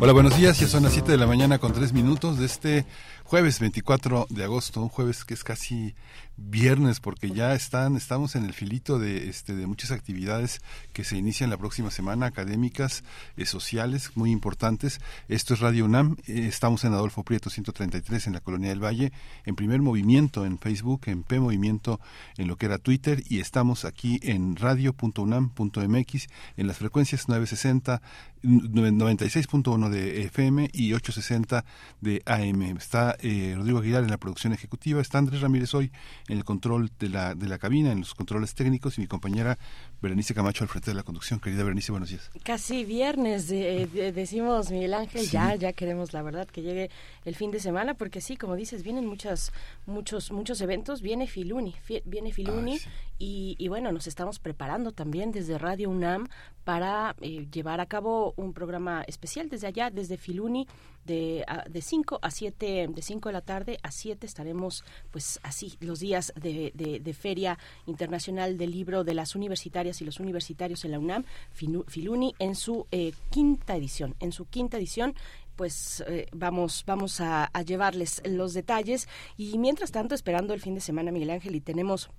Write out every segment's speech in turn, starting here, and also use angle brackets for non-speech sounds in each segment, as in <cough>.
Hola, buenos días. Ya son las 7 de la mañana con 3 minutos de este jueves 24 de agosto, un jueves que es casi viernes porque ya están estamos en el filito de este de muchas actividades que se inician la próxima semana académicas eh, sociales muy importantes. Esto es Radio UNAM. Eh, estamos en Adolfo Prieto 133 en la colonia del Valle en primer movimiento en Facebook en P movimiento en lo que era Twitter y estamos aquí en radio.unam.mx en las frecuencias 960 96.1 de FM y 860 de AM está eh, Rodrigo Aguilar en la producción ejecutiva. Está Andrés Ramírez hoy en el control de la, de la cabina, en los controles técnicos y mi compañera Berenice Camacho al frente de la conducción. Querida Berenice, buenos días. Casi viernes, decimos Miguel Ángel, ya, ya queremos la verdad que llegue el fin de semana, porque sí, como dices, vienen muchas, muchos, muchos eventos, viene Filuni, viene Filuni y, bueno, nos estamos preparando también desde Radio UNAM para eh, llevar a cabo un programa especial desde allá, desde Filuni, de, de 5 a 7, de 5 de la tarde a 7 estaremos pues así los días de, de, Feria Internacional del Libro de las Universitarias y los Universitarios en la UNAM, Filuni en su eh, quinta edición, en su quinta edición pues eh, vamos vamos a, a llevarles los detalles. Y mientras tanto esperando el fin de semana Miguel Ángel y tenemos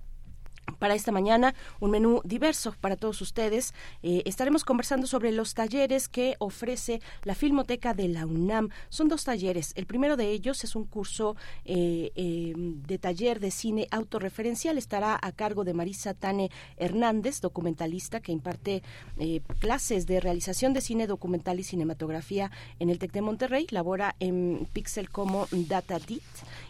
para esta mañana un menú diverso para todos ustedes. Eh, estaremos conversando sobre los talleres que ofrece la Filmoteca de la UNAM. Son dos talleres. El primero de ellos es un curso eh, eh, de taller de cine autorreferencial. Estará a cargo de Marisa Tane Hernández, documentalista que imparte clases de realización de cine documental y cinematografía en el TEC de Monterrey. Labora en Pixel como Data Dit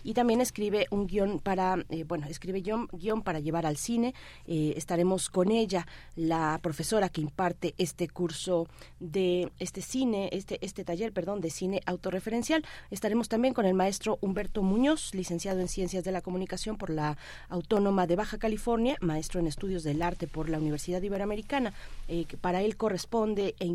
y también escribe un guion para, bueno, escribe guion, guion para llevar al cine cine. Eh, estaremos con ella, la profesora que imparte este curso de este cine, este, este taller, perdón, de cine autorreferencial. Estaremos también con el maestro Humberto Muñoz, licenciado en Ciencias de la Comunicación por la Autónoma de Baja California, maestro en Estudios del Arte por la Universidad Iberoamericana. Eh, que para él corresponde e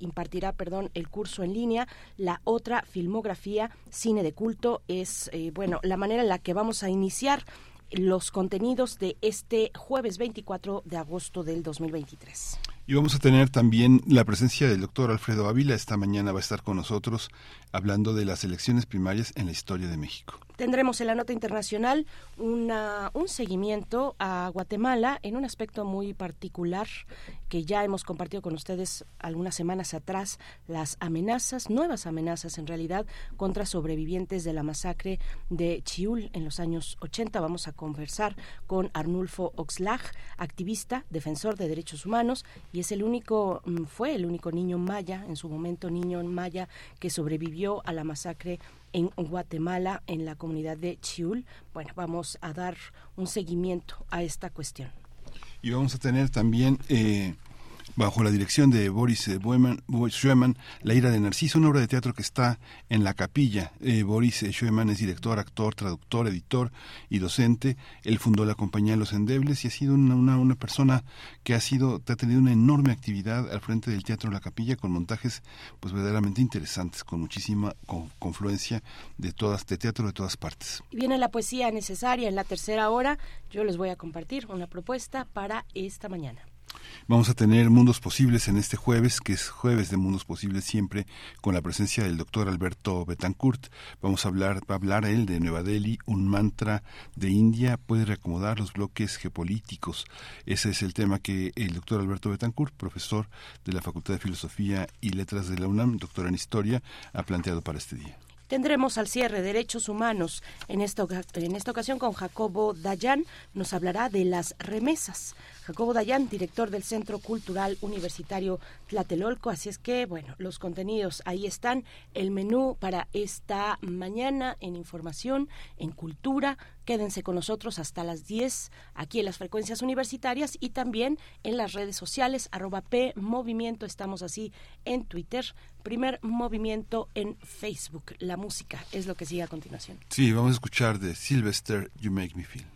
impartirá perdón, el curso en línea. La otra filmografía, cine de culto, es eh, bueno la manera en la que vamos a iniciar los contenidos de este jueves 24 de agosto del 2023. Y vamos a tener también la presencia del doctor Alfredo Ávila. Esta mañana va a estar con nosotros hablando de las elecciones primarias en la historia de México. Tendremos en la nota internacional una, un seguimiento a Guatemala en un aspecto muy particular que ya hemos compartido con ustedes algunas semanas atrás, las amenazas, nuevas amenazas en realidad, contra sobrevivientes de la masacre de Chiul en los años 80. Vamos a conversar con Arnulfo Oxlag, activista, defensor de derechos humanos, y es el único, mm, fue el único niño maya, en su momento niño maya, que sobrevivió a la masacre en Guatemala, en la comunidad de Chiul. Bueno, vamos a dar un seguimiento a esta cuestión. Y vamos a tener también eh, bajo la dirección de Boris eh, Schumann, La ira de Narciso, una obra de teatro que está en la capilla. Eh, Boris eh, Schumann es director, actor, traductor, editor y docente. Él fundó la compañía Los Endebles y ha sido una, una, persona que ha sido, ha tenido una enorme actividad al frente del Teatro La Capilla con montajes pues verdaderamente interesantes, con muchísima confluencia de todas, de teatro de todas partes. Y viene la poesía necesaria en la tercera hora. Yo les voy a compartir una propuesta para esta mañana. Vamos a tener Mundos Posibles en este jueves, que es jueves de Mundos Posibles siempre, con la presencia del doctor Alberto Betancourt. Vamos a hablar, va a hablar él de Nueva Delhi, un mantra de India puede reacomodar los bloques geopolíticos. Ese es el tema que el doctor Alberto Betancourt, profesor de la Facultad de Filosofía y Letras de la UNAM, doctor en Historia, ha planteado para este día. Tendremos al cierre Derechos Humanos. En esta, en esta ocasión con Jacobo Dayan nos hablará de las remesas. Jacobo Dayan, director del Centro Cultural Universitario Tlatelolco. Así es que, bueno, los contenidos ahí están. El menú para esta mañana en información, en cultura. Quédense con nosotros hasta las 10 aquí en las frecuencias universitarias y también en las redes sociales, arroba P Movimiento. Estamos así en Twitter, primer movimiento en Facebook. La música es lo que sigue a continuación. Sí, vamos a escuchar de Sylvester You Make Me Feel.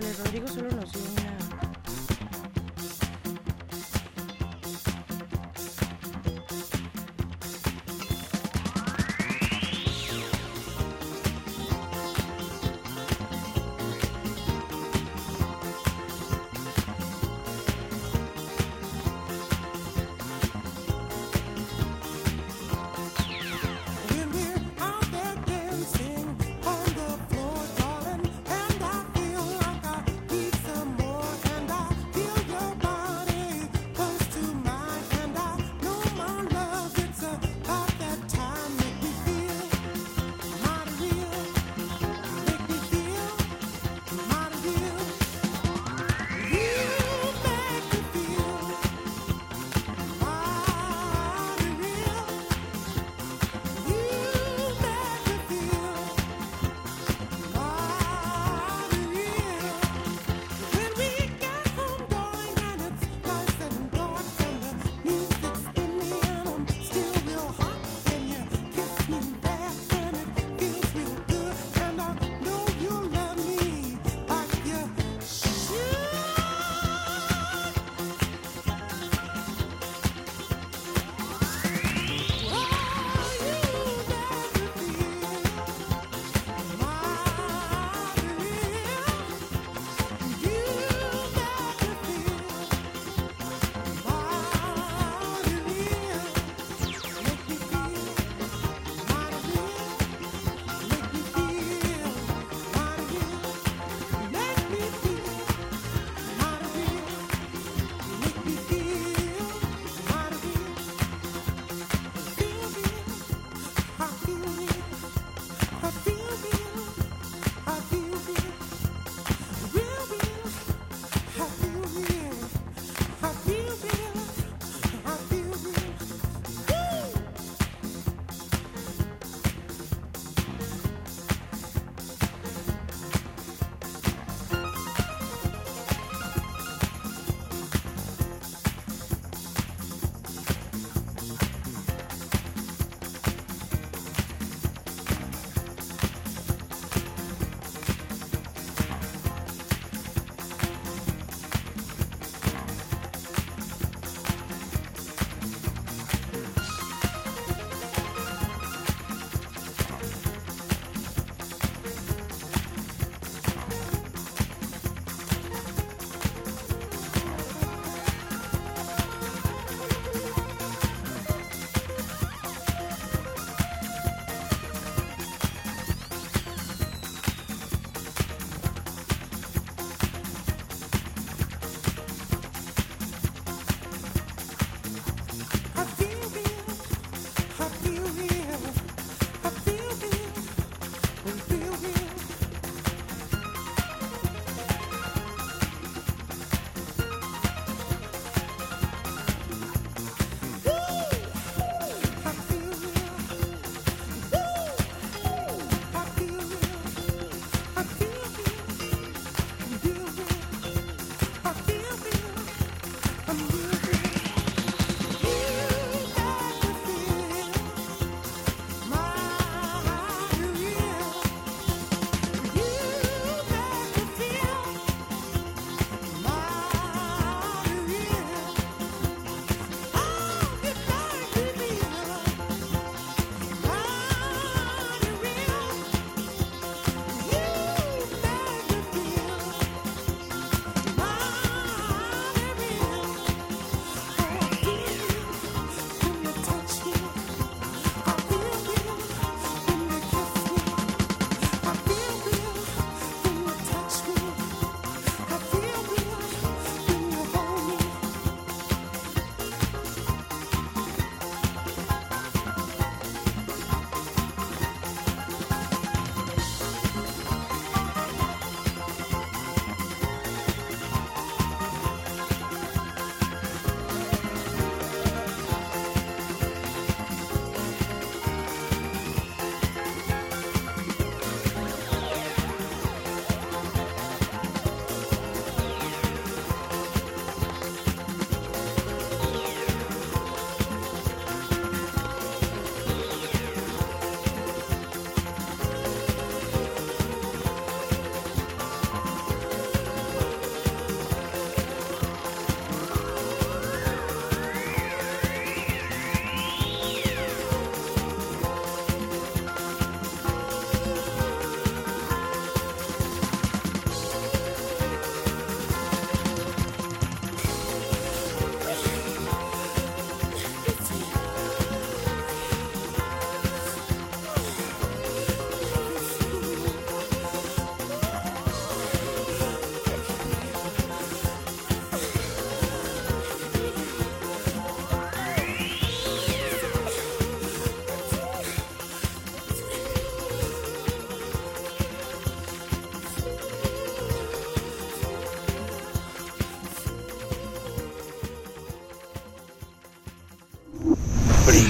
Rodrigo solo nos dio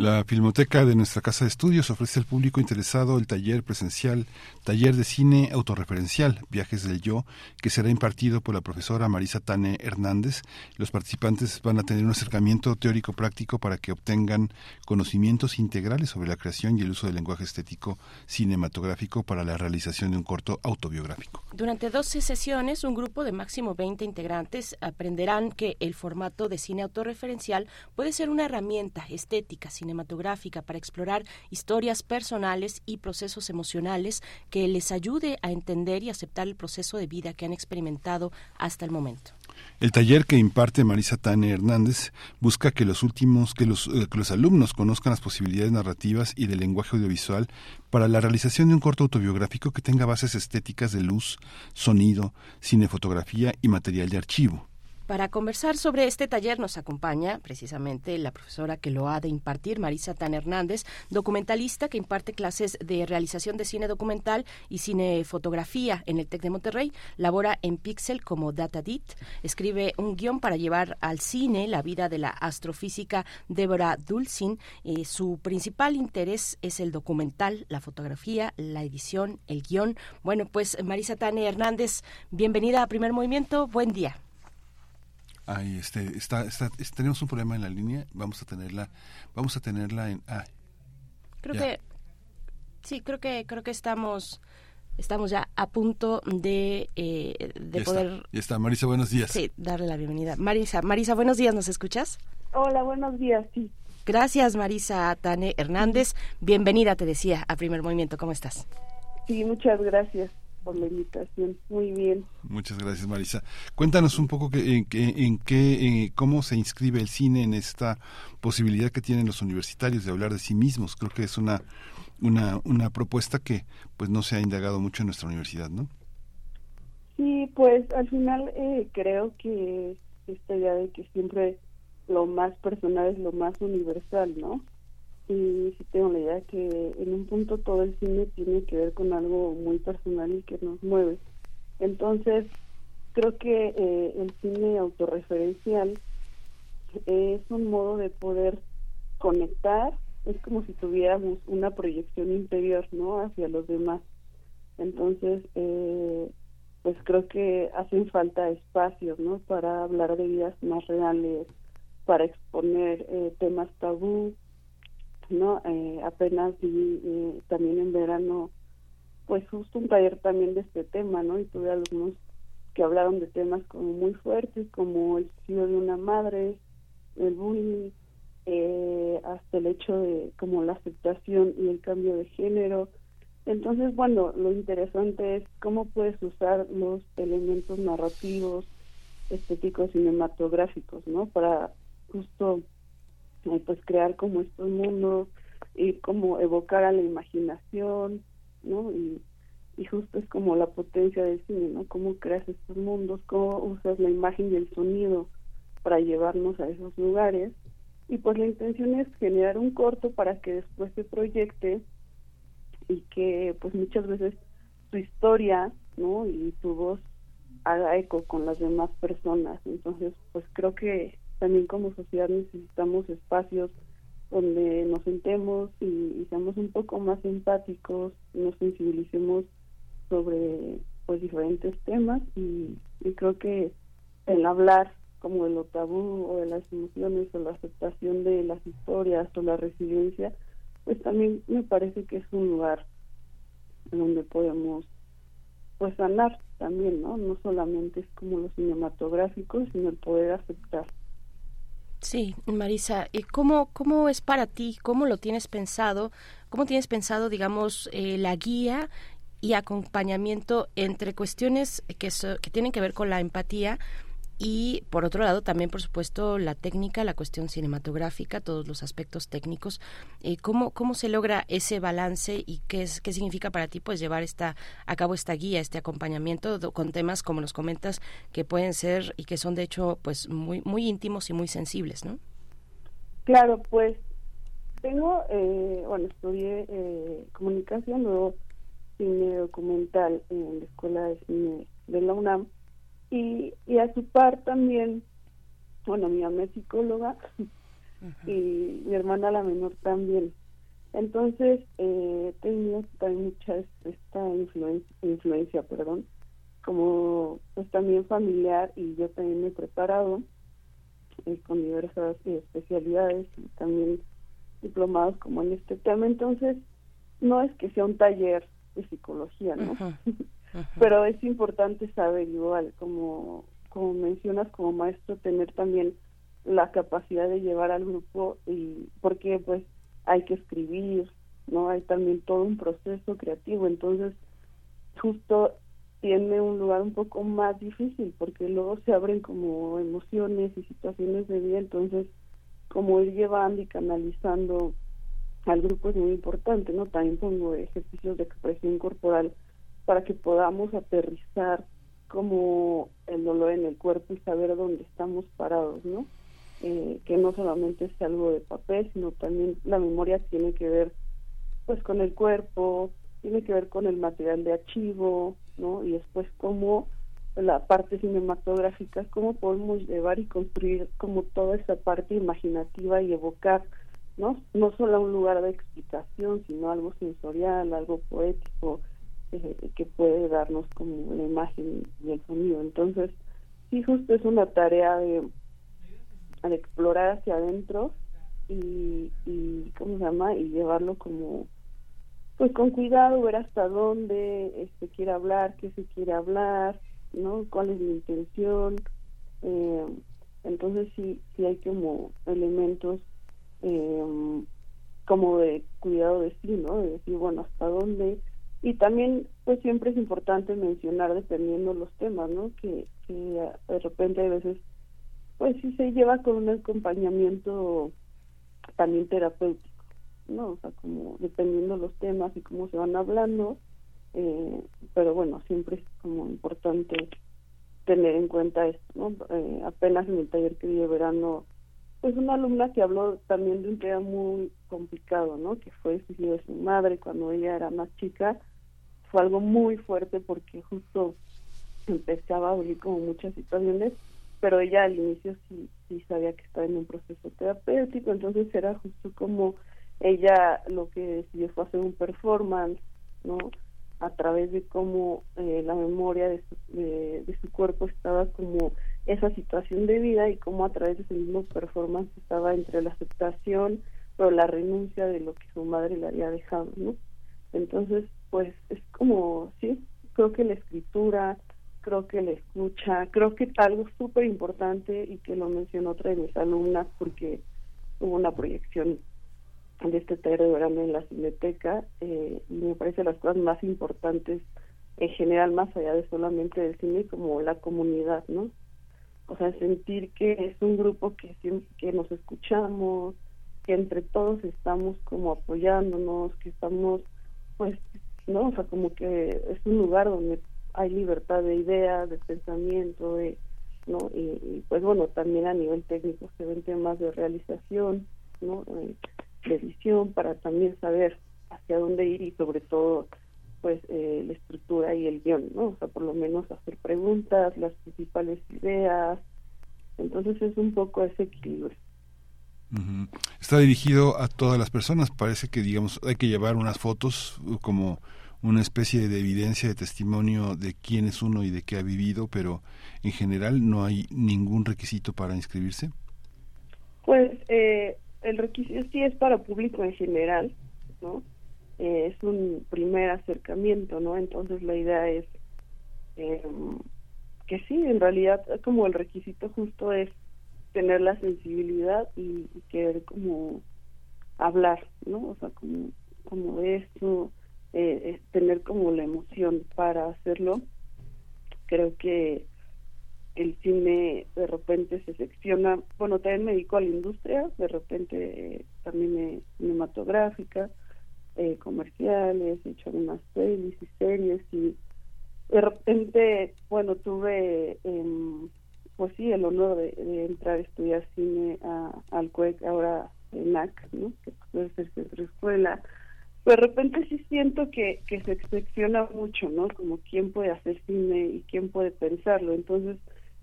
La Filmoteca de nuestra Casa de Estudios ofrece al público interesado el taller presencial, taller de cine autorreferencial, Viajes del Yo, que será impartido por la profesora Marisa Tane Hernández. Los participantes van a tener un acercamiento teórico práctico para que obtengan conocimientos integrales sobre la creación y el uso del lenguaje estético cinematográfico para la realización de un corto autobiográfico. Durante 12 sesiones, un grupo de máximo 20 integrantes aprenderán que el formato de cine autorreferencial puede ser una herramienta estética, cinematográfica para explorar historias personales y procesos emocionales que les ayude a entender y aceptar el proceso de vida que han experimentado hasta el momento. El taller que imparte Marisa Tane Hernández busca que los últimos, que los, eh, que los alumnos conozcan las posibilidades narrativas y del lenguaje audiovisual para la realización de un corto autobiográfico que tenga bases estéticas de luz, sonido, cinefotografía y material de archivo. Para conversar sobre este taller nos acompaña precisamente la profesora que lo ha de impartir, Marisa Tan Hernández, documentalista que imparte clases de realización de cine documental y cinefotografía en el TEC de Monterrey. Labora en Pixel como DataDit. Escribe un guion para llevar al cine la vida de la astrofísica Débora Dulcin. Eh, su principal interés es el documental, la fotografía, la edición, el guion. Bueno, pues Marisa Tane Hernández, bienvenida a Primer Movimiento. Buen día. Ay, este, está, está, tenemos un problema en la línea. Vamos a tenerla, vamos a tenerla en. Ah, creo que sí, creo que creo que estamos estamos ya a punto de, eh, de poder. Está, ya está, Marisa, buenos días. Sí, darle la bienvenida. Marisa, Marisa, buenos días, ¿nos escuchas? Hola, buenos días, sí. Gracias, Marisa Tane Hernández. Bienvenida, te decía, a Primer Movimiento. ¿Cómo estás? Sí, muchas gracias por la invitación. Muy bien. Muchas gracias, Marisa. Cuéntanos un poco que, en, en qué, cómo se inscribe el cine en esta posibilidad que tienen los universitarios de hablar de sí mismos. Creo que es una, una, una propuesta que pues no se ha indagado mucho en nuestra universidad, ¿no? Sí, pues al final eh, creo que esta idea de que siempre lo más personal es lo más universal, ¿no? Y sí tengo la idea que en un punto todo el cine tiene que ver con algo muy personal y que nos mueve. Entonces, creo que eh, el cine autorreferencial es un modo de poder conectar, es como si tuviéramos una proyección interior, ¿no? Hacia los demás. Entonces, eh, pues creo que hacen falta espacios, ¿no? Para hablar de vidas más reales, para exponer eh, temas tabú, ¿no? Eh, apenas vi eh, también en verano, pues justo un taller también de este tema, ¿no? Y tuve algunos que hablaron de temas como muy fuertes, como el suicidio de una madre, el bullying, eh, hasta el hecho de como la aceptación y el cambio de género. Entonces, bueno, lo interesante es cómo puedes usar los elementos narrativos, estéticos, cinematográficos, ¿no? Para justo pues crear como estos mundos y como evocar a la imaginación, ¿no? Y, y justo es como la potencia del cine, ¿no? Cómo creas estos mundos, cómo usas la imagen y el sonido para llevarnos a esos lugares. Y pues la intención es generar un corto para que después se proyecte y que pues muchas veces tu historia, ¿no? Y tu voz haga eco con las demás personas. Entonces, pues creo que también como sociedad necesitamos espacios donde nos sentemos y, seamos un poco más empáticos, nos sensibilicemos sobre pues diferentes temas y, creo que el hablar como de lo tabú o de las emociones o la aceptación de las historias o la resiliencia, pues también me parece que es un lugar donde podemos pues sanar también, ¿no? No solamente es como lo cinematográfico, sino el poder aceptar. Sí, Marisa, ¿y cómo, cómo es para ti? ¿Cómo lo tienes pensado? ¿Cómo tienes pensado, digamos, eh, la guía y acompañamiento entre cuestiones que, que tienen que ver con la empatía y por otro lado también por supuesto la técnica, la cuestión cinematográfica, todos los aspectos técnicos. Eh, ¿cómo, ¿Cómo se logra ese balance y qué, es, qué significa para ti pues llevar esta, a cabo esta guía, este acompañamiento con temas como nos comentas que pueden ser y que son de hecho pues muy, muy íntimos y muy sensibles, ¿no? Claro, pues tengo, eh, bueno, estudié eh, comunicación, luego cine documental en la Escuela de Cine de la UNAM y, y a su par también, bueno, mi mamá es psicóloga <laughs> y mi hermana la menor también. Entonces, eh, tenido también mucha esta influencia, influencia, perdón, como pues también familiar y yo también me he preparado eh, con diversas eh, especialidades y también diplomados como en este tema. Entonces, no es que sea un taller de psicología, ¿no? <laughs> Pero es importante saber igual, como, como mencionas como maestro, tener también la capacidad de llevar al grupo y porque pues hay que escribir, ¿no? Hay también todo un proceso creativo, entonces justo tiene un lugar un poco más difícil porque luego se abren como emociones y situaciones de vida, entonces como ir llevando y canalizando al grupo es muy importante, ¿no? También pongo ejercicios de expresión corporal para que podamos aterrizar como el dolor en el cuerpo y saber dónde estamos parados, ¿no? Eh, que no solamente es algo de papel, sino también la memoria tiene que ver pues con el cuerpo, tiene que ver con el material de archivo, ¿no? Y después cómo la parte cinematográfica, cómo podemos llevar y construir como toda esa parte imaginativa y evocar, ¿no? No solo un lugar de explicación, sino algo sensorial, algo poético, eh, que puede darnos como la imagen y el sonido. Entonces, sí, justo es una tarea de, explorar hacia adentro y, y, ¿cómo se llama? Y llevarlo como, pues con cuidado, ver hasta dónde este quiere hablar, qué se quiere hablar, ¿no? ¿Cuál es la intención? Eh, entonces sí, sí hay como elementos eh, como de cuidado de sí, ¿no? De decir, bueno, hasta dónde y también pues siempre es importante mencionar dependiendo los temas no que, de repente a veces pues sí se lleva con un acompañamiento también terapéutico no o sea como dependiendo los temas y cómo se van hablando eh, pero bueno siempre es como importante tener en cuenta esto no eh, apenas en el taller que di de verano pues una alumna que habló también de un tema muy complicado, ¿no? Que fue el suicidio de su madre cuando ella era más chica fue algo muy fuerte porque justo empezaba a abrir como muchas situaciones, pero ella al inicio sí, sí sabía que estaba en un proceso terapéutico, entonces era justo como ella lo que decidió fue hacer un performance, ¿no? A través de cómo eh, la memoria de su, de, su cuerpo estaba como esa situación de vida y cómo a través de ese mismo performance estaba entre la aceptación, pero la renuncia de lo que su madre le había dejado, ¿no? Entonces, pues es como, sí, creo que la escritura, creo que la escucha, creo que algo súper importante y que lo mencionó otra de mis alumnas porque hubo una proyección de este taller de verano en la cineteca eh, y me parece las cosas más importantes en general más allá de solamente del cine como la comunidad, ¿no? O sea, sentir que es un grupo que, que nos escuchamos, que entre todos estamos como apoyándonos, que estamos pues ¿no? O sea, como que es un lugar donde hay libertad de ideas, de pensamiento, de, ¿no? Y, pues bueno, también a nivel técnico se ven temas de realización, ¿no? Eh, de visión para también saber hacia dónde ir y sobre todo pues eh, la estructura y el guion, ¿no? O sea, por lo menos hacer preguntas, las principales ideas. Entonces es un poco ese equilibrio. Está dirigido a todas las personas. Parece que, digamos, hay que llevar unas fotos uh, como una especie de evidencia, de testimonio de quién es uno y de qué ha vivido, pero en general no hay ningún requisito para inscribirse. Pues eh, el requisito sí es para público en general, ¿no? Eh, es un primer acercamiento, ¿no? Entonces la idea es eh, que sí, en realidad como el requisito justo es tener la sensibilidad y, querer como hablar, ¿no? O sea, como, como esto, eh, tener como la emoción para hacerlo. Creo que el cine de repente se secciona, bueno, también me dedico a la industria, de repente eh, también cinematográfica, eh, comerciales, he hecho algunas pelis y series y de repente, bueno, tuve, eh, pues sí, el honor de, entrar a estudiar cine a, al CUEC, ahora en NAC, ¿no? que puede ser centro escuela, de repente sí siento que, que se secciona mucho, ¿no? Como quién puede hacer cine y quién puede pensarlo. Entonces,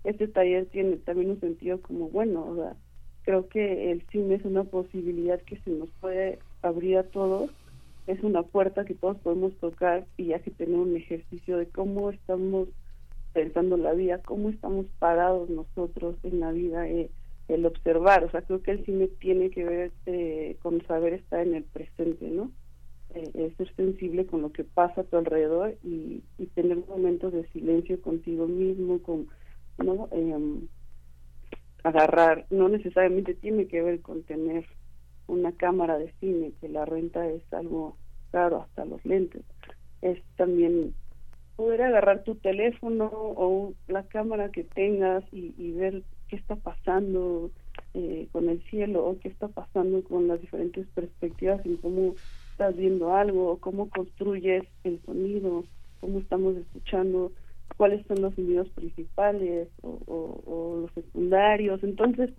este taller tiene también un sentido como, bueno, o sea, creo que el cine es una posibilidad que se nos puede abrir a todos, es una puerta que todos podemos tocar y ya que tenemos un ejercicio de cómo estamos pensando la vida, cómo estamos parados nosotros en la vida, eh, el observar, o sea, creo que el cine tiene que ver eh, con saber estar en el presente, ¿no? Eh, ser sensible con lo que pasa a tu alrededor y, tener momentos de silencio contigo mismo, con no em, agarrar, no necesariamente tiene que ver con tener una cámara de cine, que la renta es algo caro, hasta los lentes, es también poder agarrar tu teléfono o la cámara que tengas y, y ver qué está pasando eh, con el cielo o qué está pasando con las diferentes perspectivas y cómo estás viendo algo, cómo construyes el sonido, cómo estamos escuchando, cuáles son los sonidos principales o, los secundarios. Entonces,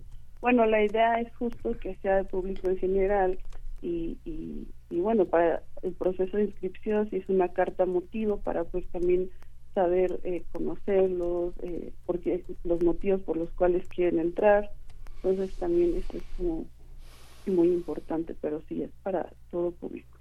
bueno, la idea es justo que sea de público en general y, y, bueno, para el proceso de inscripción si es una carta motivo para pues también saber eh, conocerlos, eh, porque los motivos por los cuales quieren entrar. Entonces también eso es como muy importante, pero sí es para todo público.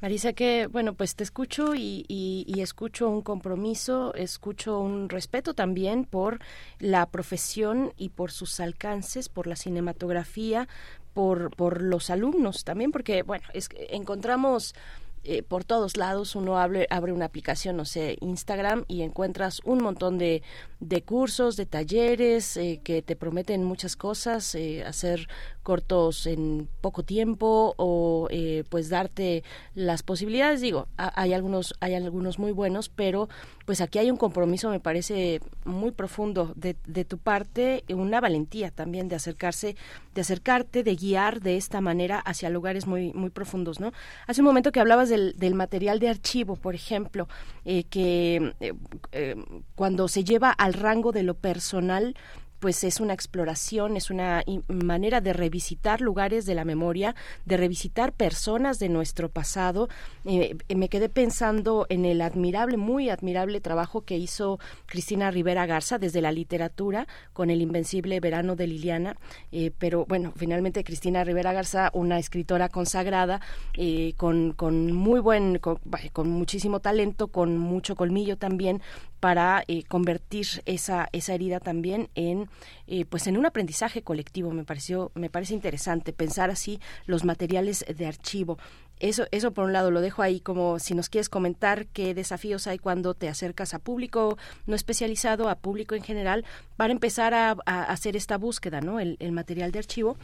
Marisa, que bueno, pues te escucho y, y, escucho un compromiso, escucho un respeto también por la profesión y por sus alcances, por la cinematografía, por, por los alumnos también, porque bueno, es encontramos eh, por todos lados uno abre, abre una aplicación, no sé, Instagram y encuentras un montón de, de cursos, de talleres eh, que te prometen muchas cosas, eh, hacer cortos en poco tiempo o pues darte las posibilidades. Digo, hay algunos, hay algunos muy buenos, pero pues aquí hay un compromiso, me parece muy profundo de, de tu parte, una valentía también de acercarse, de acercarte, de guiar de esta manera hacia lugares muy, muy profundos, ¿no? Hace un momento que hablabas del, material de archivo, por ejemplo, eh, que eh, eh, cuando se lleva al rango de lo personal, pues es una exploración, es una manera de revisitar lugares de la memoria, de revisitar personas de nuestro pasado. Eh, me quedé pensando en el admirable, muy admirable trabajo que hizo Cristina Rivera Garza desde la literatura con el invencible verano de Liliana. Eh, pero bueno, finalmente Cristina Rivera Garza, una escritora consagrada, eh, con, con muy buen, con muchísimo talento, con mucho colmillo también, para eh, convertir esa, esa herida también en eh, pues en un aprendizaje colectivo me pareció me parece interesante pensar así los materiales de archivo. Eso eso por un lado lo dejo ahí como si nos quieres comentar qué desafíos hay cuando te acercas a público no especializado a público en general para empezar a, hacer esta búsqueda no el, el material de archivo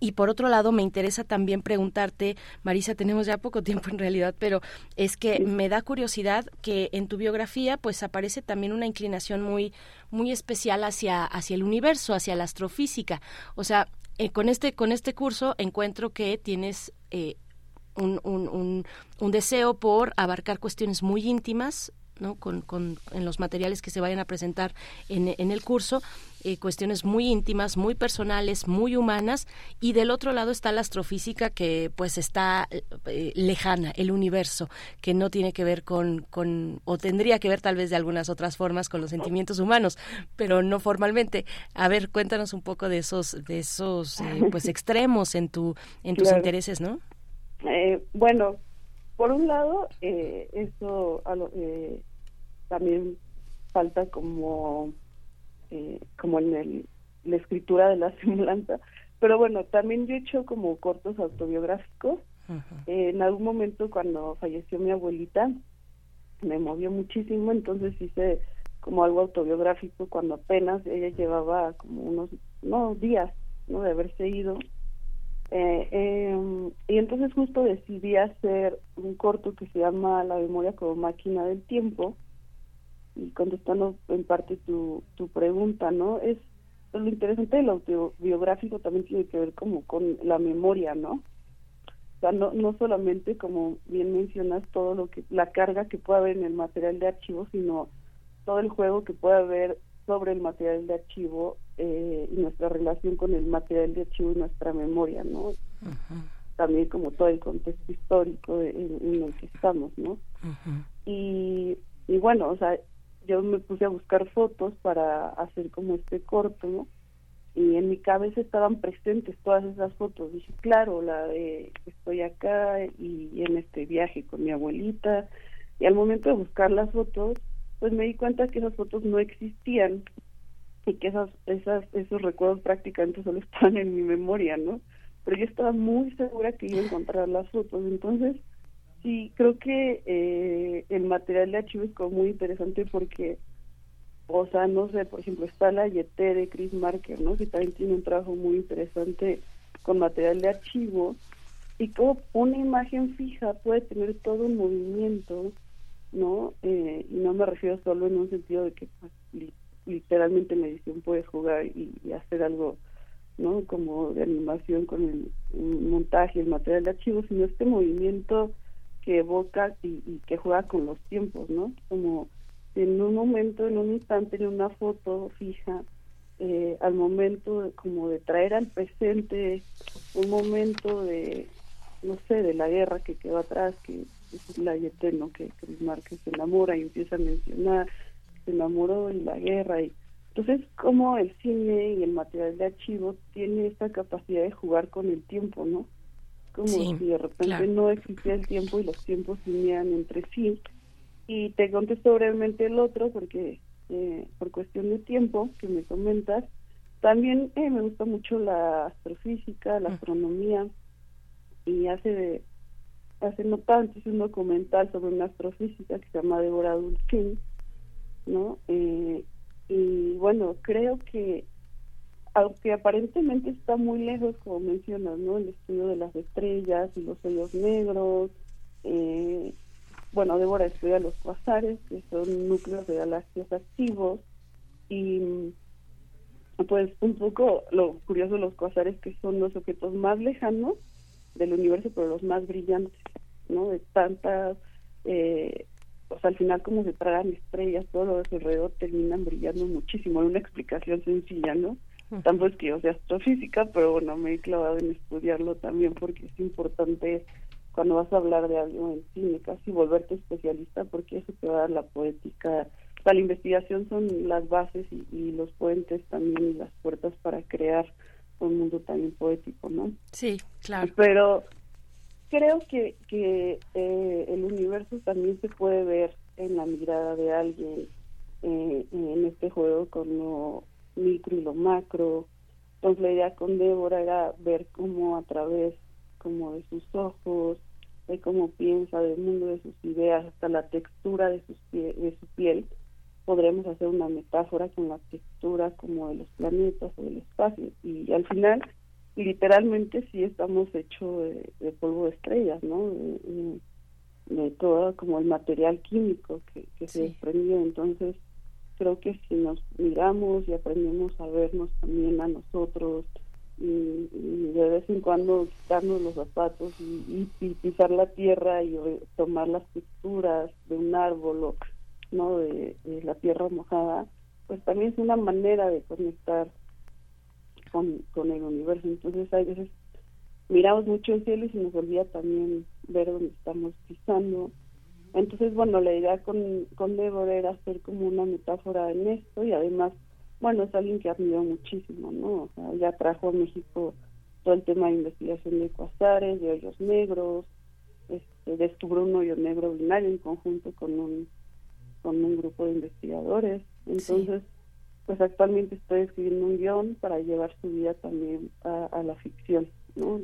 y por otro lado, me interesa también preguntarte, Marisa, tenemos ya poco tiempo en realidad, pero es que me da curiosidad que en tu biografía pues aparece también una inclinación muy muy especial hacia hacia el universo, hacia la astrofísica. O sea, eh, con este con este curso encuentro que tienes eh, un, un, un, un deseo por abarcar cuestiones muy íntimas ¿no? Con, con, en los materiales que se vayan a presentar en, en el curso, eh, cuestiones muy íntimas, muy personales, muy humanas, y del otro lado está la astrofísica que pues está eh, lejana, el universo, que no tiene que ver con, con, o tendría que ver tal vez de algunas otras formas con los sentimientos humanos, pero no formalmente. A ver, cuéntanos un poco de esos, de esos eh, pues <laughs> extremos en tu, en tus intereses, ¿no? bueno, por un lado, eh, eso eh, también falta como, eh, como en el, la escritura de la <laughs> semblanza, pero bueno, también yo he hecho como cortos autobiográficos. en algún momento cuando falleció mi abuelita, me movió muchísimo, entonces hice como algo autobiográfico cuando apenas ella llevaba como unos no días no de haberse ido eh, em, y entonces justo decidí hacer un corto que se llama La memoria como máquina del tiempo, y contestando en parte tu, tu pregunta, ¿no? Es pues, lo interesante del autobiográfico también tiene que ver como con la memoria, ¿no? O sea, no, no solamente como bien mencionas todo lo que la carga que puede haber en el material de archivo, sino todo el juego que puede haber sobre el material de archivo eh, y nuestra relación con el material de archivo y nuestra memoria, ¿no? También como todo el contexto histórico en, el que estamos, ¿no? y, y bueno, o sea, yo me puse a buscar fotos para hacer como este corto, ¿no? Y en mi cabeza estaban presentes todas esas fotos. Dije, claro, la de estoy acá y en este viaje con mi abuelita. Y al momento de buscar las fotos, pues me di cuenta que esas fotos no existían y que esas, esas, esos recuerdos prácticamente solo <laughs> estaban en mi memoria, ¿no? Pero yo estaba muy segura que iba a encontrar las fotos. Entonces, Sí, creo que eh, el material de archivo es como muy interesante porque, o sea, no sé, por ejemplo, está la Yete de Chris Marker, ¿no? Que también tiene un trabajo muy interesante con material de archivo y como una imagen fija puede tener todo un movimiento, ¿no? Eh, y no me refiero solo en un sentido de que pues, literalmente en la edición puedes jugar y, hacer algo, ¿no? Como de animación con el, montaje, el material de archivo, sino este movimiento que evoca y, que juega con los tiempos, ¿no? Como en un momento, en un instante, en una foto fija, eh, al momento como de traer al presente un momento de, no sé, de la guerra que quedó atrás, que es la eterno que Chris Márquez se enamora y empieza a mencionar, se enamoró y la guerra y entonces como el cine y el material de archivo tiene esta capacidad de jugar con el tiempo, ¿no? como si de repente no existía el tiempo y los tiempos se unían entre sí. Y te contesto brevemente el otro porque eh, por cuestión de tiempo que me comentas, también eh, me gusta mucho la astrofísica, la astronomía y hace de hace no tanto un documental sobre una astrofísica que se llama Débora Dulcín, ¿no? Eh, y bueno, creo que aunque aparentemente está muy lejos, como mencionas, ¿no? El estudio de las estrellas y los hoyos negros. Eh, bueno, Débora estudia los cuasares, que son núcleos de galaxias activos. Y pues un poco lo curioso de los cuasares que son los objetos más lejanos del universo, pero los más brillantes, ¿no? De tantas... Eh, pues al final como se tragan estrellas, todo lo de alrededor terminan brillando muchísimo. Hay una explicación sencilla, ¿no? Tampoco es que yo sea astrofísica, pero bueno, me he clavado en estudiarlo también porque es importante cuando vas a hablar de algo en cine, casi volverte especialista porque eso te va a dar la poética. la investigación son las bases y, los puentes también y las puertas para crear un mundo también poético, ¿no? Sí, claro. Pero creo que, que eh, el universo también se puede ver en la mirada de alguien eh, en este juego como micro y lo macro. Entonces la idea con Débora era ver cómo a través como de sus ojos, de cómo piensa del mundo de sus ideas, hasta la textura de, sus de su piel, podremos hacer una metáfora con la textura como de los planetas o del espacio. Y al final, literalmente sí estamos hechos de, polvo de estrellas, ¿no? De, todo como el material químico que, que se desprendió. Entonces, creo que si nos miramos y aprendemos a vernos también a nosotros y, de vez en cuando quitarnos los zapatos y, pisar la tierra y tomar las texturas de un árbol o no de, la tierra mojada pues también es una manera de conectar con, con el universo entonces hay veces miramos mucho el cielo y se nos olvida también ver dónde estamos pisando entonces, bueno, la idea con, con Débora era hacer como una metáfora en esto y además, bueno, es alguien que admiro muchísimo, ¿no? O sea, ya trajo a México todo el tema de investigación de cuasares, de hoyos negros, este, descubrió un hoyo negro binario en conjunto con un, con un grupo de investigadores. Entonces, pues actualmente estoy escribiendo un guion para llevar su vida también a, la ficción, ¿no?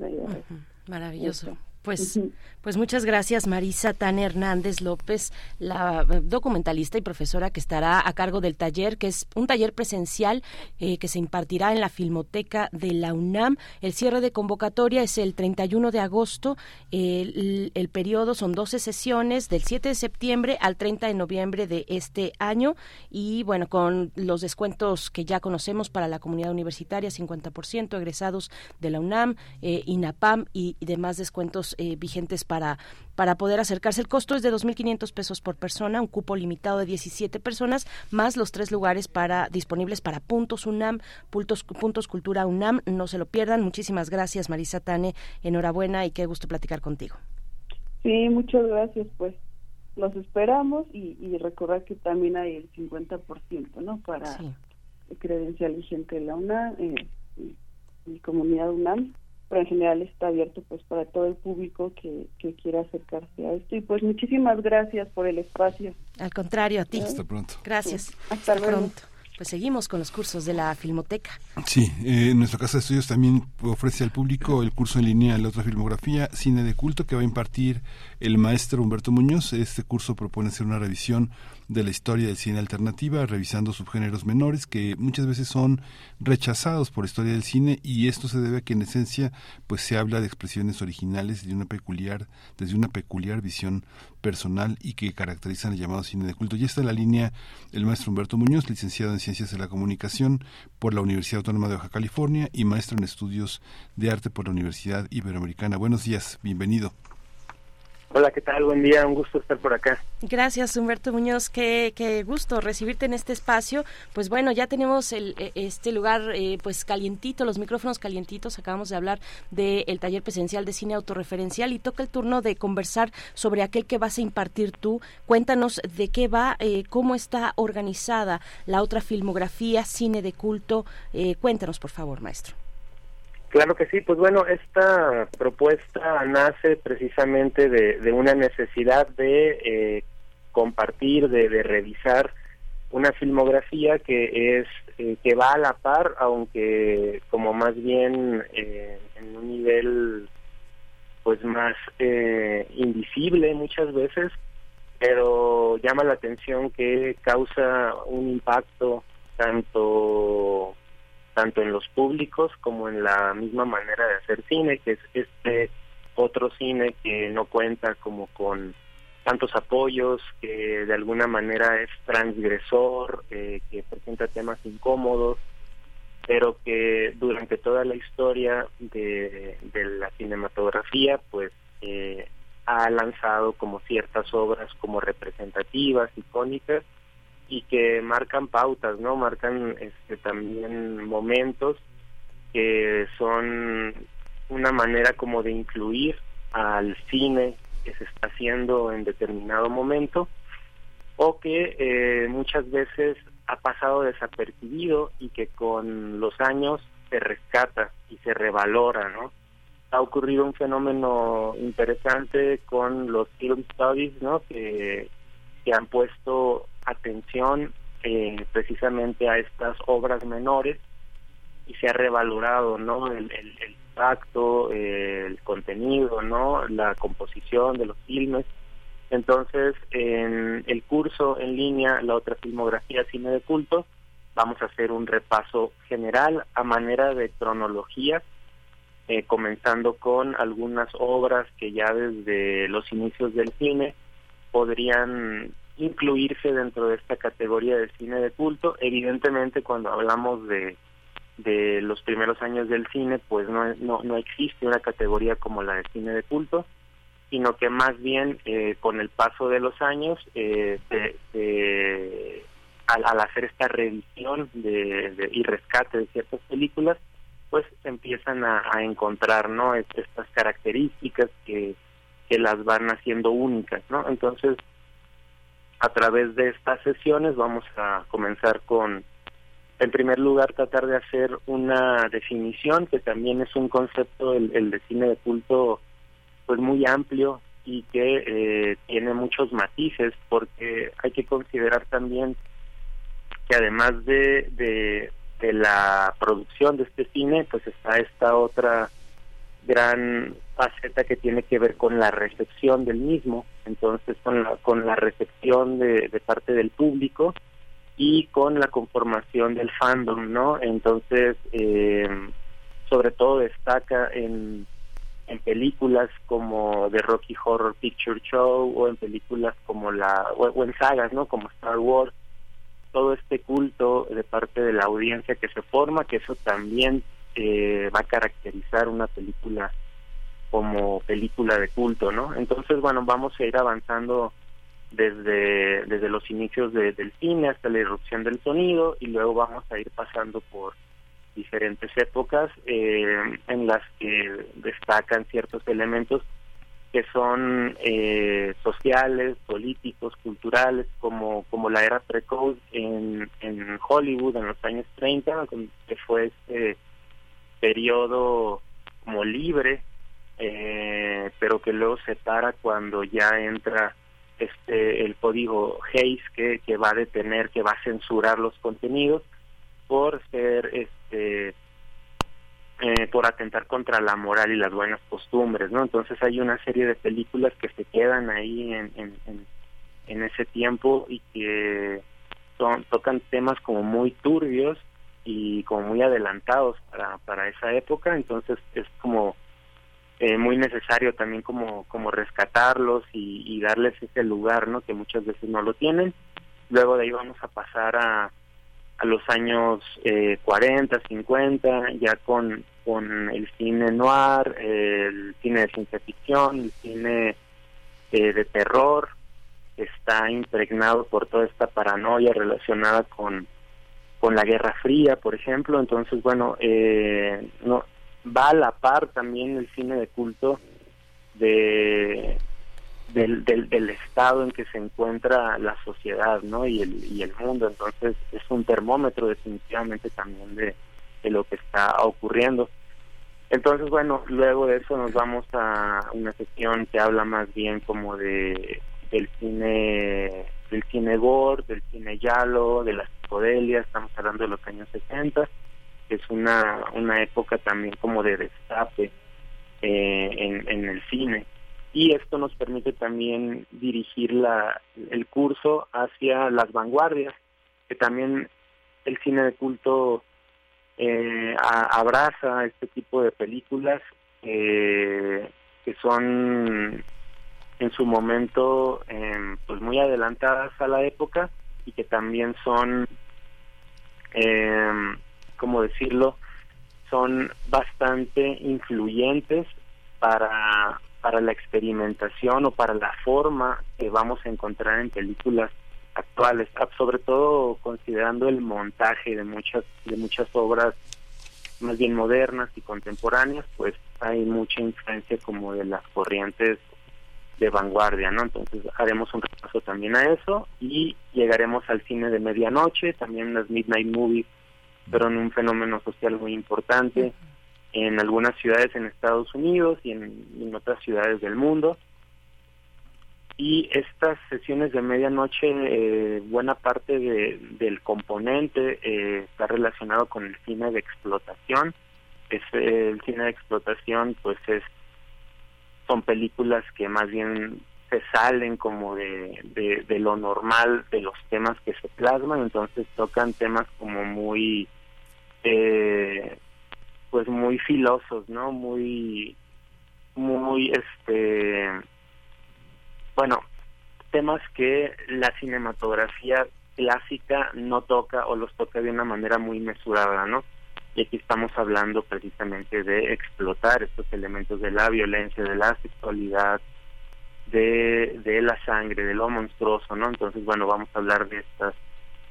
Maravilloso. Pues, pues muchas gracias Marisa Tane Hernández López, la eh, documentalista y profesora que estará a cargo del taller, que es un taller presencial eh, que se impartirá en la Filmoteca de la UNAM. El cierre de convocatoria es el 31 de agosto. El, el, periodo son 12 sesiones del 7 de septiembre al 30 de noviembre de este año y bueno, con los descuentos que ya conocemos para la comunidad universitaria, 50% egresados de la UNAM, eh, INAPAM y demás descuentos eh, vigentes para, para poder acercarse. El costo es de 2.500 pesos por persona, un cupo limitado de 17 personas, más los tres lugares para disponibles para Puntos UNAM, Puntos, puntos Cultura UNAM. No se lo pierdan. Muchísimas gracias, Marisa Tane. Enhorabuena y qué gusto platicar contigo. Sí, muchas gracias. Pues los esperamos y, y recordar que también hay el 50%, ¿no? Para credencial vigente de la UNAM eh, y comunidad UNAM pero en general está abierto pues para todo el público que, que quiera acercarse a esto y pues muchísimas gracias por el espacio. Al contrario, a ti. Hasta pronto. Gracias. Hasta, pronto. Pues seguimos con los cursos de la Filmoteca. Sí, eh, nuestra casa de estudios también ofrece al público el curso en línea La otra filmografía, cine de culto, que va a impartir el maestro Humberto Muñoz. Este curso propone hacer una revisión de la historia del cine alternativa, revisando subgéneros menores que muchas veces son rechazados por la historia del cine y esto se debe a que en esencia pues se habla de expresiones originales de una peculiar desde una peculiar visión personal y que caracterizan el llamado cine de culto. Y está en la línea el maestro Humberto Muñoz, licenciado en Ciencias de la Comunicación por la Universidad Autónoma de Baja California y maestro en Estudios de Arte por la Universidad Iberoamericana. Buenos días, bienvenido. Hola, ¿qué tal? Buen día, un gusto estar por acá. Gracias, Humberto Muñoz, qué, qué gusto recibirte en este espacio. Pues bueno, ya tenemos el, e, este lugar eh, pues calientito, los micrófonos calientitos. Acabamos de hablar del taller presencial de cine autorreferencial y toca el turno de conversar sobre aquel que vas a impartir tú. Cuéntanos de qué va, eh, cómo está organizada la otra filmografía, cine de culto. Eh, cuéntanos, por favor, maestro. Claro que sí, pues bueno, esta propuesta nace precisamente de, una necesidad de eh, compartir, de, revisar una filmografía que es eh, que va a la par, aunque como más bien eh, en un nivel pues más invisible muchas veces, pero llama la atención que causa un impacto tanto tanto en los públicos como en la misma manera de hacer cine, que es este otro cine que no cuenta como con tantos apoyos, que de alguna manera es transgresor, eh, que presenta temas incómodos, pero que durante toda la historia de, la cinematografía, pues eh, ha lanzado como ciertas obras como representativas, icónicas, y que marcan pautas, ¿no? Marcan este, también momentos que son una manera como de incluir al cine que se está haciendo en determinado momento o que eh, muchas veces ha pasado desapercibido y que con los años se rescata y se revalora, ¿no? Ha ocurrido un fenómeno interesante con los film studies, ¿no? Que, que han puesto atención eh, precisamente a estas obras menores y se ha revalorado no el, el, impacto el contenido no la composición de los filmes. Entonces en el curso en línea la otra filmografía cine de culto vamos a hacer un repaso general a manera de cronología eh, comenzando con algunas obras que ya desde los inicios del cine podrían incluirse dentro de esta categoría de cine de culto. Evidentemente, cuando hablamos de, de los primeros años del cine, pues no, no, no existe una categoría como la de cine de culto, sino que más bien eh, con el paso de los años, eh, al, al, hacer esta revisión de, y rescate de ciertas películas, pues empiezan a, a encontrar no estas características que, que las van haciendo únicas, ¿no? Entonces, a través de estas sesiones vamos a comenzar con, en primer lugar, tratar de hacer una definición, que también es un concepto, el, el de cine de culto, pues muy amplio y que eh, tiene muchos matices, porque hay que considerar también que además de, de, de la producción de este cine, pues está esta otra gran faceta que tiene que ver con la recepción del mismo, entonces con la, con la recepción de, parte del público y con la conformación del fandom, ¿no? Entonces, eh, sobre todo destaca en, películas como The Rocky Horror Picture Show o en películas como la, o, en sagas, ¿no? Como Star Wars, todo este culto de parte de la audiencia que se forma, que eso también eh, va a caracterizar una película como película de culto, ¿no? Entonces, bueno, vamos a ir avanzando desde, desde los inicios del cine hasta la irrupción del sonido y luego vamos a ir pasando por diferentes épocas eh, en las que destacan ciertos elementos que son eh, sociales, políticos, culturales, como, como la era pre-code en, en Hollywood en los años 30, que fue este periodo como libre eh, pero que luego se para cuando ya entra este el código Hayes que, que va a detener, que va a censurar los contenidos por ser este eh, por atentar contra la moral y las buenas costumbres, ¿no? Entonces hay una serie de películas que se quedan ahí en, en, en, en ese tiempo y que son, tocan temas como muy turbios y como muy adelantados para, para esa época, entonces es como eh, muy necesario también como, como rescatarlos y, darles ese lugar, ¿no? Que muchas veces no lo tienen. Luego de ahí vamos a pasar a, a los años eh, 40, 50, ya con, con el cine noir, el cine de ciencia ficción, el cine eh, de terror, está impregnado por toda esta paranoia relacionada con con la Guerra Fría, por ejemplo. Entonces, bueno, eh, no, va a la par también el cine de culto de del, del, estado en que se encuentra la sociedad no y el, y el mundo. Entonces es un termómetro definitivamente también de, de lo que está ocurriendo. Entonces bueno luego de eso nos vamos a una sección que habla más bien como de del cine del cine gore del cine yalo de la psicodelia estamos hablando de los años 60 es una, una época también como de destape eh, en, el cine. Y esto nos permite también dirigir la, el curso hacia las vanguardias, que también el cine de culto eh, abraza este tipo de películas eh, que son en su momento eh, pues muy adelantadas a la época y que también son eh, como decirlo, son bastante influyentes para, para la experimentación o para la forma que vamos a encontrar en películas actuales, ah, sobre todo considerando el montaje de muchas de muchas obras más bien modernas y contemporáneas, pues hay mucha influencia como de las corrientes de vanguardia, ¿no? Entonces haremos un repaso también a eso y llegaremos al cine de medianoche, también las midnight movies fueron un fenómeno social muy importante en algunas ciudades en Estados Unidos y en, otras ciudades del mundo. Y estas sesiones de medianoche, eh, buena parte de, del componente eh, está relacionado con el cine de explotación. Es, el cine de explotación, pues es son películas que más bien se salen como de, de, lo normal de los temas que se plasman, entonces tocan temas como muy, eh, pues muy filosos, ¿no? Muy, muy, este, bueno, temas que la cinematografía clásica no toca o los toca de una manera muy mesurada, ¿no? Y aquí estamos hablando precisamente de explotar estos elementos de la violencia, de la sexualidad, de, la sangre, de lo monstruoso, ¿no? Entonces, bueno, vamos a hablar de estas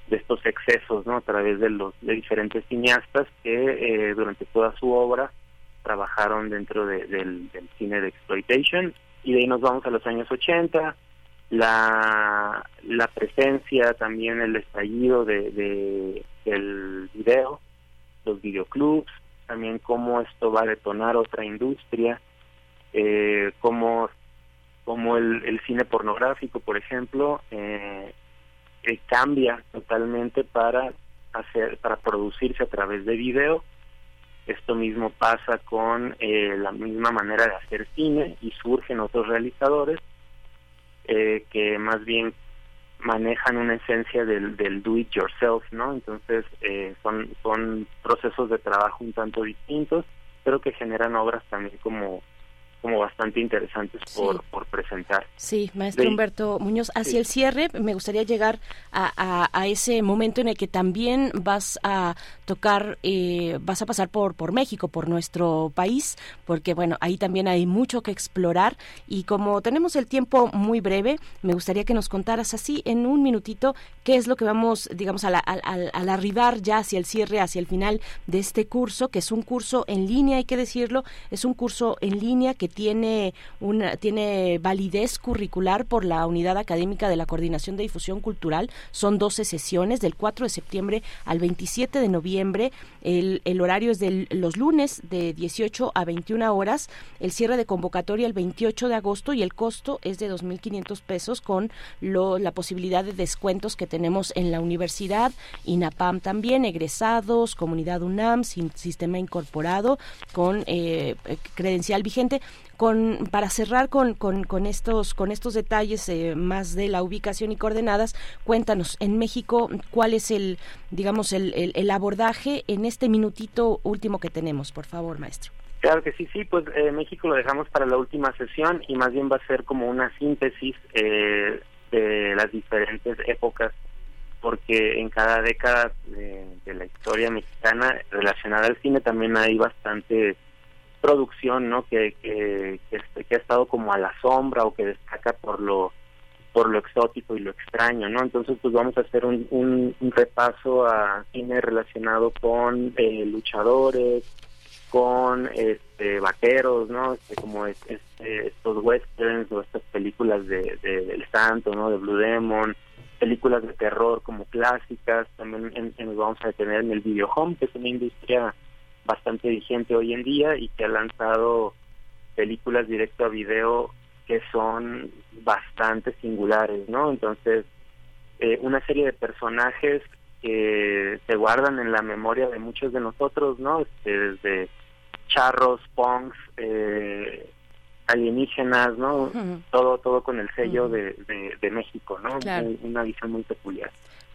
de estos excesos, ¿no? A través de los de diferentes cineastas que eh, durante toda su obra trabajaron dentro de, del, del, cine de exploitation y de ahí nos vamos a los años 80, la, la presencia, también el estallido de, de del video, los videoclubs, también cómo esto va a detonar otra industria, eh, cómo como el, el cine pornográfico, por ejemplo, eh, eh, cambia totalmente para hacer, para producirse a través de video Esto mismo pasa con eh, la misma manera de hacer cine y surgen otros realizadores eh, que más bien manejan una esencia del, del do it yourself, ¿no? Entonces eh, son son procesos de trabajo un tanto distintos, pero que generan obras también como como bastante interesantes por, por presentar. Sí, maestro Humberto Muñoz, hacia el cierre me gustaría llegar a, a, ese momento en el que también vas a tocar, eh, vas a pasar por, por México, por nuestro país, porque bueno, ahí también hay mucho que explorar. Y como tenemos el tiempo muy breve, me gustaría que nos contaras así en un minutito qué es lo que vamos, digamos, al, al arribar ya hacia el cierre, hacia el final de este curso, que es un curso en línea, hay que decirlo, es un curso en línea que tiene, una, tiene validez curricular por la Unidad Académica de la Coordinación de Difusión Cultural. Son 12 sesiones del 4 de septiembre al 27 de noviembre. El, el horario es de los lunes de 18 a 21 horas. El cierre de convocatoria el 28 de agosto y el costo es de 2.500 pesos con lo, la posibilidad de descuentos que tenemos en la universidad, INAPAM también, egresados, comunidad UNAM, sin sistema incorporado, con eh, credencial vigente con, para cerrar con, con, estos, con estos detalles eh, más de la ubicación y coordenadas, cuéntanos, en México, ¿cuál es el, digamos, el, el, abordaje en este minutito último que tenemos? Por favor, maestro. Claro que sí, sí, pues eh, México lo dejamos para la última sesión y más bien va a ser como una síntesis eh, de las diferentes épocas, porque en cada década de, de, la historia mexicana relacionada al cine también hay bastante producción no que, que, que, ha estado como a la sombra o que destaca por lo por lo exótico y lo extraño no entonces pues vamos a hacer un, un, repaso a cine relacionado con eh, luchadores con este vaqueros no este, como este, estos westerns o estas películas de, de, del santo no de Blue Demon películas de terror como clásicas también nos vamos a detener en el video home que es una industria bastante vigente hoy en día y que ha lanzado películas directo a video que son bastante singulares, ¿no? Entonces, eh, una serie de personajes que se guardan en la memoria de muchos de nosotros, ¿no? Este, desde charros, punks, eh, alienígenas, ¿no? Todo todo con el sello de, de, México, ¿no? Una visión muy peculiar.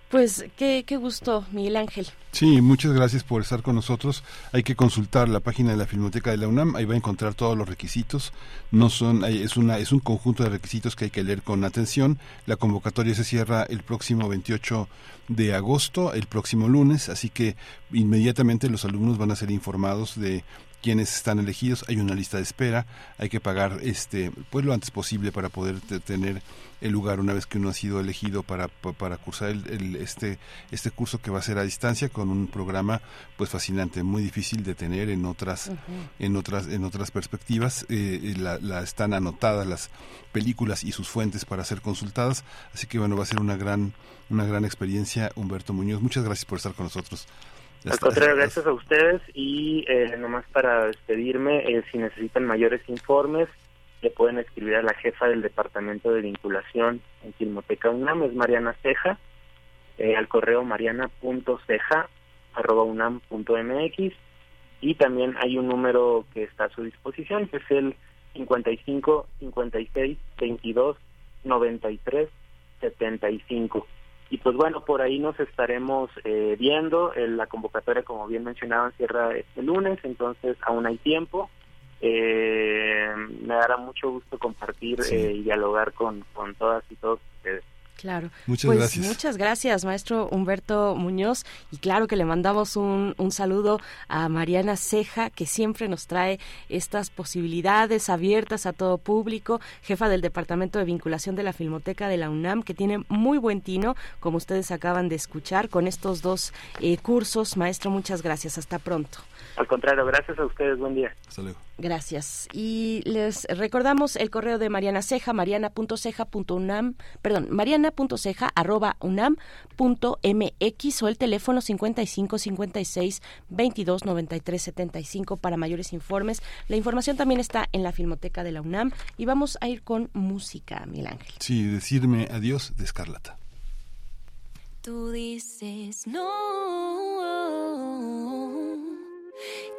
Pues qué, qué gusto, Miguel Ángel. Sí, muchas gracias por estar con nosotros. Hay que consultar la página de la Filmoteca de la UNAM, ahí va a encontrar todos los requisitos. No son es una es un conjunto de requisitos que hay que leer con atención. La convocatoria se cierra el próximo 28 de agosto, el próximo lunes, así que inmediatamente los alumnos van a ser informados de quienes están elegidos, hay una lista de espera, hay que pagar este pues lo antes posible para poder tener el lugar una vez que uno ha sido elegido para, para cursar el, este este curso que va a ser a distancia con un programa pues fascinante muy difícil de tener en otras en otras en otras perspectivas. Eh, la, están anotadas las películas y sus fuentes para ser consultadas. Así que bueno va a ser una gran una gran experiencia Humberto Muñoz. Muchas gracias por estar con nosotros. Al contrario, gracias a ustedes y eh, nomás para despedirme, eh, si necesitan mayores informes, pueden escribir a la jefa del Departamento de Vinculación en Filmoteca UNAM, es Mariana Ceja, eh, al correo mariana.ceja.unam.mx y también hay un número que está a su disposición, que es el 55 56 22 93 75. Y pues bueno, por ahí nos estaremos eh, viendo. La convocatoria, como bien mencionaban, cierra este lunes, entonces aún hay tiempo. Eh, me dará mucho gusto compartir eh, y dialogar con, con todas y todos ustedes. Claro. Muchas pues gracias. Muchas gracias, maestro Humberto Muñoz. Y claro que le mandamos un, un, saludo a Mariana Ceja, que siempre nos trae estas posibilidades abiertas a todo público, jefa del Departamento de Vinculación de la Filmoteca de la UNAM, que tiene muy buen tino, como ustedes acaban de escuchar, con estos dos eh, cursos. Maestro, muchas gracias. Hasta pronto. Al contrario, gracias a ustedes. Buen día. Hasta luego. Gracias. Y les recordamos el correo de Mariana Ceja, mariana.ceja.unam, perdón, mariana.ceja.unam.mx o el teléfono 55 56 22 93 75 para mayores informes. La información también está en la Filmoteca de la UNAM y vamos a ir con música, Miguel Ángel. Sí, decirme adiós de Escarlata. Tú dices no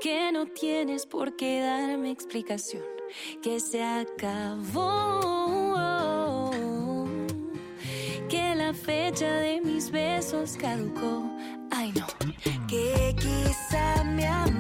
que no tienes por qué darme explicación, que se acabó, que la fecha de mis besos caducó. Ay no, que quizá mi amor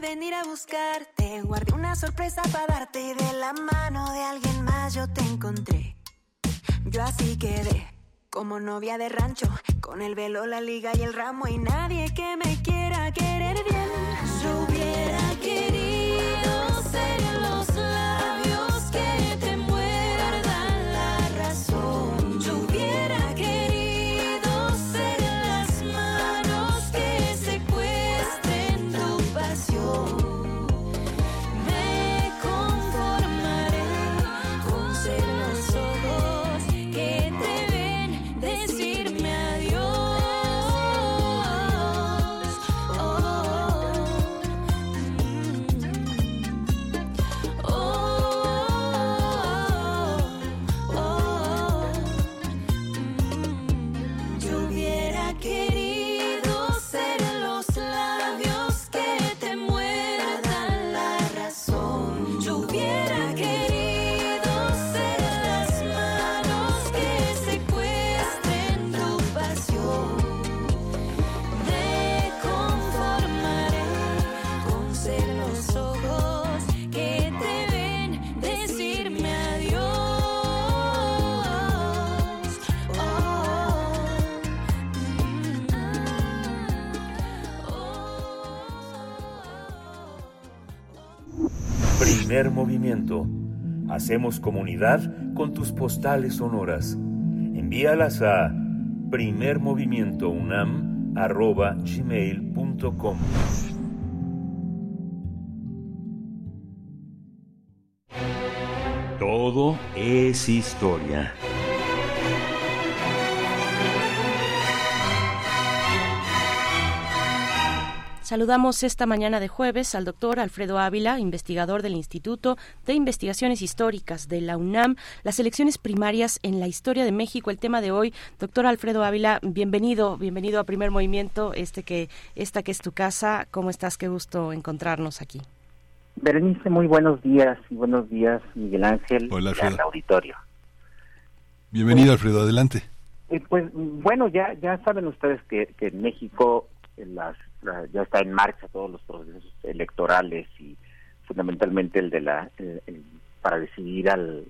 venir a buscarte. Guardé una sorpresa para darte de la mano de alguien más yo te encontré. Yo así quedé, como novia de rancho, con el velo, la liga y el ramo y nadie que me quiera querer bien. Movimiento. Hacemos comunidad con tus postales sonoras. Envíalas a primermovimientounam.gmail.com Todo es historia. Saludamos esta mañana de jueves al doctor Alfredo Ávila, investigador del Instituto de Investigaciones Históricas de la UNAM, las elecciones primarias en la historia de México. El tema de hoy, doctor Alfredo Ávila, bienvenido, bienvenido a Primer Movimiento, este que, esta que es tu casa. ¿Cómo estás? Qué gusto encontrarnos aquí. Berenice, muy buenos días y buenos días, Miguel Ángel, Hola, y al auditorio. Bienvenido, Alfredo, adelante. Eh, pues bueno, ya ya saben ustedes que, que en México eh, las, la- ya está en marcha todos los procesos electorales y fundamentalmente el de la para decidir al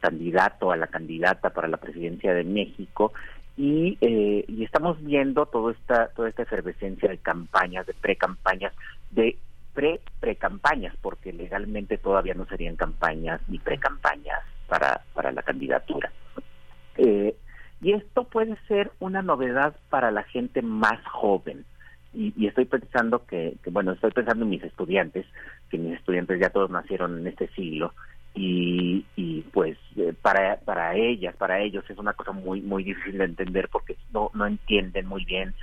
candidato a la candidata para la presidencia de México y eh, y estamos viendo toda esta toda esta efervescencia de campañas, de pre-campañas, de pre pre-campañas, porque legalmente todavía no serían campañas ni pre-campañas para para la candidatura. Eh, y esto puede ser una novedad para la gente más joven. Y, y estoy pensando que, bueno, estoy pensando en mis estudiantes, que mis estudiantes ya todos nacieron en este siglo. Y, y pues eh, para, para ellas, para ellos es una cosa muy, muy difícil de entender porque no, no entienden muy bien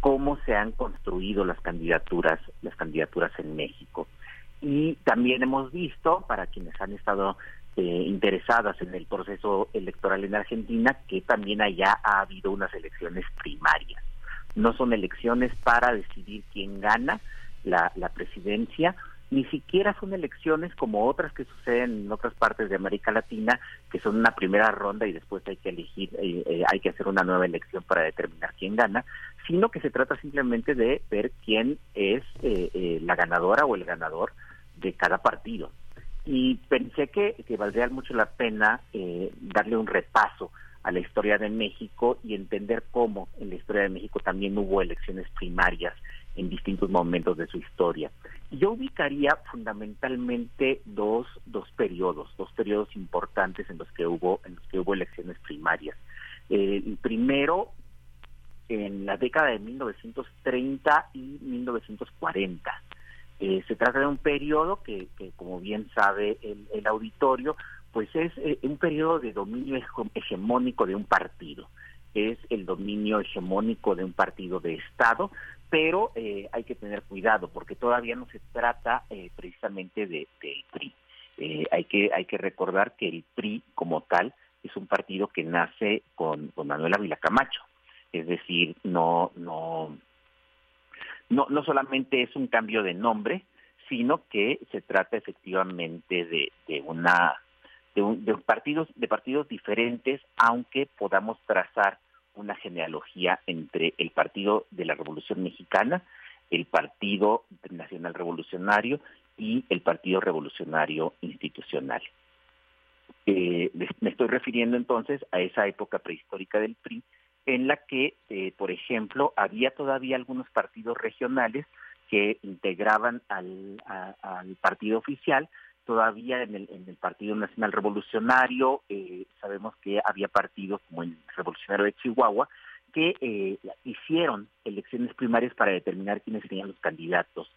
cómo se han construido las candidaturas, las candidaturas en México. Y también hemos visto, para quienes han estado eh, interesadas en el proceso electoral en Argentina, que también allá ha habido unas elecciones primarias. No son elecciones para decidir quién gana la, la presidencia, ni siquiera son elecciones como otras que suceden en otras partes de América Latina, que son una primera ronda y después hay que elegir, eh, eh, hay que hacer una nueva elección para determinar quién gana, sino que se trata simplemente de ver quién es eh, eh, la ganadora o el ganador de cada partido. y pensé que, que valdría mucho la pena eh, darle un repaso a la historia de México y entender cómo en la historia de México también hubo elecciones primarias en distintos momentos de su historia. Yo ubicaría fundamentalmente dos, dos periodos, dos periodos importantes en los que hubo, en los que hubo elecciones primarias. el primero, en la década de 1930 y 1940. Eh, se trata de un periodo que, como bien sabe el, auditorio, pues es eh, un periodo de dominio hegemónico de un partido. Es el dominio hegemónico de un partido de Estado, pero eh, hay que tener cuidado porque todavía no se trata precisamente de, del PRI. hay que hay que recordar que el PRI como tal es un partido que nace con, con Manuel Ávila Camacho, es decir, no no no, no solamente es un cambio de nombre, sino que se trata efectivamente de una de, partidos de partidos diferentes, aunque podamos trazar una genealogía entre el Partido de la Revolución Mexicana, el Partido Nacional Revolucionario y el Partido Revolucionario Institucional. Eh, me estoy refiriendo entonces a esa época prehistórica del PRI, en la que, eh, por ejemplo, había todavía algunos partidos regionales que integraban al, partido oficial. Todavía en el, en el Partido Nacional Revolucionario eh, sabemos que había partidos como el Revolucionario de Chihuahua que eh, hicieron elecciones primarias para determinar quiénes serían los candidatos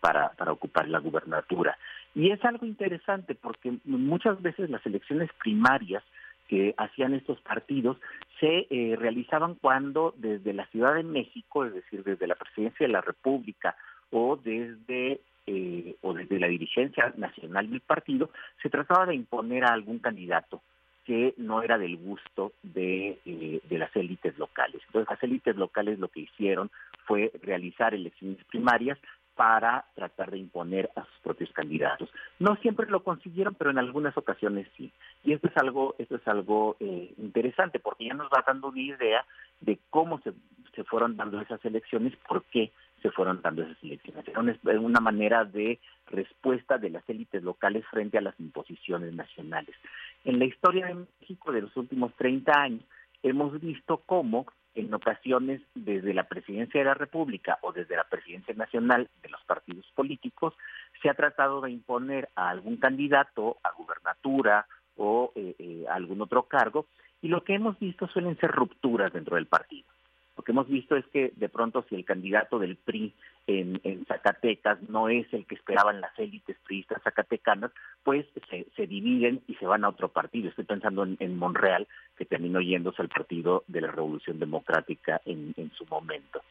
para, para ocupar la gubernatura. Y es algo interesante porque muchas veces las elecciones primarias que hacían estos partidos se eh, realizaban cuando desde la Ciudad de México, es decir, desde la Presidencia de la República o desde eh, o desde la dirigencia nacional del partido, se trataba de imponer a algún candidato que no era del gusto de, eh, de las élites locales. Entonces, las élites locales lo que hicieron fue realizar elecciones primarias para tratar de imponer a sus propios candidatos. No siempre lo consiguieron, pero en algunas ocasiones sí. Y esto es algo, esto es algo eh, interesante porque ya nos va dando una idea de cómo se, se fueron dando esas elecciones, por qué se fueron dando esas elecciones. Era una manera de respuesta de las élites locales frente a las imposiciones nacionales. En la historia de México de los últimos 30 años hemos visto cómo en ocasiones desde la presidencia de la República o desde la presidencia nacional de los partidos políticos se ha tratado de imponer a algún candidato a gubernatura o eh, eh, algún otro cargo y lo que hemos visto suelen ser rupturas dentro del partido. Lo que hemos visto es que de pronto si el candidato del PRI en, Zacatecas no es el que esperaban las élites priistas zacatecanas, pues se, dividen y se van a otro partido. Estoy pensando en, Monreal, que terminó yéndose al Partido de la Revolución Democrática en, su momento.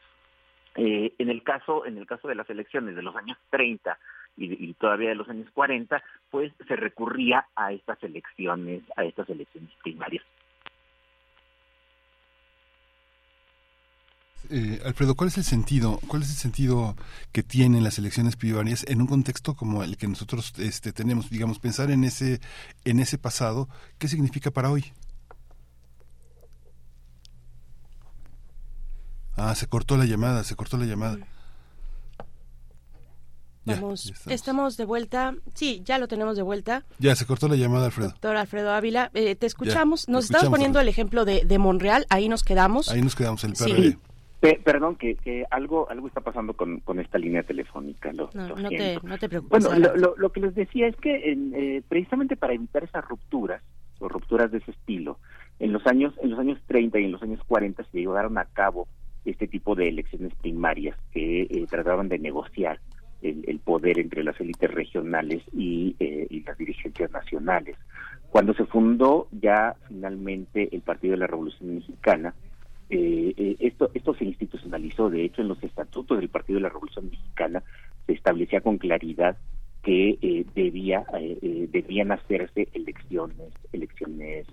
Eh, en el caso en el caso de las elecciones de los años 30 y, y, todavía de los años 40, pues se recurría a estas elecciones a estas elecciones primarias. Eh, Alfredo, ¿cuál es el sentido? ¿Cuál es el sentido que tienen las elecciones primarias en un contexto como el que nosotros este, tenemos? Digamos, pensar en ese en ese pasado, ¿qué significa para hoy? Ah, se cortó la llamada, se cortó la llamada. Vamos, estamos. de vuelta. Sí, ya lo tenemos de vuelta. Ya, se cortó la llamada, Alfredo. Doctor Alfredo Ávila, eh, te escuchamos. nos estamos poniendo el ejemplo de, de, Monreal, ahí nos quedamos. Ahí nos quedamos, el PRD perdón, que, que, algo algo está pasando con, con esta línea telefónica. Lo, no, no, te, no, te, preocupes. Bueno, lo, lo, que les decía es que eh, precisamente para evitar esas rupturas, o rupturas de ese estilo, en los años en los años 30 y en los años 40 se llevaron a cabo este tipo de elecciones primarias que eh, trataban de negociar el, poder entre las élites regionales y, eh, y las dirigencias nacionales. Cuando se fundó ya finalmente el Partido de la Revolución Mexicana, eh, eh, esto, esto se institucionalizó, de hecho, en los estatutos del Partido de la Revolución Mexicana se establecía con claridad que eh, debía eh, debían hacerse elecciones elecciones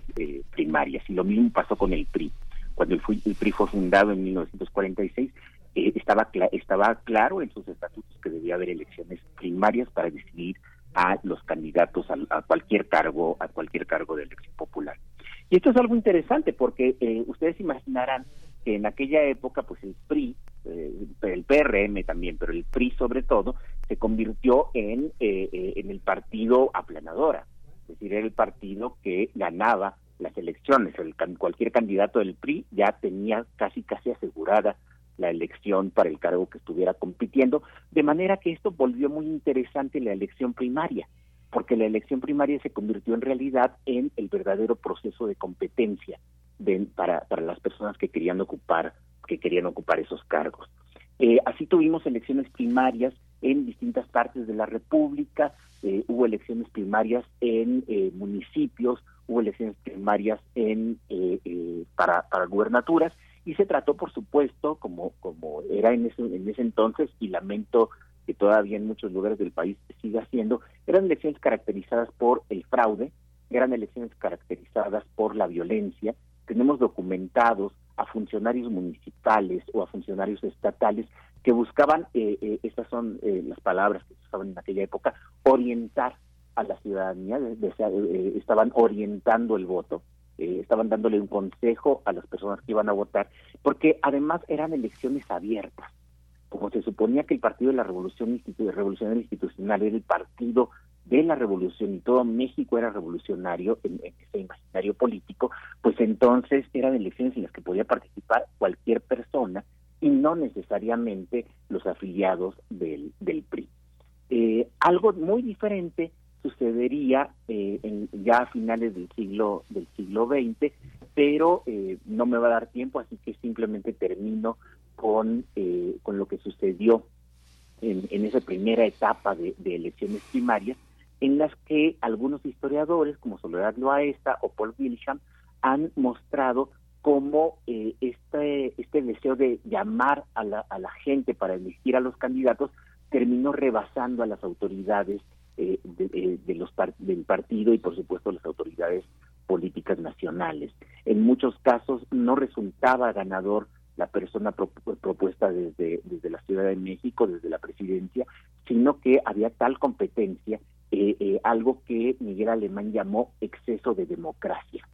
primarias. Y lo mismo pasó con el PRI cuando el, PRI fue fundado en 1946 estaba estaba claro en sus estatutos que debía haber elecciones primarias para decidir a los candidatos a cualquier cargo a cualquier cargo de elección popular y esto es algo interesante porque eh, ustedes imaginarán que en aquella época, pues el PRI eh, el PRM también, pero el PRI sobre todo, se convirtió en, en el partido aplanadora, es decir, era el partido que ganaba las elecciones. El, cualquier candidato del PRI ya tenía casi casi asegurada la elección para el cargo que estuviera compitiendo, de manera que esto volvió muy interesante la elección primaria, porque la elección primaria se convirtió en realidad en el verdadero proceso de competencia para, para las personas que querían ocupar que querían ocupar esos cargos. Eh, así tuvimos elecciones primarias en distintas partes de la República, eh, hubo elecciones primarias en eh, municipios, hubo elecciones primarias en para, para gubernaturas y se trató, por supuesto, como, como era en ese, en ese entonces, y lamento que todavía en muchos lugares del país siga siendo, eran elecciones caracterizadas por el fraude, eran elecciones caracterizadas por la violencia. Tenemos documentados a funcionarios municipales o a funcionarios estatales que buscaban, eh, eh, estas son eh, las palabras que usaban en aquella época, orientar a la ciudadanía, estaban orientando el voto, eh, estaban dándole un consejo a las personas que iban a votar, porque además eran elecciones abiertas. Como se suponía que el Partido de la Revolución Institucional era el partido de la revolución y todo México era revolucionario en, ese imaginario político, pues entonces eran elecciones en las que podía participar cualquier persona y no necesariamente los afiliados del, del PRI. Eh, algo muy diferente sucedería eh, en, ya a finales del siglo del siglo XX, pero eh, no me va a dar tiempo, así que simplemente termino con eh, con lo que sucedió en, en esa primera etapa de, elecciones primarias, en las que algunos historiadores, como Soledad Loaesta o Paul Wilsham, han mostrado cómo este este deseo de llamar a la, a la gente para elegir a los candidatos terminó rebasando a las autoridades eh, de, de, los del partido y por supuesto las autoridades políticas nacionales. En muchos casos no resultaba ganador la persona propuesta desde, desde la Ciudad de México, desde la presidencia, sino que había tal competencia, eh, eh, algo que Miguel Alemán llamó exceso de democracia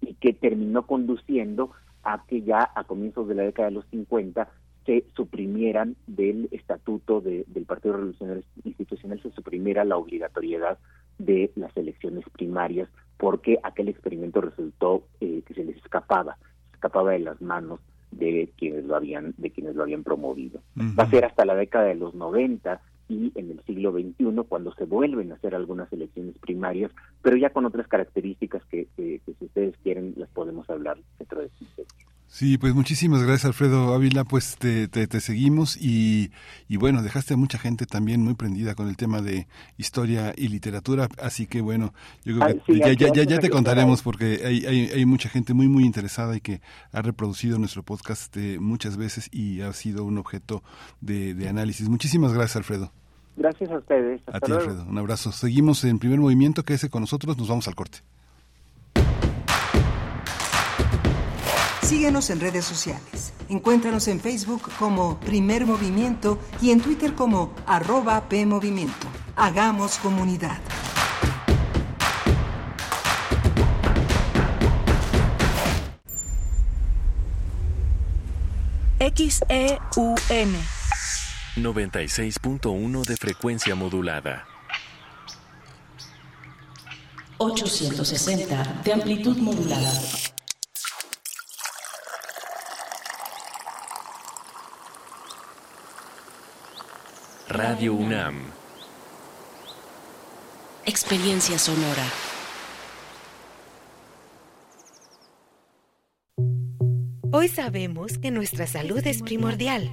y que terminó conduciendo a que ya a comienzos de la década de los 50 se suprimieran del estatuto del Partido Revolucionario Institucional, se suprimiera la obligatoriedad de las elecciones primarias, porque aquel experimento resultó eh, que se les escapaba, escapaba de las manos de quienes lo habían, de quienes lo habían promovido. Va a ser hasta la década de los 90 y en el siglo XXI cuando se vuelven a hacer algunas elecciones primarias, pero ya con otras características que, que, si ustedes quieren las podemos hablar dentro de 15 Sí, pues muchísimas gracias Alfredo Ávila, pues te, te, seguimos y, y, bueno, dejaste a mucha gente también muy prendida con el tema de historia y literatura, así que bueno, yo creo que ya, ya, ya, te contaremos porque hay, hay, hay, mucha gente muy muy interesada y que ha reproducido nuestro podcast eh, muchas veces y ha sido un objeto de, de análisis. Muchísimas gracias Alfredo. Gracias a ustedes. a ti Alfredo, un abrazo. Seguimos en primer movimiento, quédese con nosotros, nos vamos al corte. Síguenos en redes sociales. Encuéntranos en Facebook como Primer Movimiento y en Twitter como arroba PMovimiento. Hagamos comunidad. XEUN 96.1 de frecuencia modulada. 860 de amplitud modulada. Radio UNAM. Experiencia sonora. Hoy sabemos que nuestra salud es primordial.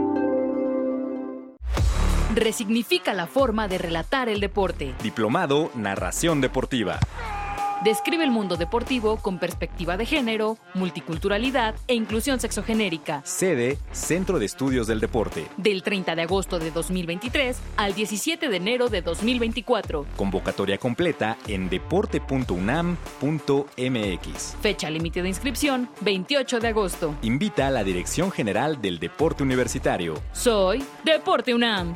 Resignifica la forma de relatar el deporte. Diplomado Narración Deportiva. Describe el mundo deportivo con perspectiva de género, multiculturalidad e inclusión sexogenérica. Sede Centro de Estudios del Deporte. Del 30 de agosto de 2023 al 17 de enero de 2024. Convocatoria completa en deporte.unam.mx. Fecha límite de inscripción 28 de agosto. Invita a la Dirección General del Deporte Universitario. Soy Deporte UNAM.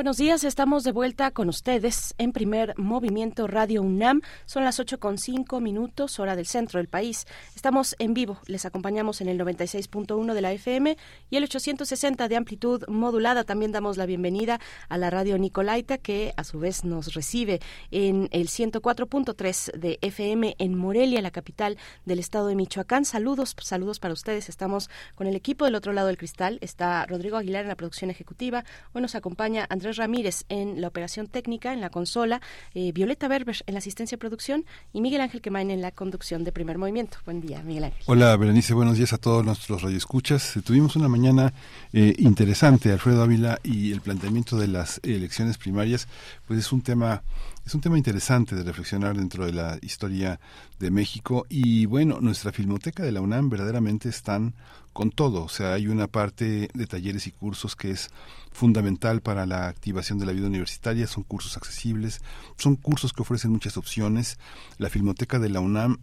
Buenos días, estamos de vuelta con ustedes en primer movimiento Radio UNAM. Son las 8 con 5 minutos, hora del centro del país. Estamos en vivo, les acompañamos en el 96.1 de la FM y el 860 de amplitud modulada. También damos la bienvenida a la Radio Nicolaita, que a su vez nos recibe en el 104.3 de FM en Morelia, la capital del estado de Michoacán. Saludos, saludos para ustedes. Estamos con el equipo del otro lado del cristal. Está Rodrigo Aguilar en la producción ejecutiva. Hoy nos acompaña Andrés Ramírez en la operación técnica, en la consola, eh, Violeta Berber en la asistencia de producción y Miguel Ángel Quemain en la conducción de primer movimiento. Buen día, Miguel Ángel. Hola, Berenice, buenos días a todos nuestros radioescuchas. Eh, tuvimos una mañana eh, interesante, Alfredo Ávila, y el planteamiento de las elecciones primarias, pues es un tema es un tema interesante de reflexionar dentro de la historia de México. Y bueno, nuestra filmoteca de la UNAM verdaderamente están con todo, o sea, hay una parte de talleres y cursos que es fundamental para la activación de la vida universitaria, son cursos accesibles, son cursos que ofrecen muchas opciones. La Filmoteca de la UNAM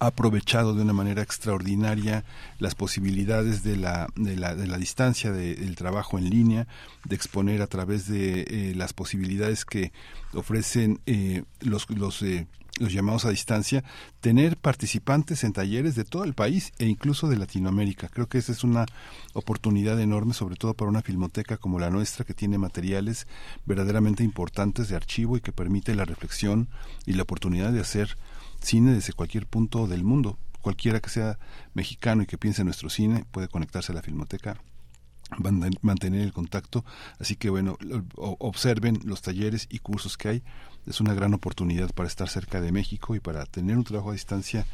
ha aprovechado de una manera extraordinaria las posibilidades de la, de la, de la distancia del trabajo en línea, de exponer a través de eh, las posibilidades que ofrecen eh, los, los eh, los llamados a distancia, tener participantes en talleres de todo el país e incluso de Latinoamérica. Creo que esa es una oportunidad enorme, sobre todo para una filmoteca como la nuestra, que tiene materiales verdaderamente importantes de archivo y que permite la reflexión y la oportunidad de hacer cine desde cualquier punto del mundo. Cualquiera que sea mexicano y que piense en nuestro cine puede conectarse a la filmoteca mantener el contacto. Así que bueno, observen los talleres y cursos que hay es una gran oportunidad para estar cerca de México y para tener un trabajo a distancia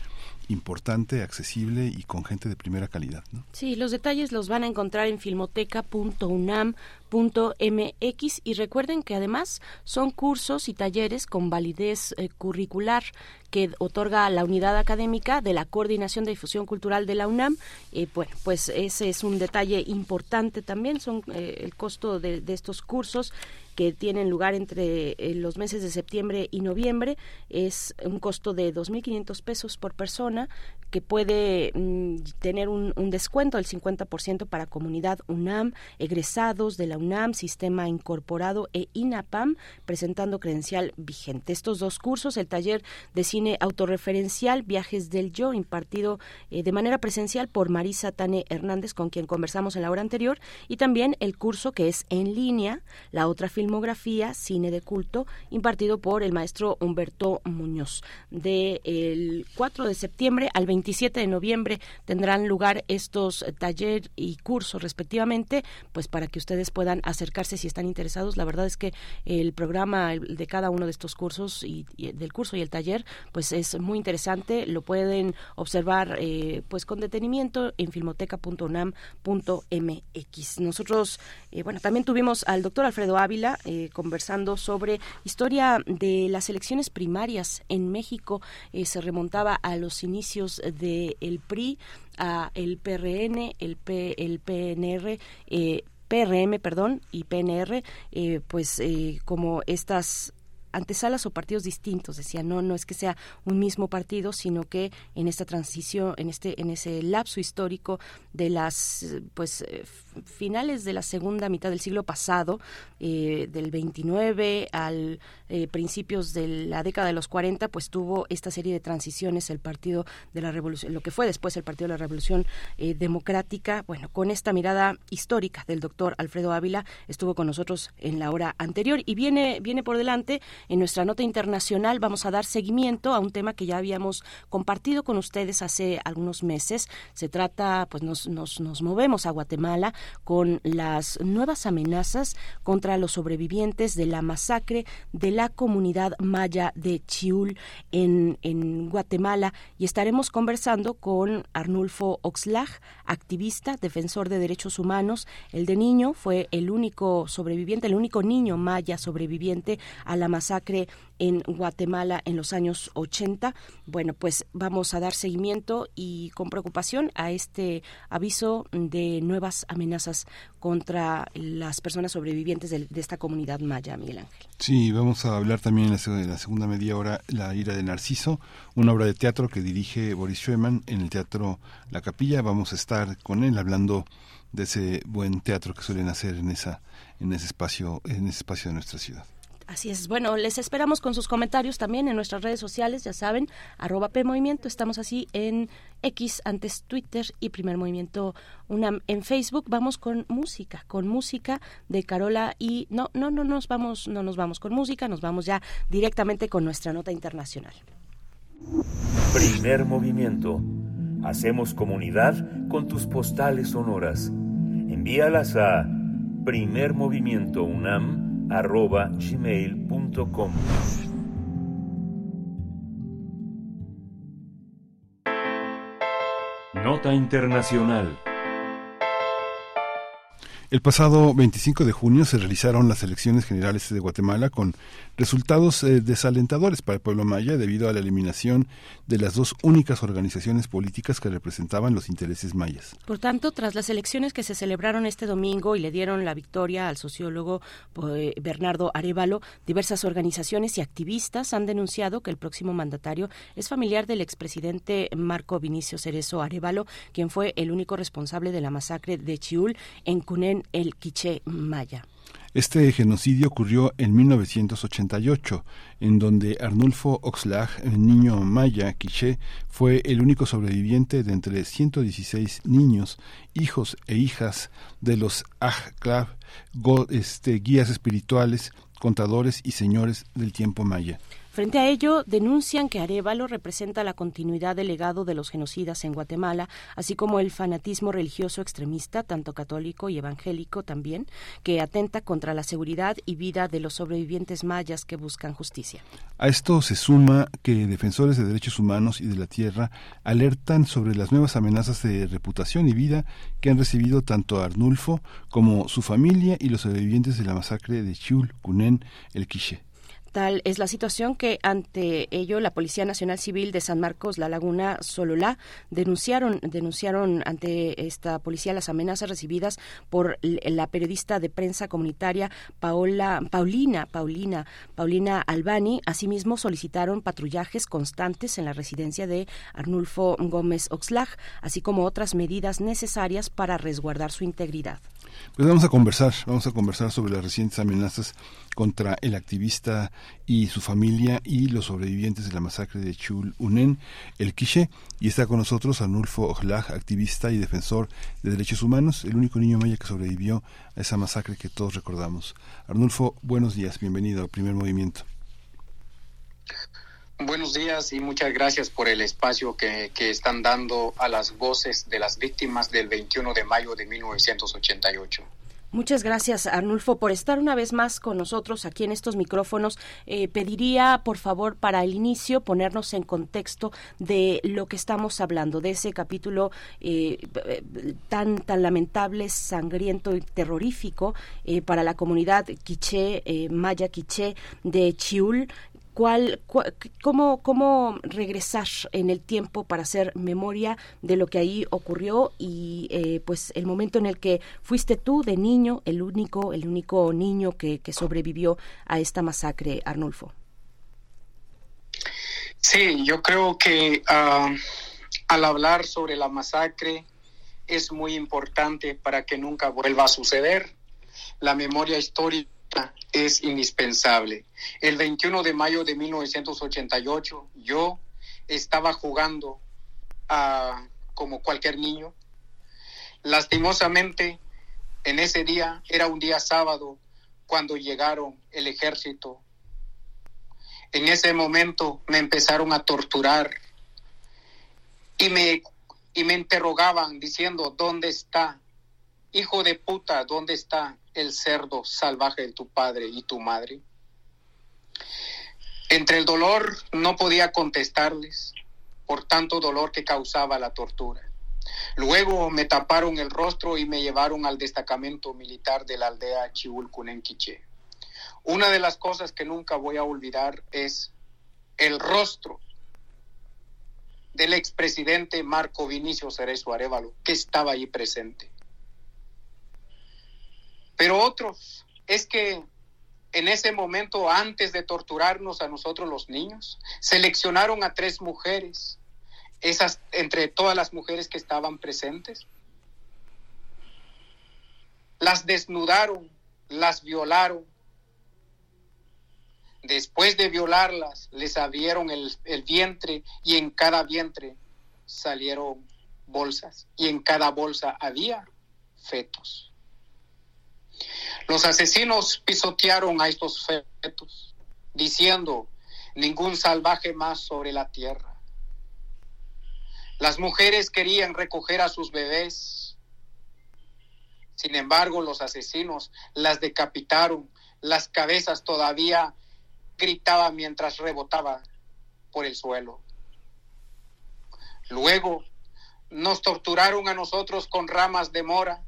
importante, accesible y con gente de primera calidad. ¿no? Sí, los detalles los van a encontrar en filmoteca.unam.mx y recuerden que además son cursos y talleres con validez eh, curricular que otorga la unidad académica de la Coordinación de Difusión Cultural de la UNAM. Eh, pues ese es un detalle importante también, son eh, el costo de, de estos cursos que tienen lugar entre eh, los meses de septiembre y noviembre. Es un costo de 2.500 pesos por persona que puede mm, tener un, descuento del 50% para comunidad UNAM, egresados de la UNAM, Sistema Incorporado e INAPAM, presentando credencial vigente. Estos dos cursos, el taller de cine autorreferencial Viajes del Yo, impartido eh, de manera presencial por Marisa Tane Hernández, con quien conversamos en la hora anterior, y también el curso que es en línea, la otra filmografía, cine de culto, impartido por el maestro Humberto Muñoz. Del 4 de septiembre al 27 de noviembre tendrán lugar estos taller y cursos respectivamente, pues para que ustedes puedan acercarse si están interesados. La verdad es que el programa de cada uno de estos cursos y, del curso y el taller, pues es muy interesante. Lo pueden observar eh, pues con detenimiento en filmoteca.unam.mx. Nosotros, eh, bueno, también tuvimos al doctor Alfredo Ávila eh, conversando sobre historia de las elecciones primarias en México. se remontaba a los inicios del PRI, a el PRN, el, P, el PNR, PRM, perdón, y PNR, pues como estas antesalas o partidos distintos. Decía, no, no es que sea un mismo partido, sino que en esta transición, en este, en ese lapso histórico de las, pues, eh, finales de la segunda mitad del siglo pasado, eh, del 29 al eh, principios de la década de los 40, pues tuvo esta serie de transiciones el Partido de la Revolución, lo que fue después el Partido de la Revolución eh, Democrática. Bueno, con esta mirada histórica del doctor Alfredo Ávila, estuvo con nosotros en la hora anterior y viene, viene por delante en nuestra nota internacional. Vamos a dar seguimiento a un tema que ya habíamos compartido con ustedes hace algunos meses. Se trata, pues nos, nos, nos movemos a Guatemala con las nuevas amenazas contra los sobrevivientes de la masacre de la comunidad maya de Chiul en, en Guatemala y estaremos conversando con Arnulfo Oxlag, activista, defensor de derechos humanos. El de niño fue el único sobreviviente, el único niño maya sobreviviente a la masacre en Guatemala en los años 80. Bueno, pues vamos a dar seguimiento y con preocupación a este aviso de nuevas amenazas contra las personas sobrevivientes de, esta comunidad maya, Miguel Ángel. Sí, vamos a hablar también en la, segunda media hora La ira de Narciso, una obra de teatro que dirige Boris Schumann en el Teatro La Capilla. Vamos a estar con él hablando de ese buen teatro que suelen hacer en esa en ese espacio en ese espacio de nuestra ciudad. Así es. Bueno, les esperamos con sus comentarios también en nuestras redes sociales, ya saben, arroba P Movimiento. Estamos así en X, antes Twitter y Primer Movimiento UNAM en Facebook. Vamos con música, con música de Carola y no, no, no nos vamos, no nos vamos con música, nos vamos ya directamente con nuestra nota internacional. Primer Movimiento. Hacemos comunidad con tus postales sonoras. Envíalas a primermovimientounam arroba gmail.com. Nota Internacional. El pasado 25 de junio se realizaron las elecciones generales de Guatemala con resultados eh, desalentadores para el pueblo maya debido a la eliminación de las dos únicas organizaciones políticas que representaban los intereses mayas. Por tanto, tras las elecciones que se celebraron este domingo y le dieron la victoria al sociólogo eh, Bernardo Arevalo, diversas organizaciones y activistas han denunciado que el próximo mandatario es familiar del expresidente Marco Vinicio Cerezo Arevalo, quien fue el único responsable de la masacre de Chiul en Cunén, el Quiché Maya. Este genocidio ocurrió en 1988, en donde Arnulfo Oxlag, el niño maya quiché, fue el único sobreviviente de entre 116 niños, hijos e hijas de los Ajklav, este, guías espirituales, contadores y señores del tiempo maya. Frente a ello, denuncian que Arevalo representa la continuidad del legado de los genocidas en Guatemala, así como el fanatismo religioso extremista, tanto católico y evangélico también, que atenta contra la seguridad y vida de los sobrevivientes mayas que buscan justicia. A esto se suma que defensores de derechos humanos y de la tierra alertan sobre las nuevas amenazas de reputación y vida que han recibido tanto Arnulfo como su familia y los sobrevivientes de la masacre de Chul, Cunén, el Quiché. Tal es la situación que ante ello la Policía Nacional Civil de San Marcos, La Laguna, Sololá, denunciaron, denunciaron ante esta policía las amenazas recibidas por la periodista de prensa comunitaria Paola, Paulina, Paulina, Paulina Albani. Asimismo solicitaron patrullajes constantes en la residencia de Arnulfo Gómez Oxlag, así como otras medidas necesarias para resguardar su integridad. Pues vamos a conversar, vamos a conversar sobre las recientes amenazas contra el activista y su familia y los sobrevivientes de la masacre de Chul Unen, el Quiche, y está con nosotros Anulfo Ojlaj, activista y defensor de derechos humanos, el único niño maya que sobrevivió a esa masacre que todos recordamos. Arnulfo, buenos días, bienvenido al primer movimiento. Buenos días y muchas gracias por el espacio que, que, están dando a las voces de las víctimas del 21 de mayo de 1988. Muchas gracias, Arnulfo, por estar una vez más con nosotros aquí en estos micrófonos. Eh, pediría, por favor, para el inicio, ponernos en contexto de lo que estamos hablando, de ese capítulo eh, tan, tan lamentable, sangriento y terrorífico eh, para la comunidad quiché, maya quiché de Chiul, cuál, cómo, cómo regresar en el tiempo para hacer memoria de lo que ahí ocurrió y eh, pues el momento en el que fuiste tú de niño, el único, el único niño que, que sobrevivió a esta masacre, Arnulfo. Sí, yo creo que uh, al hablar sobre la masacre es muy importante para que nunca vuelva a suceder. La memoria histórica es indispensable. El 21 de mayo de 1988 yo estaba jugando a, como cualquier niño. Lastimosamente, en ese día, era un día sábado, cuando llegaron el ejército. En ese momento me empezaron a torturar y me, y me interrogaban diciendo, ¿dónde está? Hijo de puta, ¿dónde está? el cerdo salvaje de tu padre y tu madre? Entre el dolor no podía contestarles por tanto dolor que causaba la tortura. Luego me taparon el rostro y me llevaron al destacamento militar de la aldea Chiulcunenquiche. Una de las cosas que nunca voy a olvidar es el rostro del expresidente Marco Vinicio Cerezo Arevalo, que estaba ahí presente. Pero otros, es que en ese momento, antes de torturarnos a nosotros los niños, seleccionaron a tres mujeres, esas entre todas las mujeres que estaban presentes. Las desnudaron, las violaron. Después de violarlas, les abrieron el, el vientre y en cada vientre salieron bolsas y en cada bolsa había fetos. Los asesinos pisotearon a estos fetos, diciendo, ningún salvaje más sobre la tierra. Las mujeres querían recoger a sus bebés. Sin embargo, los asesinos las decapitaron. Las cabezas todavía gritaban mientras rebotaba por el suelo. Luego nos torturaron a nosotros con ramas de mora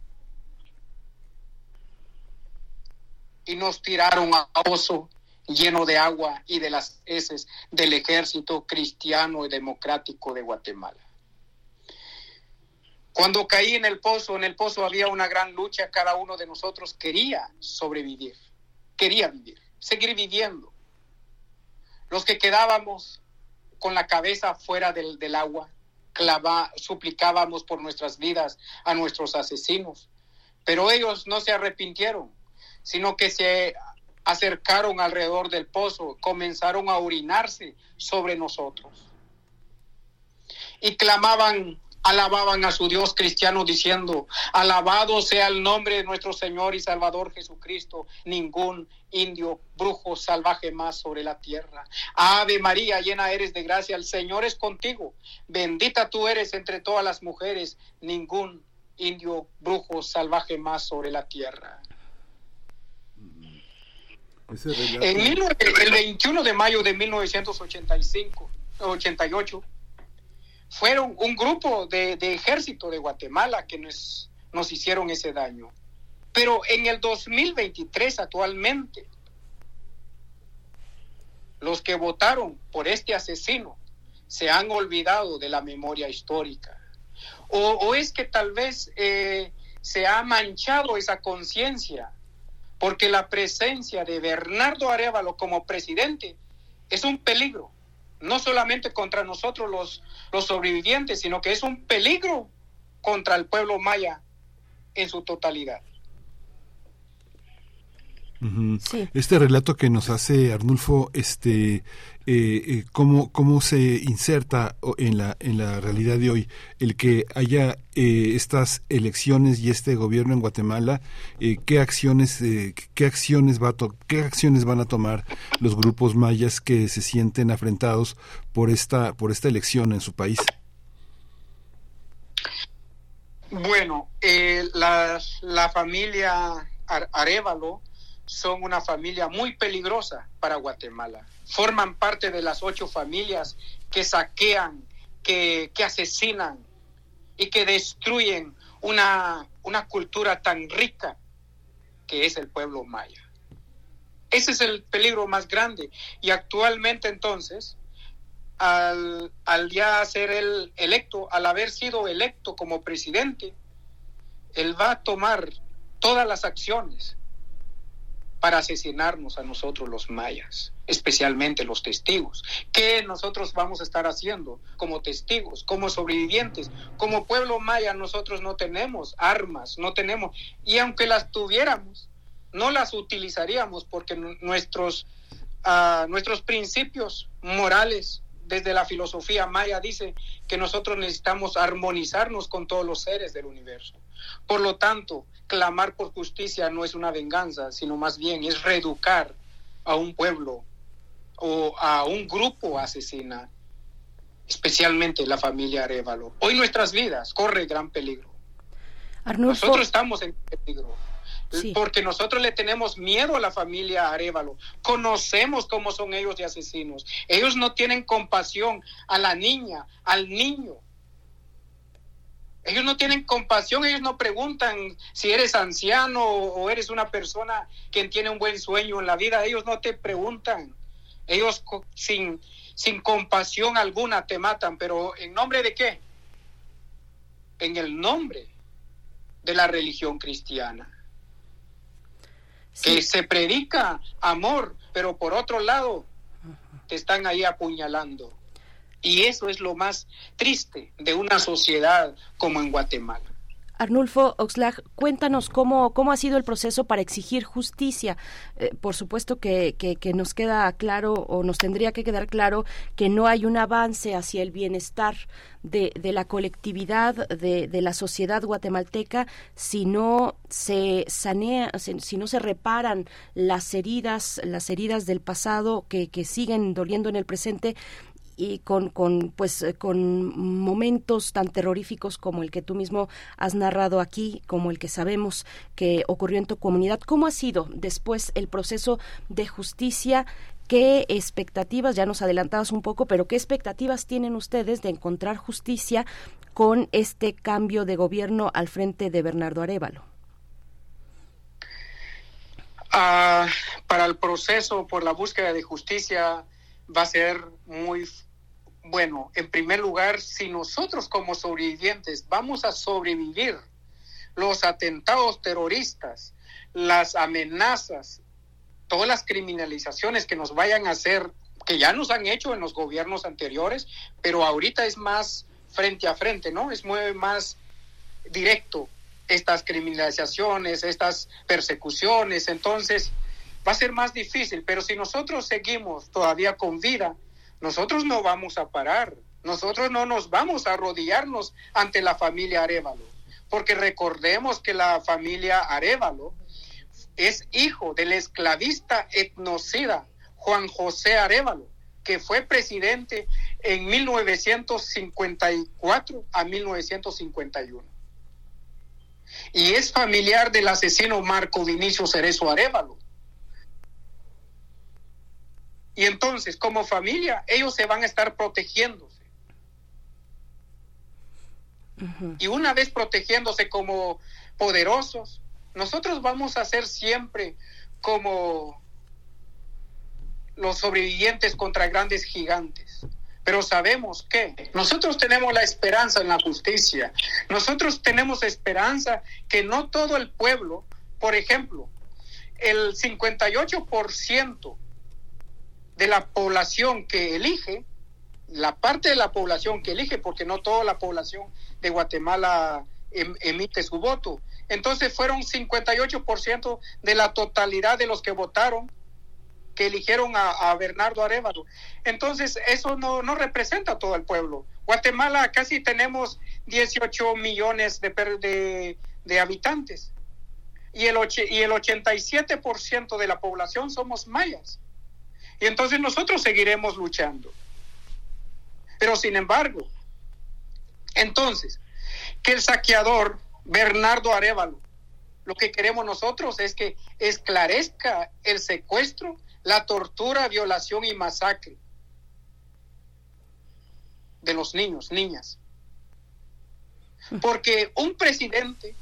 y nos tiraron a pozo lleno de agua y de las heces del ejército cristiano y democrático de Guatemala. Cuando caí en el pozo, en el pozo había una gran lucha, cada uno de nosotros quería sobrevivir, quería vivir, seguir viviendo. Los que quedábamos con la cabeza fuera del, del agua, suplicábamos por nuestras vidas a nuestros asesinos, pero ellos no se arrepintieron sino que se acercaron alrededor del pozo, comenzaron a orinarse sobre nosotros. Y clamaban, alababan a su Dios cristiano diciendo, alabado sea el nombre de nuestro Señor y Salvador Jesucristo, ningún indio, brujo, salvaje más sobre la tierra. Ave María, llena eres de gracia, el Señor es contigo, bendita tú eres entre todas las mujeres, ningún indio, brujo, salvaje más sobre la tierra. En el 21 de mayo de 1985, 88, fueron un grupo de, ejército de Guatemala que nos, hicieron ese daño. Pero en el 2023 actualmente, los que votaron por este asesino se han olvidado de la memoria histórica. O, es que tal vez eh, se ha manchado esa conciencia porque la presencia de Bernardo Arevalo como presidente es un peligro, no solamente contra nosotros los, los sobrevivientes, sino que es un peligro contra el pueblo maya en su totalidad. Este relato que nos hace Arnulfo, este, eh, eh, ¿cómo, ¿cómo se inserta en la, en la realidad de hoy? El que haya eh, estas elecciones y este gobierno en Guatemala, ¿qué, acciones, qué, acciones va a ¿qué acciones van a tomar los grupos mayas que se sienten afrentados por esta, por esta elección en su país? Bueno, la, la familia Arevalo son una familia muy peligrosa para Guatemala. Forman parte de las ocho familias que saquean, que, asesinan y que destruyen una, una cultura tan rica que es el pueblo maya. Ese es el peligro más grande. Y actualmente entonces, al, al ya ser el electo, al haber sido electo como presidente, él va a tomar todas las acciones para asesinarnos a nosotros los mayas, especialmente los testigos. ¿Qué nosotros vamos a estar haciendo como testigos, como sobrevivientes? Como pueblo maya nosotros no tenemos armas, no tenemos, y aunque las tuviéramos, no las utilizaríamos porque nuestros, uh, nuestros principios morales desde la filosofía maya dice que nosotros necesitamos armonizarnos con todos los seres del universo. Por lo tanto, clamar por justicia no es una venganza, sino más bien es reeducar a un pueblo o a un grupo asesina, especialmente la familia Arevalo. Hoy nuestras vidas corre gran peligro. Nosotros estamos en peligro. Porque nosotros le tenemos miedo a la familia Arevalo. Conocemos cómo son ellos de asesinos. Ellos no tienen compasión a la niña, al niño. Ellos no tienen compasión, ellos no preguntan si eres anciano o eres una persona que tiene un buen sueño en la vida, ellos no te preguntan. Ellos sin, sin compasión alguna te matan, pero ¿en nombre de qué? En el nombre de la religión cristiana. Que se predica amor, pero por otro lado te están ahí apuñalando. Y eso es lo más triste de una sociedad como en Guatemala. Arnulfo Oxlag, cuéntanos cómo, cómo ha sido el proceso para exigir justicia. Eh, por supuesto que, que, nos queda claro o nos tendría que quedar claro que no hay un avance hacia el bienestar de, de la colectividad, de, de, la sociedad guatemalteca, si no se sanea, si no se reparan las heridas, las heridas del pasado que, que siguen doliendo en el presente y con, con, pues, eh, con momentos tan terroríficos como el que tú mismo has narrado aquí, como el que sabemos que ocurrió en tu comunidad. ¿Cómo ha sido después el proceso de justicia? ¿Qué expectativas, ya nos adelantabas un poco, pero qué expectativas tienen ustedes de encontrar justicia con este cambio de gobierno al frente de Bernardo Arevalo? Ah, para el proceso por la búsqueda de justicia va a ser muy bueno, en primer lugar, si nosotros como sobrevivientes vamos a sobrevivir los atentados terroristas, las amenazas, todas las criminalizaciones que nos vayan a hacer, que ya nos han hecho en los gobiernos anteriores, pero ahorita es más frente a frente, ¿no? Es muy más directo estas criminalizaciones, estas persecuciones, entonces va a ser más difícil, pero si nosotros seguimos todavía con vida, nosotros no vamos a parar, nosotros no nos vamos a arrodillarnos ante la familia Arevalo, porque recordemos que la familia Arevalo es hijo del esclavista etnocida Juan José Arevalo, que fue presidente en 1954 a 1951. Y es familiar del asesino Marco Vinicio Cerezo Arevalo, y entonces, como familia, ellos se van a estar protegiéndose. Y una vez protegiéndose como poderosos, nosotros vamos a ser siempre como los sobrevivientes contra grandes gigantes. Pero sabemos que nosotros tenemos la esperanza en la justicia. Nosotros tenemos esperanza que no todo el pueblo, por ejemplo, el 58% de la población que elige, la parte de la población que elige, porque no toda la población de Guatemala em, emite su voto, Entonces fueron 58% de la totalidad de los que votaron que eligieron a, Bernardo Arevalo. Entonces, eso no, no, representa a todo el pueblo. Guatemala casi tenemos 18 millones de, de, de habitantes y el, y el 87% de la población somos mayas. Y entonces nosotros seguiremos luchando. Pero sin embargo, entonces, que el saqueador Bernardo Arevalo, lo que queremos nosotros es que esclarezca el secuestro, la tortura, violación y masacre de los niños, niñas. Porque un presidente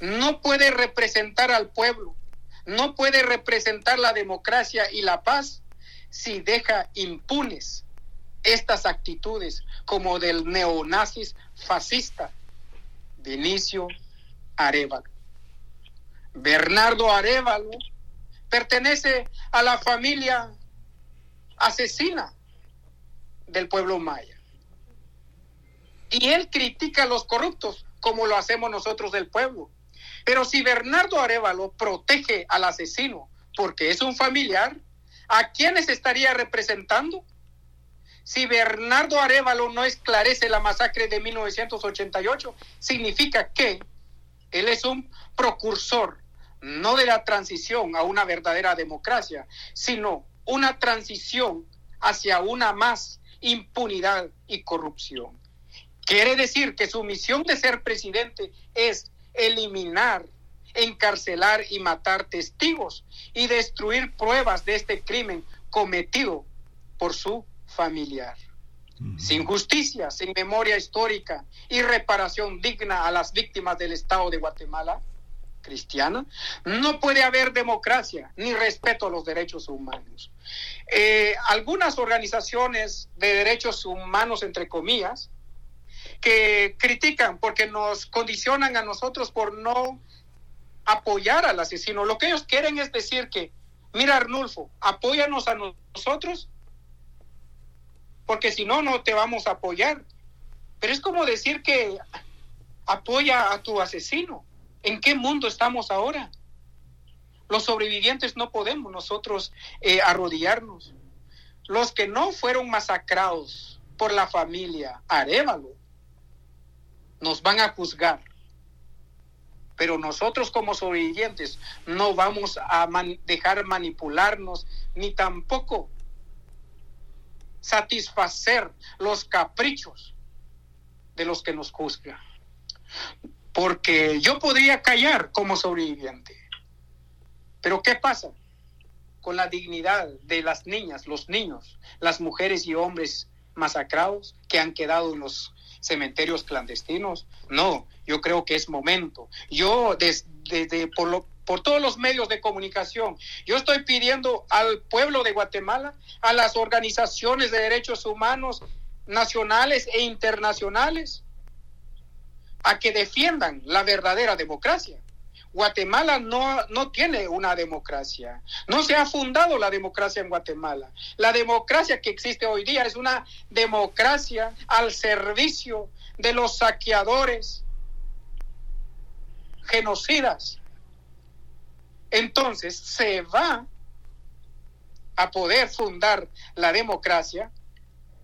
no puede representar al pueblo, no puede representar la democracia y la paz si deja impunes estas actitudes como del neonazis fascista Vinicio Arevalo. Bernardo Arevalo pertenece a la familia asesina del pueblo maya. Y él critica a los corruptos como lo hacemos nosotros del pueblo. Pero si Bernardo Arevalo protege al asesino porque es un familiar, ¿a quiénes estaría representando? Si Bernardo Arevalo no esclarece la masacre de 1988, significa que él es un procursor, no de la transición a una verdadera democracia, sino una transición hacia una más impunidad y corrupción. Quiere decir que su misión de ser presidente es eliminar, encarcelar y matar testigos y destruir pruebas de este crimen cometido por su familiar. Sin justicia, sin memoria histórica y reparación digna a las víctimas del Estado de Guatemala cristiana, no puede haber democracia ni respeto a los derechos humanos. Eh, algunas organizaciones de derechos humanos, entre comillas, que critican porque nos condicionan a nosotros por no apoyar al asesino. Lo que ellos quieren es decir que, mira Arnulfo, apóyanos a nosotros porque si no, no te vamos a apoyar. Pero es como decir que apoya a tu asesino. ¿En qué mundo estamos ahora? Los sobrevivientes no podemos nosotros eh, arrodillarnos. Los que no fueron masacrados por la familia Arevalo nos van a juzgar. Pero nosotros como sobrevivientes no vamos a dejar manipularnos ni tampoco satisfacer los caprichos de los que nos juzgan. Porque yo podría callar como sobreviviente. Pero ¿qué pasa con la dignidad de las niñas, los niños, las mujeres y hombres masacrados que han quedado en los cementerios clandestinos? No, yo creo que es momento. Yo desde, por, lo, por todos los medios de comunicación. Yo estoy pidiendo al pueblo de Guatemala, a las organizaciones de derechos humanos nacionales e internacionales, a que defiendan la verdadera democracia. Guatemala no, no tiene una democracia. No se ha fundado la democracia en Guatemala. La democracia que existe hoy día es una democracia al servicio de los saqueadores, genocidas, entonces se va a poder fundar la democracia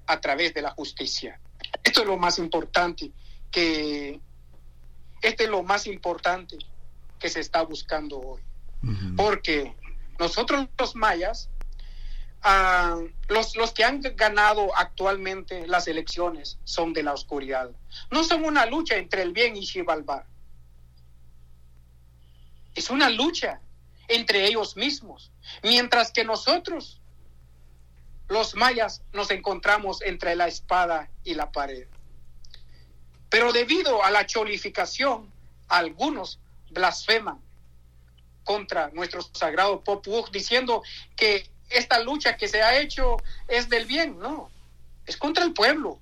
a través de la justicia. Esto es lo más importante que este es lo más importante que se está buscando hoy. Porque nosotros los mayas, ah, los, los que han ganado actualmente las elecciones son de la oscuridad. No son una lucha entre el bien y Xibalbá. Es una lucha entre ellos mismos, mientras que nosotros, los mayas, nos encontramos entre la espada y la pared. Pero debido a la cholificación, algunos blasfeman contra nuestro sagrado Popuj, diciendo que esta lucha que se ha hecho es del bien, no, es contra el pueblo.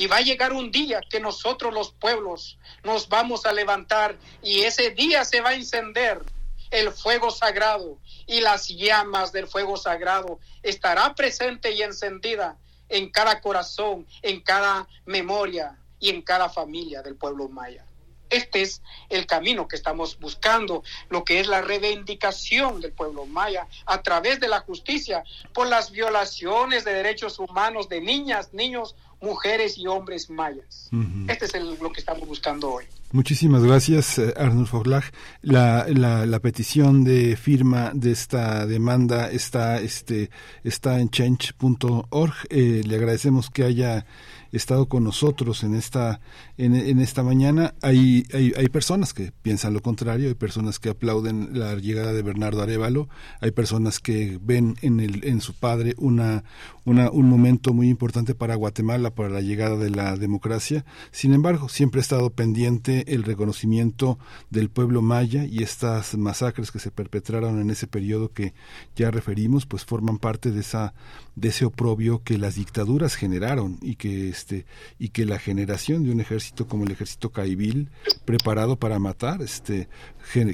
Y va a llegar un día que nosotros los pueblos nos vamos a levantar y ese día se va a encender el fuego sagrado y las llamas del fuego sagrado estará presente y encendida en cada corazón, en cada memoria y en cada familia del pueblo maya. Este es el camino que estamos buscando, lo que es la reivindicación del pueblo maya a través de la justicia por las violaciones de derechos humanos de niñas, niños, mujeres y hombres mayas. Este es lo que estamos buscando hoy. Muchísimas gracias, eh, Arnold Foglag. La, la, la, petición de firma de esta demanda está, este, está en change.org. Eh, le agradecemos que haya estado con nosotros en esta, en, esta mañana. Hay, hay, hay, personas que piensan lo contrario, hay personas que aplauden la llegada de Bernardo Arevalo, hay personas que ven en, el, en su padre una, una, un momento muy importante para Guatemala, para la llegada de la democracia. Sin embargo, siempre ha estado pendiente el reconocimiento del pueblo maya y estas masacres que se perpetraron en ese periodo que ya referimos, pues forman parte de esa de ese oprobio que las dictaduras generaron y que este y que la generación de un ejército como el ejército caibil preparado para matar este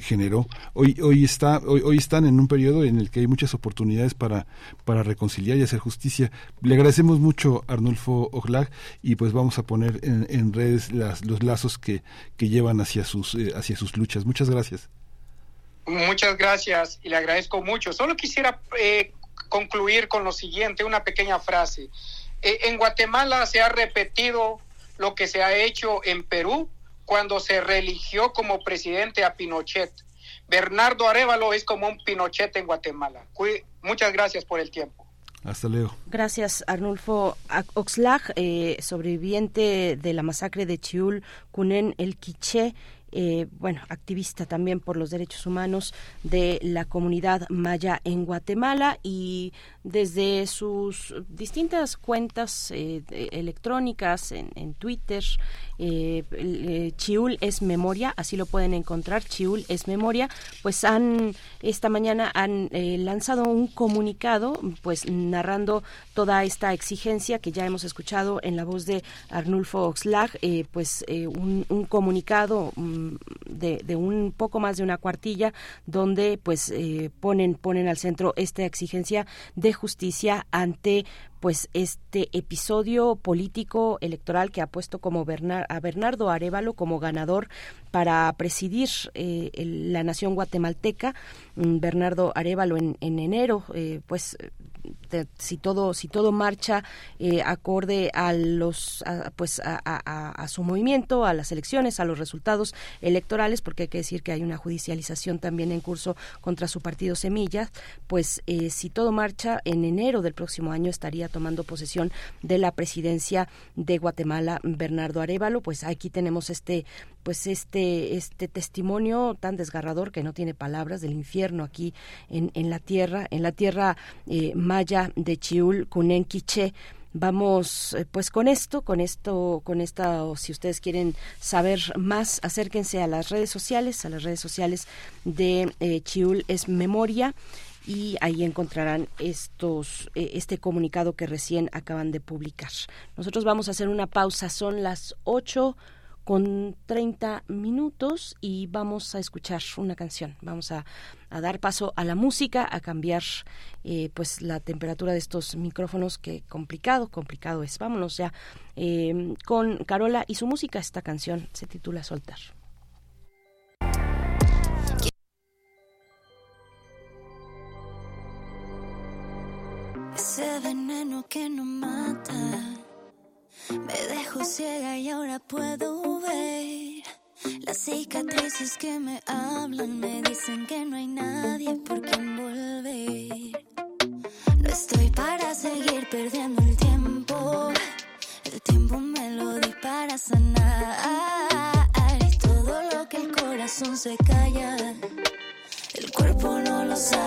generó hoy hoy está hoy, hoy están en un periodo en el que hay muchas oportunidades para para reconciliar y hacer justicia le agradecemos mucho Arnulfo Oglag y pues vamos a poner en, en redes las, los lazos que, que llevan hacia sus eh, hacia sus luchas muchas gracias Muchas gracias y le agradezco mucho. Solo quisiera eh, concluir con lo siguiente, una pequeña frase. Eh, en Guatemala se ha repetido lo que se ha hecho en Perú cuando se religió como presidente a Pinochet. Bernardo Arevalo es como un Pinochet en Guatemala. Muchas gracias por el tiempo. Hasta luego. Gracias, Arnulfo Oxlag, eh, sobreviviente de la masacre de Chiul, Cunen el Quiché eh, bueno, activista también por los derechos humanos de la comunidad maya en Guatemala y desde sus distintas cuentas eh, electrónicas en, en Twitter, eh, eh, Chiul es memoria, así lo pueden encontrar, Chiul es memoria, pues han esta mañana han eh, lanzado un comunicado, pues narrando toda esta exigencia que ya hemos escuchado en la voz de Arnulfo Oxlag, eh, pues un, un, comunicado um, de, de, un poco más de una cuartilla donde pues ponen ponen al centro esta exigencia de justicia ante pues este episodio político electoral que ha puesto como a Bernardo Arevalo como ganador para presidir eh, el, la nación guatemalteca. Mm, Bernardo Arevalo en, en enero, eh, pues de, si todo si todo marcha eh, acorde a los pues a, su movimiento a las elecciones a los resultados electorales porque hay que decir que hay una judicialización también en curso contra su partido Semillas pues eh, si todo marcha en enero del próximo año estaría tomando posesión de la presidencia de Guatemala Bernardo Arevalo. Pues aquí tenemos este pues este este testimonio tan desgarrador que no tiene palabras del infierno aquí en, en la tierra en la tierra eh, maya de Chiul Cunen Quiché vamos eh, pues con esto con esto con esta o si ustedes quieren saber más acérquense a las redes sociales. A las redes sociales de eh, Chiul es memoria y ahí encontrarán estos eh, este comunicado que recién acaban de publicar. Nosotros vamos a hacer una pausa. Son las ocho con 30 minutos y vamos a escuchar una canción. Vamos a, dar paso a la música, a cambiar eh, pues la temperatura de estos micrófonos que complicado, complicado es. Vámonos ya eh, con Carola y su música. Esta canción se titula Soltar. Ese veneno que mata me dejo ciega y ahora puedo ver las cicatrices que me hablan. Me dicen que no hay nadie por quien volver. No estoy para seguir perdiendo el tiempo. El tiempo me lo di para sanar. Todo lo que el corazón se calla, el cuerpo no lo sabe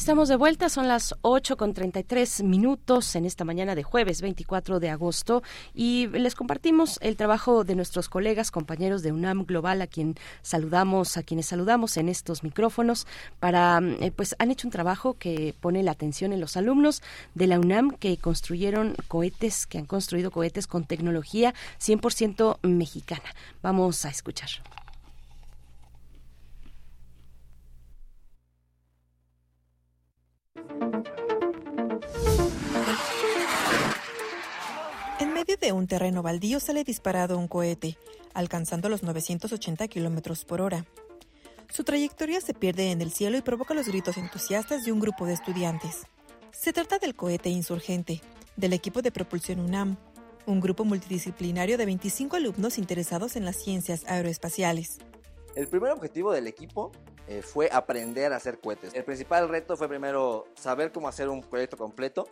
Estamos de vuelta, son las 8 con 33 minutos en esta mañana de jueves 24 de agosto y les compartimos el trabajo de nuestros colegas, compañeros de UNAM Global, a quien saludamos, a quienes saludamos en estos micrófonos, para, eh, pues han hecho un trabajo que pone la atención en los alumnos de la UNAM que construyeron cohetes, que han construido cohetes con tecnología 100% mexicana. Vamos a escuchar. En medio de un terreno baldío sale disparado un cohete, alcanzando los 980 kilómetros por hora. Su trayectoria se pierde en el cielo y provoca los gritos entusiastas de un grupo de estudiantes. Se trata del cohete insurgente, del equipo de propulsión UNAM, un grupo multidisciplinario de 25 alumnos interesados en las ciencias aeroespaciales. El primer objetivo del equipo eh, fue aprender a hacer cohetes. El principal reto fue primero saber cómo hacer un proyecto completo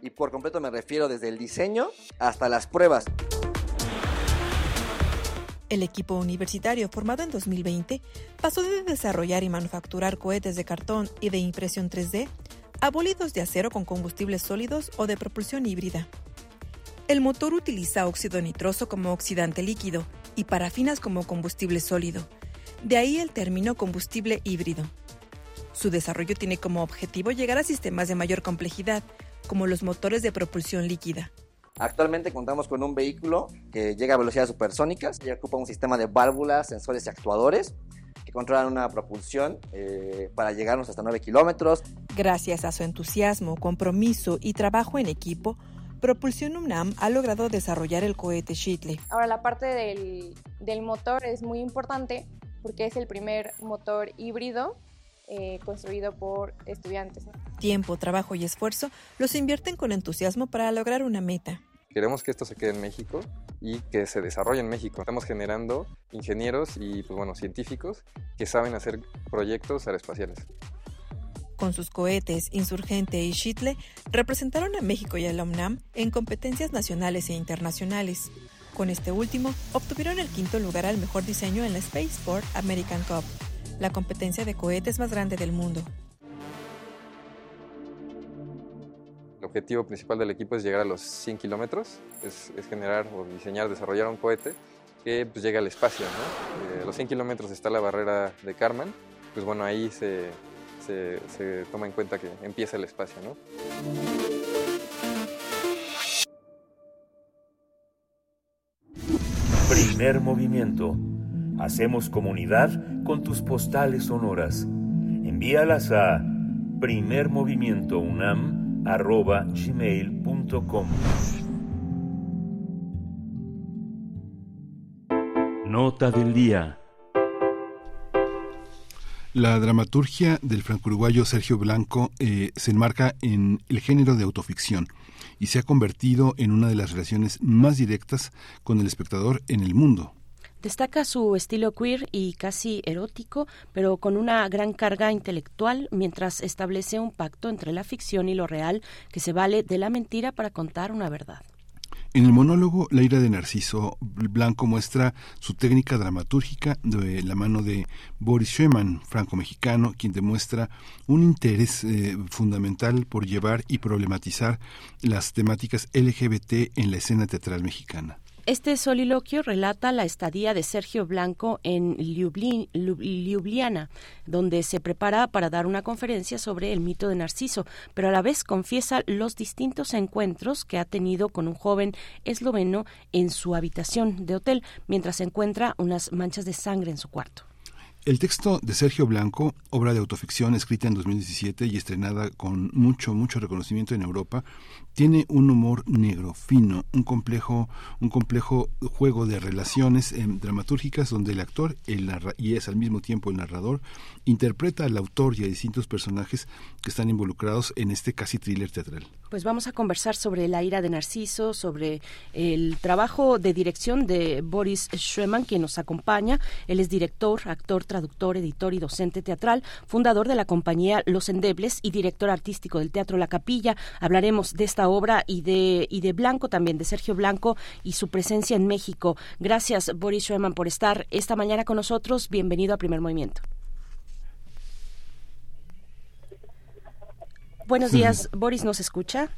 y por completo me refiero desde el diseño hasta las pruebas. El equipo universitario, formado en 2020, pasó de desarrollar y manufacturar cohetes de cartón y de impresión 3D a bólidos de acero con combustibles sólidos o de propulsión híbrida. El motor utiliza óxido nitroso como oxidante líquido y parafinas como combustible sólido. De ahí el término combustible híbrido. Su desarrollo tiene como objetivo llegar a sistemas de mayor complejidad, como los motores de propulsión líquida. Actualmente contamos con un vehículo que llega a velocidades supersónicas y ocupa un sistema de válvulas, sensores y actuadores que controlan una propulsión eh, para llegarnos hasta 9 kilómetros. Gracias a su entusiasmo, compromiso y trabajo en equipo, Propulsión UNAM ha logrado desarrollar el cohete Shitley. Ahora la parte del, del motor es muy importante porque es el primer motor híbrido eh, construido por estudiantes. Tiempo, trabajo y esfuerzo los invierten con entusiasmo para lograr una meta. Queremos que esto se quede en México y que se desarrolle en México. Estamos generando ingenieros y pues bueno, científicos que saben hacer proyectos aeroespaciales. Con sus cohetes, Insurgente y Shitle, representaron a México y a la UNAM en competencias nacionales e internacionales. Con este último, obtuvieron el quinto lugar al mejor diseño en la Spaceport American Cup, la competencia de cohetes más grande del mundo. El objetivo principal del equipo es llegar a los 100 kilómetros, es, generar o diseñar, desarrollar un cohete que pues, llegue al espacio. Eh, a los 100 kilómetros está la barrera de Karman, pues bueno, ahí se, se, se, toma en cuenta que empieza el espacio. ¿no? Primer movimiento. Hacemos comunidad con tus postales sonoras. Envíalas a primermovimientounam.gmail.com Nota del día. La dramaturgia del franco-uruguayo Sergio Blanco eh, se enmarca en el género de autoficción y se ha convertido en una de las relaciones más directas con el espectador en el mundo. Destaca su estilo queer y casi erótico, pero con una gran carga intelectual, mientras establece un pacto entre la ficción y lo real que se vale de la mentira para contar una verdad. En el monólogo, La ira de Narciso Blanco muestra su técnica dramatúrgica de la mano de Boris Schumann, franco-mexicano, quien demuestra un interés eh, fundamental por llevar y problematizar las temáticas LGBT en la escena teatral mexicana. Este soliloquio relata la estadía de Sergio Blanco en Ljubljana, donde se prepara para dar una conferencia sobre el mito de Narciso, pero a la vez confiesa los distintos encuentros que ha tenido con un joven esloveno en su habitación de hotel, mientras encuentra unas manchas de sangre en su cuarto. El texto de Sergio Blanco, obra de autoficción escrita en 2017 y estrenada con mucho, mucho reconocimiento en Europa, tiene un humor negro, fino, un complejo, un complejo juego de relaciones em, dramatúrgicas donde el actor y es al mismo tiempo el narrador interpreta al autor y a distintos personajes que están involucrados en este casi thriller teatral. Pues vamos a conversar sobre la ira de Narciso, sobre el trabajo de dirección de Boris Schweman, quien nos acompaña. Él es director, actor, traductor, editor y docente teatral, fundador de la compañía Los Endebles y director artístico del Teatro La Capilla. Hablaremos de esta obra y de, y de Blanco también, de Sergio Blanco y su presencia en México. Gracias, Boris Schumann, por estar esta mañana con nosotros. Bienvenido a Primer Movimiento. Buenos días, Boris, ¿nos escucha?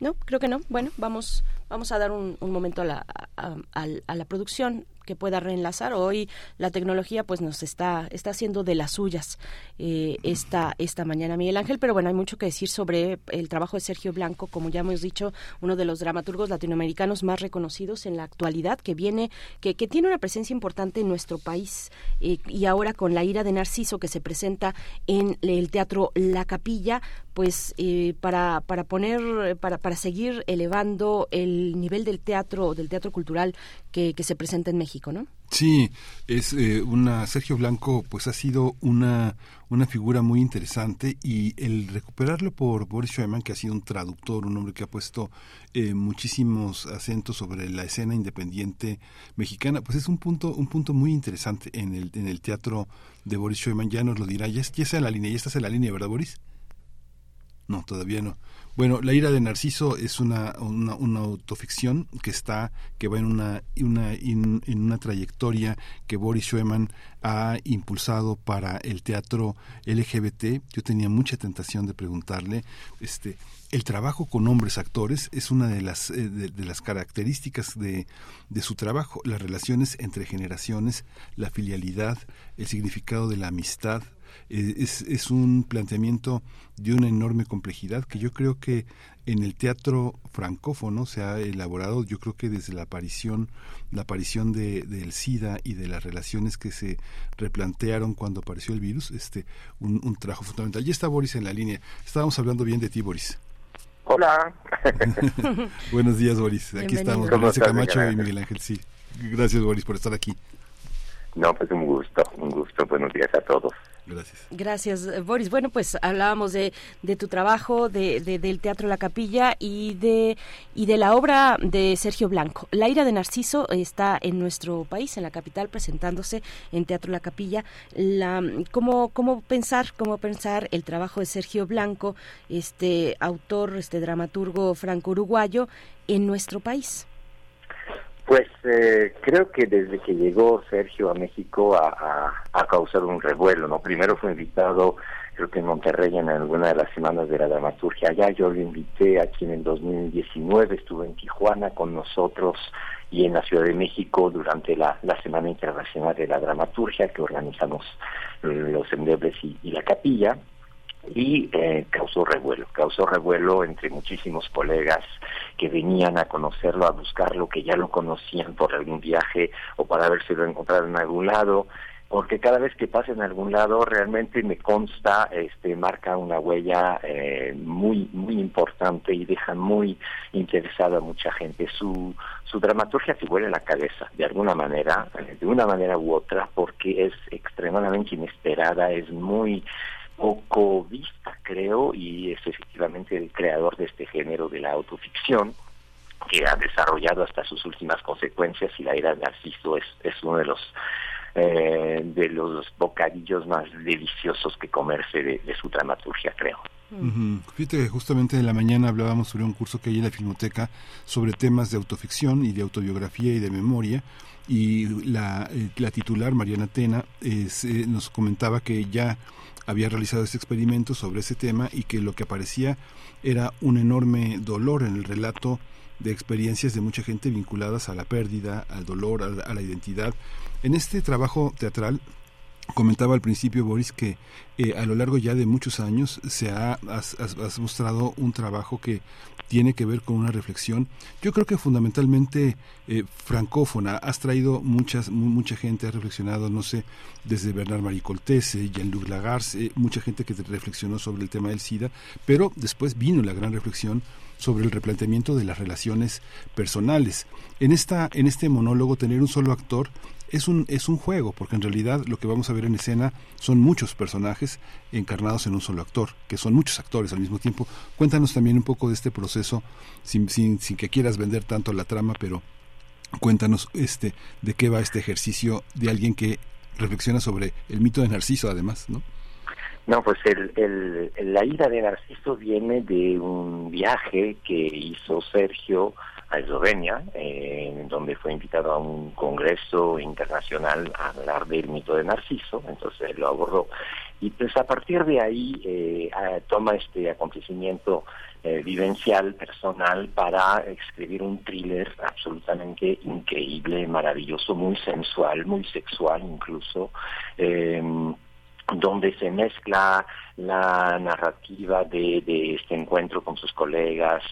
No, creo que no. Bueno, vamos, vamos a dar un, momento a la, a la producción que pueda reenlazar. Hoy la tecnología pues nos está, está haciendo de las suyas eh, esta, esta mañana, Miguel Ángel, pero bueno, hay mucho que decir sobre el trabajo de Sergio Blanco, como ya hemos dicho, uno de los dramaturgos latinoamericanos más reconocidos en la actualidad, que viene, que, que tiene una presencia importante en nuestro país eh, y ahora con La ira de Narciso que se presenta en el Teatro La Capilla, pues eh, para, para poner, para, para seguir elevando el nivel del teatro, del teatro cultural que, que se presenta en México. Sí, es eh, una Sergio Blanco, pues ha sido una una figura muy interesante y el recuperarlo por Boris Schumann, que ha sido un traductor, un hombre que ha puesto eh, muchísimos acentos sobre la escena independiente mexicana, pues es un punto un punto muy interesante en el en el teatro de Boris Schumann. Ya nos lo dirá, ya, ya está en la línea, ya estás en la línea, ¿verdad, Boris? No, todavía no. Bueno, La ira de Narciso es una, una, autoficción que está, que va en una, una en una trayectoria que Boris Schumann ha impulsado para el teatro LGBT. Yo tenía mucha tentación de preguntarle, este, el trabajo con hombres actores es una de las, eh, de, las características de, de, su trabajo, las relaciones entre generaciones, la filialidad, el significado de la amistad, eh, es, es un planteamiento de una enorme complejidad que yo creo que en el teatro francófono se ha elaborado, yo creo que desde la aparición, la aparición de, del SIDA y de las relaciones que se replantearon cuando apareció el virus, este, un, un trabajo fundamental. Ya está Boris en la línea. Estábamos hablando bien de ti, Boris. Hola. <laughs> <laughs> Buenos días, Boris. Aquí estamos, Boris Camacho y Miguel Ángel. Sí. Gracias, Boris, por estar aquí. No, pues un gusto, un gusto. Buenos días a todos. Gracias. Gracias, eh, Boris. Bueno, pues hablábamos de, de tu trabajo, de, del Teatro La Capilla y de, y de la obra de Sergio Blanco. La ira de Narciso está en nuestro país, en la capital, presentándose en Teatro La Capilla. La, ¿cómo, ¿Cómo pensar, cómo pensar el trabajo de Sergio Blanco, este autor, este dramaturgo franco-uruguayo, en nuestro país? Pues eh, creo que desde que llegó Sergio a México a, a, causar un revuelo, ¿no? Primero fue invitado, creo que en Monterrey en alguna de las semanas de la dramaturgia allá, yo lo invité aquí en el 2019, estuvo en Tijuana con nosotros y en la Ciudad de México durante la, la Semana Internacional de la Dramaturgia que organizamos los endebles y la capilla y eh, causó revuelo, causó revuelo entre muchísimos colegas que venían a conocerlo, a buscarlo, que ya lo conocían por algún viaje o para haberse lo encontrado en algún lado, porque cada vez que pasa en algún lado realmente me consta, este, marca una huella eh, muy muy importante y deja muy interesada a mucha gente. Su su dramaturgia se vuelve la cabeza, de alguna manera, eh, de una manera u otra, porque es extremadamente inesperada, es muy poco vista, creo, y es efectivamente el creador de este género de la autoficción que ha desarrollado hasta sus últimas consecuencias y la era de Narciso es, es uno de los eh, de los bocadillos más deliciosos que comerse de, su dramaturgia, creo. Fíjate que justamente en la mañana hablábamos sobre un curso que hay en la Filmoteca sobre temas de autoficción y de autobiografía y de memoria y la, eh, la titular Mariana Tena eh, nos comentaba que ya había realizado este experimento sobre ese tema y que lo que aparecía era un enorme dolor en el relato de experiencias de mucha gente vinculadas a la pérdida, al dolor, a la identidad. En este trabajo teatral Comentaba al principio, Boris, que eh, a lo largo ya de muchos años se ha has, mostrado un trabajo que tiene que ver con una reflexión, yo creo que fundamentalmente eh, francófona. Has traído muchas, mucha gente, ha reflexionado, no sé, desde Bernard Marie Jean-Luc Lagarce, mucha gente que reflexionó sobre el tema del SIDA, pero después vino la gran reflexión sobre el replanteamiento de las relaciones personales. En, esta, en este monólogo, tener un solo actor es un, es un juego, porque en realidad lo que vamos a ver en escena son muchos personajes encarnados en un solo actor, que son muchos actores al mismo tiempo. Cuéntanos también un poco de este proceso, sin, sin, sin que quieras vender tanto la trama, pero cuéntanos este de qué va este ejercicio de alguien que reflexiona sobre el mito de Narciso, además, ¿no? No, pues el, el, la ira de Narciso viene de un viaje que hizo Sergio a Eslovenia, eh, donde fue invitado a un congreso internacional a hablar del mito de Narciso, entonces lo abordó. Y pues a partir de ahí eh, toma este acontecimiento eh, vivencial, personal, para escribir un thriller absolutamente increíble, maravilloso, muy sensual, muy sexual incluso, donde se mezcla la narrativa de, de, este encuentro con sus colegas,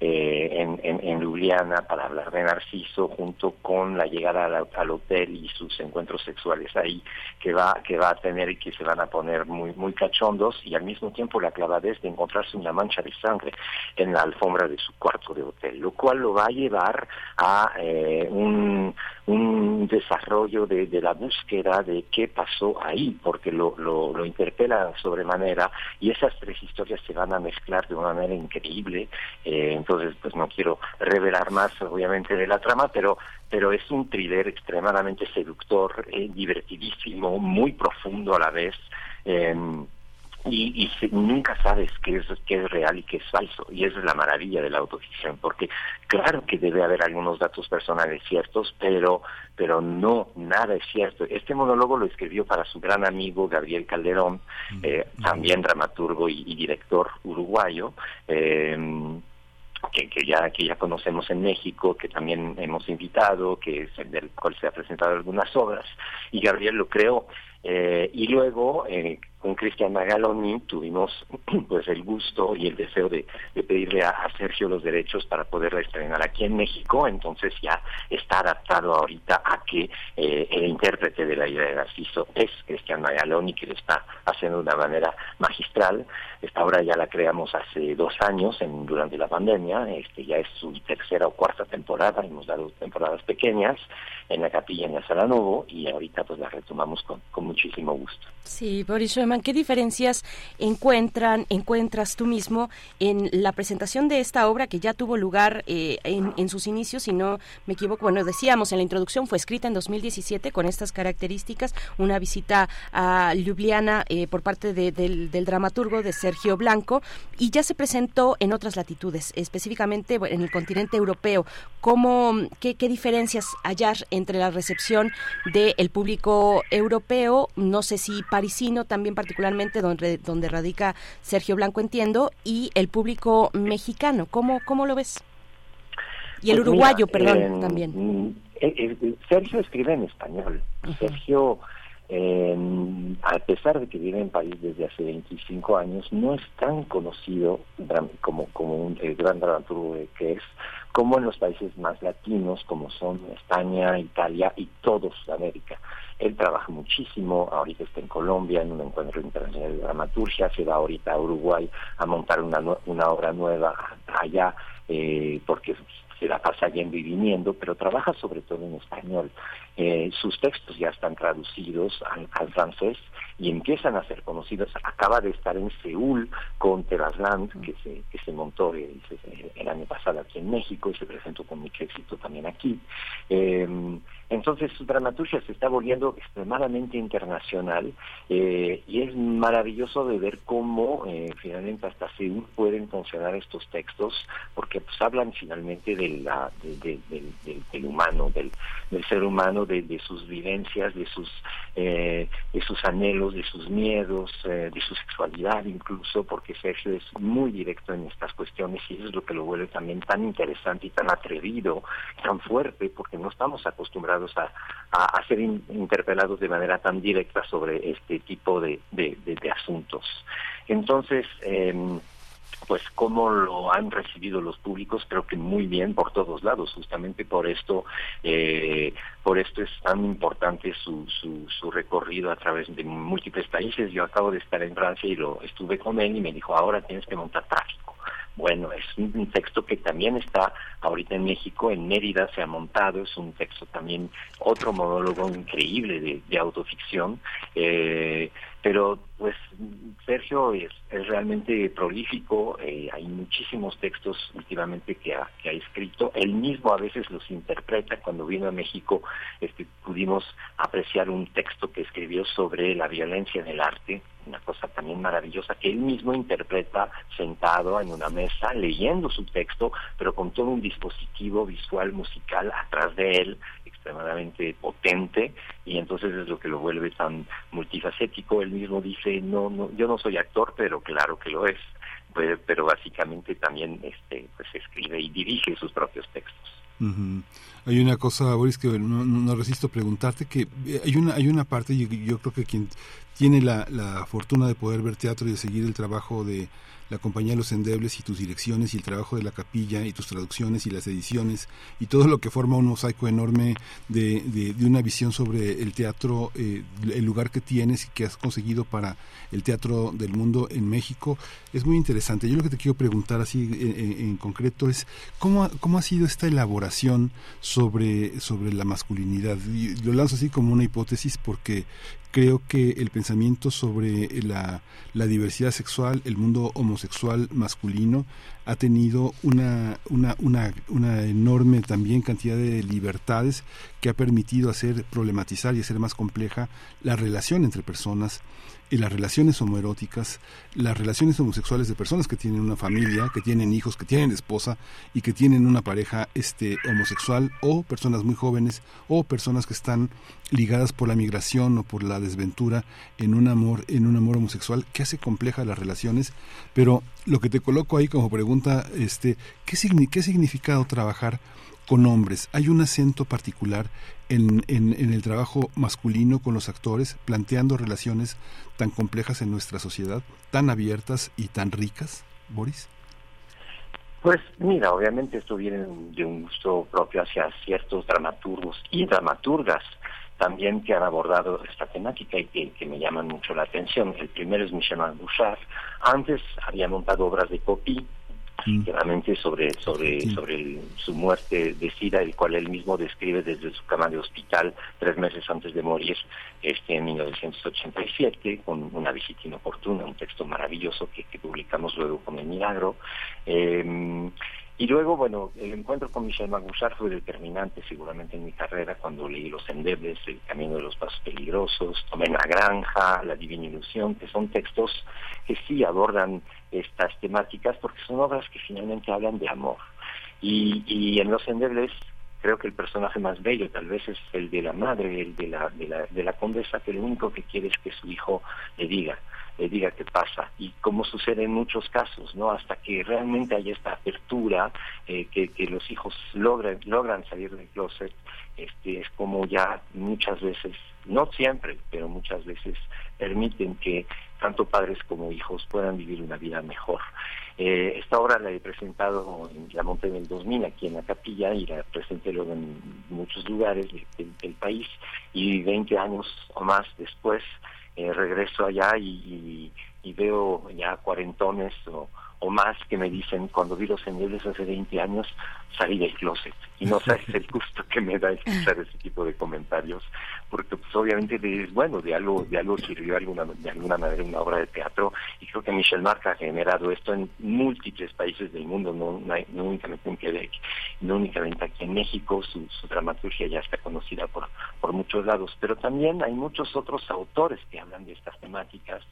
eh, en, en, Ljubljana para hablar de Narciso, junto con la llegada al, hotel y sus encuentros sexuales ahí que va que va a tener y que se van a poner muy muy cachondos y al mismo tiempo la clavadez de encontrarse una mancha de sangre en la alfombra de su cuarto de hotel, lo cual lo va a llevar a eh, un, un desarrollo de, de, la búsqueda de qué pasó ahí, porque lo, lo, lo interpela sobremanera y esas tres historias se van a mezclar de una manera increíble. Eh, entonces pues no quiero revelar más obviamente de la trama, pero pero es un thriller extremadamente seductor, eh, divertidísimo, muy profundo a la vez. Eh, y, y nunca sabes qué es, qué es real y qué es falso. Y esa es la maravilla de la autoficción, porque claro que debe haber algunos datos personales ciertos, pero, pero no, nada es cierto. Este monólogo lo escribió para su gran amigo Gabriel Calderón, eh, también dramaturgo y, y director uruguayo. Eh, que, que, ya que ya conocemos en México, que también hemos invitado, que es del cual se ha presentado algunas obras, y Gabriel lo creó. Eh, y luego, eh, con Cristian Magaloni tuvimos <clears throat> pues el gusto y el deseo de, pedirle a, Sergio los derechos para poderla estrenar aquí en México, entonces ya está adaptado ahorita a que eh, el intérprete de la idea de Narciso es Cristian Magaloni, que lo está haciendo de una manera magistral. Esta obra ya la creamos hace dos años, en, durante la pandemia, este ya es su tercera o cuarta temporada, hemos dado temporadas pequeñas en la capilla en la Sala Novo y ahorita pues la retomamos con, con muchísimo gusto. Sí, ¿qué diferencias encuentran, encuentras tú mismo en la presentación de esta obra que ya tuvo lugar eh, en, sus inicios, si no me equivoco? Bueno, decíamos en la introducción, fue escrita en 2017 con estas características, una visita a Ljubljana eh, por parte del, dramaturgo de Sergio Blanco y ya se presentó en otras latitudes, específicamente en el continente europeo. ¿Cómo, qué, diferencias hallar entre la recepción del público europeo, no sé si parisino también particularmente donde, donde radica Sergio Blanco, entiendo, y el público mexicano. ¿Cómo, cómo lo ves? Y el pues uruguayo, perdón, también. Sergio escribe en español. Sergio, a pesar de que vive en París desde hace 25 años, no es tan conocido como, como un el gran dramaturgo que es, como en los países más latinos, como son España, Italia y todo Sudamérica. Él trabaja muchísimo, ahorita está en Colombia en un encuentro internacional de dramaturgia, se va ahorita a Uruguay a montar una, una obra nueva allá, eh, porque se la pasa yendo y viniendo, pero trabaja sobre todo en español. Eh, sus textos ya están traducidos al, francés y empiezan a ser conocidos. Acaba de estar en Seúl con Terasland, que se, que se montó el, el, año pasado aquí en México y se presentó con mucho éxito también aquí. Eh, entonces su dramaturgia se está volviendo extremadamente internacional eh, y es maravilloso de ver cómo eh, finalmente hasta Seúl pueden funcionar estos textos porque pues hablan finalmente de la, del humano, del, ser humano, de, sus vivencias, de sus, eh, de sus anhelos, de sus miedos, de su sexualidad incluso, porque Sergio es muy directo en estas cuestiones y eso es lo que lo vuelve también tan interesante y tan atrevido, tan fuerte, porque no estamos acostumbrados a, ser interpelados de manera tan directa sobre este tipo de, asuntos. Entonces, em, pues cómo lo han recibido los públicos creo que muy bien por todos lados. Justamente por esto eh, por esto es tan importante su, su, su, recorrido a través de múltiples países. Yo acabo de estar en Francia y lo estuve con él y me dijo ahora tienes que montar tráfico bueno, es un texto que también está ahorita en México, en Mérida se ha montado, es un texto también, otro monólogo increíble de, autoficción, eh, pero pues Sergio es, realmente prolífico, eh, hay muchísimos textos últimamente que ha, que ha escrito, él mismo a veces los interpreta, cuando vino a México este, pudimos apreciar un texto que escribió sobre la violencia en el arte, una cosa también maravillosa que él mismo interpreta sentado en una mesa leyendo su texto, pero con todo un dispositivo visual musical atrás de él extremadamente potente y entonces es lo que lo vuelve tan multifacético. Él mismo dice, no, no, yo no soy actor, pero claro que lo es. Pero básicamente también este, pues escribe y dirige sus propios textos. Hay una cosa, Boris, que no, resisto preguntarte, que eh, hay una, hay una parte, y yo creo que quien tiene la, la fortuna de poder ver teatro y de seguir el trabajo de la compañía de los endebles y tus direcciones y el trabajo de la capilla y tus traducciones y las ediciones y todo lo que forma un mosaico enorme de, de, una visión sobre el teatro, eh, el lugar que tienes y que has conseguido para el teatro del mundo en México, es muy interesante. Yo lo que te quiero preguntar así en, concreto es ¿cómo, cómo ha sido esta elaboración sobre, sobre la masculinidad. lo lanzo así como una hipótesis porque creo que el pensamiento sobre la, la, diversidad sexual, el mundo homosexual masculino, ha tenido una, una, una, una, enorme también cantidad de libertades que ha permitido hacer problematizar y hacer más compleja la relación entre personas y las relaciones homoeróticas, las relaciones homosexuales de personas que tienen una familia, que tienen hijos, que tienen esposa y que tienen una pareja este homosexual o personas muy jóvenes o personas que están ligadas por la migración o por la desventura en un amor en un amor homosexual que hace compleja las relaciones, pero lo que te coloco ahí como pregunta este ¿qué, qué significado trabajar con hombres. Hay un acento particular en, en, el trabajo masculino con los actores, planteando relaciones tan complejas en nuestra sociedad, tan abiertas y tan ricas, Boris. Pues mira, obviamente esto viene de un gusto propio hacia ciertos dramaturgos y dramaturgas también que han abordado esta temática y que, me llaman mucho la atención. El primero es Michel Bouchard. Antes había montado obras de copy claramente sobre sobre sobre su muerte de SIDA, el cual él mismo describe desde su cama de hospital tres meses antes de morir, este en 1987, con una visita inoportuna, un texto maravilloso que, publicamos luego con El Milagro. Eh, y luego, bueno, el encuentro con Michel Magouchard fue determinante seguramente en mi carrera cuando leí Los Endebles, El Camino de los Pasos Peligrosos, Tomé la Granja, La Divina Ilusión, que son textos que sí abordan estas temáticas porque son obras que finalmente hablan de amor. Y, y en Los Endebles creo que el personaje más bello tal vez es el de la madre, el de la, de la, de la condesa, que lo único que quiere es que su hijo le diga, le diga qué pasa y como sucede en muchos casos, ¿no? Hasta que realmente haya esta apertura, eh, que, los hijos logran, logran salir del closet, este, es como ya muchas veces, no siempre, pero muchas veces permiten que tanto padres como hijos puedan vivir una vida mejor. Eh, esta obra la he presentado, en, la monté en el 2000 aquí en la capilla y la presenté luego en muchos lugares del país y 20 años o más después eh, regreso allá y, veo ya cuarentones o, o más que me dicen, cuando vi los señales hace 20 años, salí del closet. Y no sabes el gusto que me da escuchar ese tipo de comentarios, porque pues obviamente de, bueno, de algo, de algo sirvió alguna, de alguna manera una obra de teatro, y creo que Michel Marc ha generado esto en múltiples países del mundo, no, no, únicamente en Quebec, no únicamente aquí en México, su, su dramaturgia ya está conocida por, por muchos lados, pero también hay muchos otros autores que hablan de estas temáticas,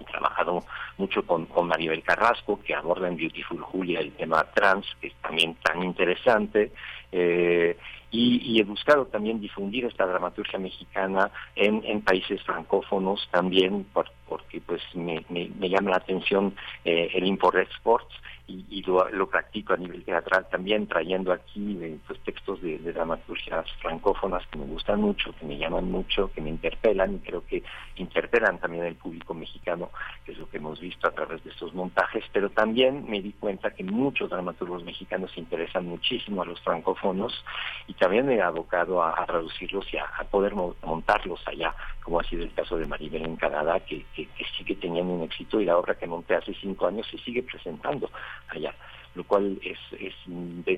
He trabajado mucho con, Maribel Carrasco, que aborda en Beautiful Julia el tema trans, que es también tan interesante. Eh, y, he buscado también difundir esta dramaturgia mexicana en, países francófonos también, porque pues me, me, llama la atención eh, el import-export y, lo, practico a nivel teatral también, trayendo aquí eh, pues, textos de, dramaturgias francófonas que me gustan mucho, que me llaman mucho, que me interpelan y creo que interpelan también al público mexicano, que es lo que hemos visto a través de estos montajes, pero también me di cuenta que muchos dramaturgos mexicanos interesan muchísimo a los francófonos y también me he abocado a, traducirlos y a, poder montarlos allá, como ha sido el caso de Maribel en Canadá, que, que sigue teniendo un éxito y la obra que monté hace cinco años se sigue presentando allá, lo cual es, es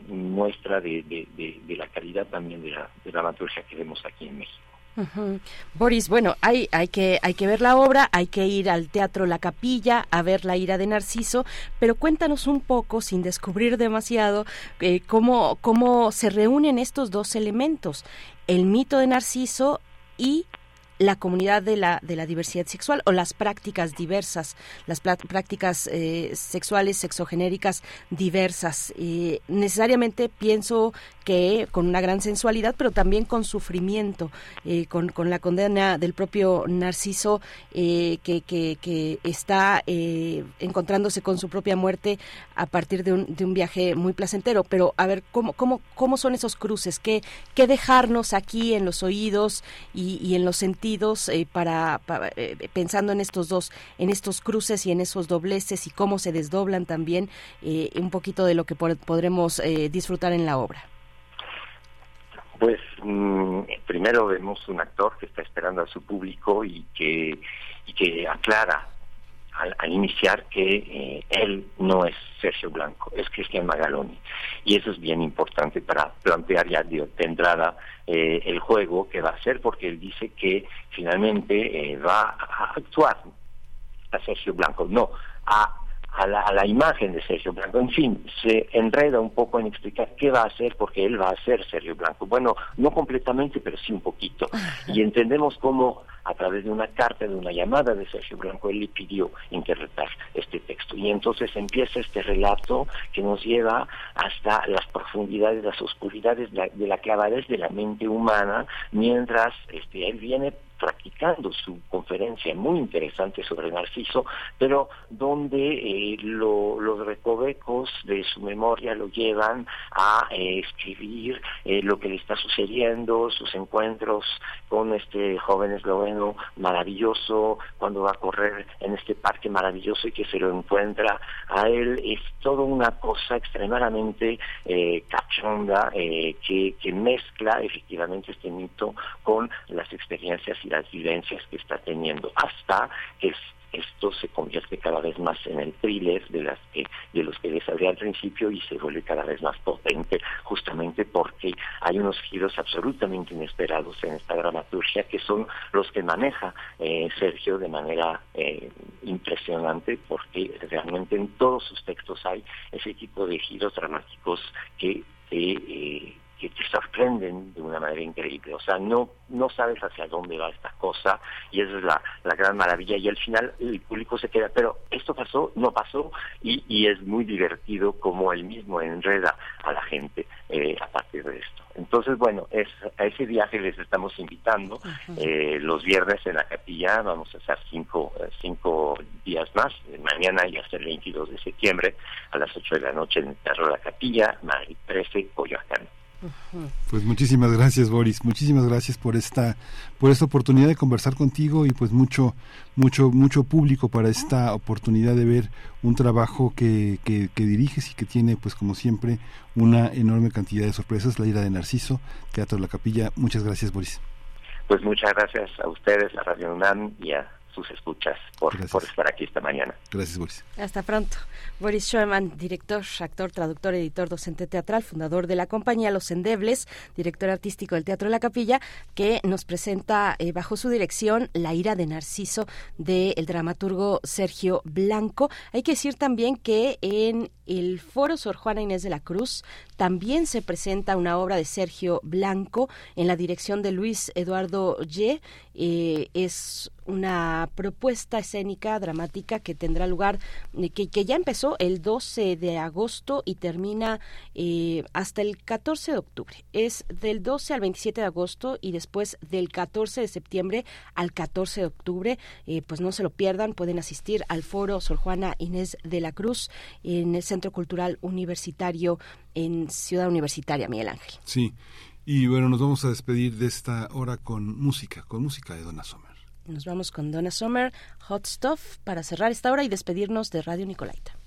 muestra de, de, la calidad también de la, de que vemos aquí en México. Boris, bueno, hay, hay, que, hay que ver la obra, hay que ir al Teatro La Capilla a ver la ira de Narciso, pero cuéntanos un poco, sin descubrir demasiado, eh, cómo, cómo se reúnen estos dos elementos, el mito de Narciso y la comunidad de la, de la diversidad sexual o las prácticas diversas, las prácticas eh, sexuales, sexogenéricas diversas. Eh, necesariamente pienso que con una gran sensualidad, pero también con sufrimiento, eh, con, con, la condena del propio Narciso que, que, que, está encontrándose con su propia muerte a partir de un, de un viaje muy placentero. Pero a ver, ¿cómo, cómo, cómo son esos cruces? ¿Qué, qué dejarnos aquí en los oídos y en los sentidos? Eh, para, eh, pensando en estos dos, en estos cruces y en esos dobleces y cómo se desdoblan también eh, un poquito de lo que podremos disfrutar en la obra. Pues mm, primero vemos un actor que está esperando a su público y que, y que aclara al, iniciar que eh, él no es Sergio Blanco, es Cristian Magaloni. Y eso es bien importante para plantear ya de, entrada eh, el juego que va a hacer, porque él dice que finalmente eh, va a actuar a Sergio Blanco, no a a la, a la, imagen de Sergio Blanco. En fin, se enreda un poco en explicar qué va a hacer porque él va a ser Sergio Blanco. Bueno, no completamente, pero sí un poquito. Y <laughs> entendemos cómo a través de una carta, de una llamada de Sergio Blanco, él le pidió interpretar este texto. Y entonces empieza este relato que nos lleva hasta las profundidades, las oscuridades de la, de la clavadez de la mente humana, mientras este, él viene practicando su conferencia muy interesante sobre Narciso, pero donde eh, los recovecos de su memoria lo llevan a eh, escribir eh, lo que le está sucediendo, sus encuentros con este joven esloveno maravilloso, cuando va a correr en este parque maravilloso y que se lo encuentra a él, es toda una cosa extremadamente cachonda que, mezcla efectivamente este mito con las experiencias las vivencias que está teniendo, hasta que esto se convierte cada vez más en el thriller de que los que les hablé al principio y se vuelve cada vez más potente justamente porque hay unos giros absolutamente inesperados en esta dramaturgia que son los que maneja eh, Sergio de manera eh, impresionante porque realmente en todos sus textos hay ese tipo de giros dramáticos que eh, que te sorprenden de una manera increíble. O sea, no, no sabes hacia dónde va esta cosa y esa es la, la gran maravilla. Y al final el público se queda, pero esto pasó, no pasó y, y es muy divertido como él mismo enreda a la gente eh, a partir de esto. Entonces, bueno, es, a ese viaje les estamos invitando eh, los viernes en la capilla. Vamos a hacer cinco, eh, cinco días más. Mañana y hasta el 22 de septiembre a las 8 de la noche en el Teatro de la Capilla, Madrid 13, Coyoacán. Pues muchísimas gracias Boris, muchísimas gracias por esta por esta oportunidad de conversar contigo y pues mucho mucho mucho público para esta oportunidad de ver un trabajo que, que, diriges y que tiene pues como siempre una enorme cantidad de sorpresas, La ira de Narciso, Teatro la Capilla. Muchas gracias Boris. Pues muchas gracias a ustedes, a Radio UNAM y a sus escuchas por, por estar aquí esta mañana. Gracias, Boris. Hasta pronto. Boris Schoeman, director, actor, traductor, editor, docente teatral, fundador de la compañía Los Endebles, director artístico del Teatro de la Capilla, que nos presenta eh, bajo su dirección La ira de Narciso del dramaturgo Sergio Blanco. Hay que decir también que en el Foro Sor Juana Inés de la Cruz también se presenta una obra de Sergio Blanco en la dirección de Luis Eduardo Ye. Eh, es una propuesta escénica dramática que tendrá lugar, eh, que, que, ya empezó el 12 de agosto y termina eh, hasta el 14 de octubre. Es del 12 al 27 de agosto y después del 14 de septiembre al 14 de octubre. Eh, pues no se lo pierdan, pueden asistir al foro Sor Juana Inés de la Cruz en el Centro Cultural Universitario en Ciudad Universitaria, Miguel Ángel. Sí. Y bueno, nos vamos a despedir de esta hora con música, con música de Donna Sommer. Nos vamos con Donna Summer, Hot Stuff, para cerrar esta hora y despedirnos de Radio Nicolaita.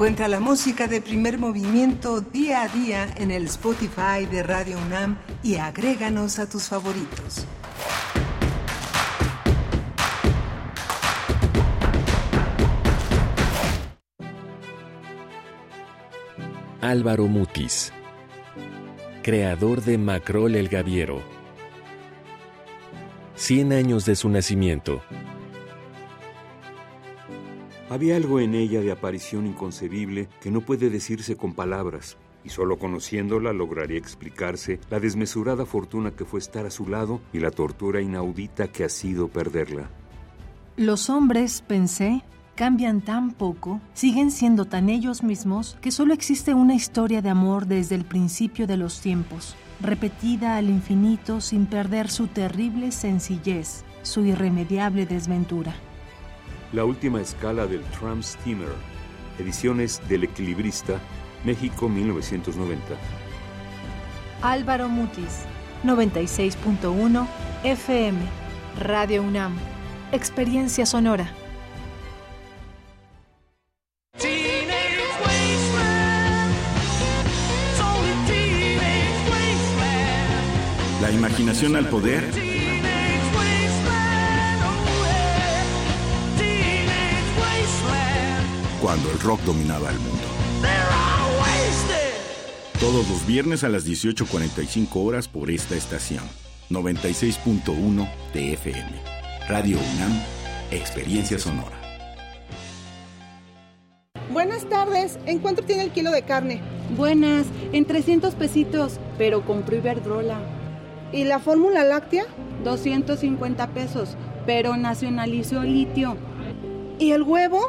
Encuentra la música de primer movimiento día a día en el Spotify de Radio UNAM y agréganos a tus favoritos. Álvaro Mutis, creador de Macrol el Gaviero. 100 años de su nacimiento. Había algo en ella de aparición inconcebible que no puede decirse con palabras, y solo conociéndola lograría explicarse la desmesurada fortuna que fue estar a su lado y la tortura inaudita que ha sido perderla. Los hombres, pensé, cambian tan poco, siguen siendo tan ellos mismos, que solo existe una historia de amor desde el principio de los tiempos, repetida al infinito sin perder su terrible sencillez, su irremediable desventura. La última escala del Tram Steamer, ediciones del Equilibrista, México 1990. Álvaro Mutis, 96.1 FM, Radio UNAM, Experiencia Sonora. La imaginación al poder. Cuando el rock dominaba el mundo. Todos los viernes a las 18.45 horas por esta estación. 96.1 de FM. Radio UNAM, Experiencia Sonora. Buenas tardes, ¿en cuánto tiene el kilo de carne? Buenas, en 300 pesitos, pero compró Iberdrola. ¿Y la fórmula láctea? 250 pesos, pero nacionalizó litio. ¿Y el huevo?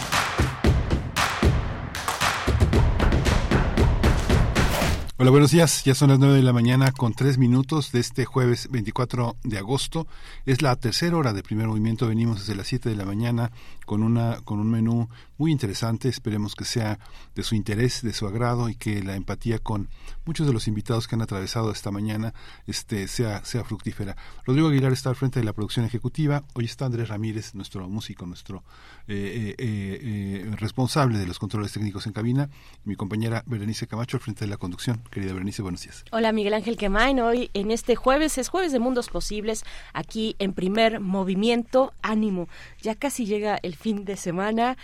Hola, buenos días. Ya son las 9 de la mañana con tres minutos de este jueves 24 de agosto. Es la tercera hora de primer movimiento. Venimos desde las 7 de la mañana con, una, con un menú muy interesante. Esperemos que sea de su interés, de su agrado y que la empatía con muchos de los invitados que han atravesado esta mañana este, sea, sea fructífera. Rodrigo Aguilar está al frente de la producción ejecutiva. Hoy está Andrés Ramírez, nuestro músico, nuestro eh, eh, eh, responsable de los controles técnicos en cabina. Mi compañera Berenice Camacho al frente de la conducción. Querida Berenice, buenos días. Hola Miguel Ángel Quemain, hoy en este jueves es jueves de Mundos Posibles, aquí en primer movimiento, ánimo, ya casi llega el fin de semana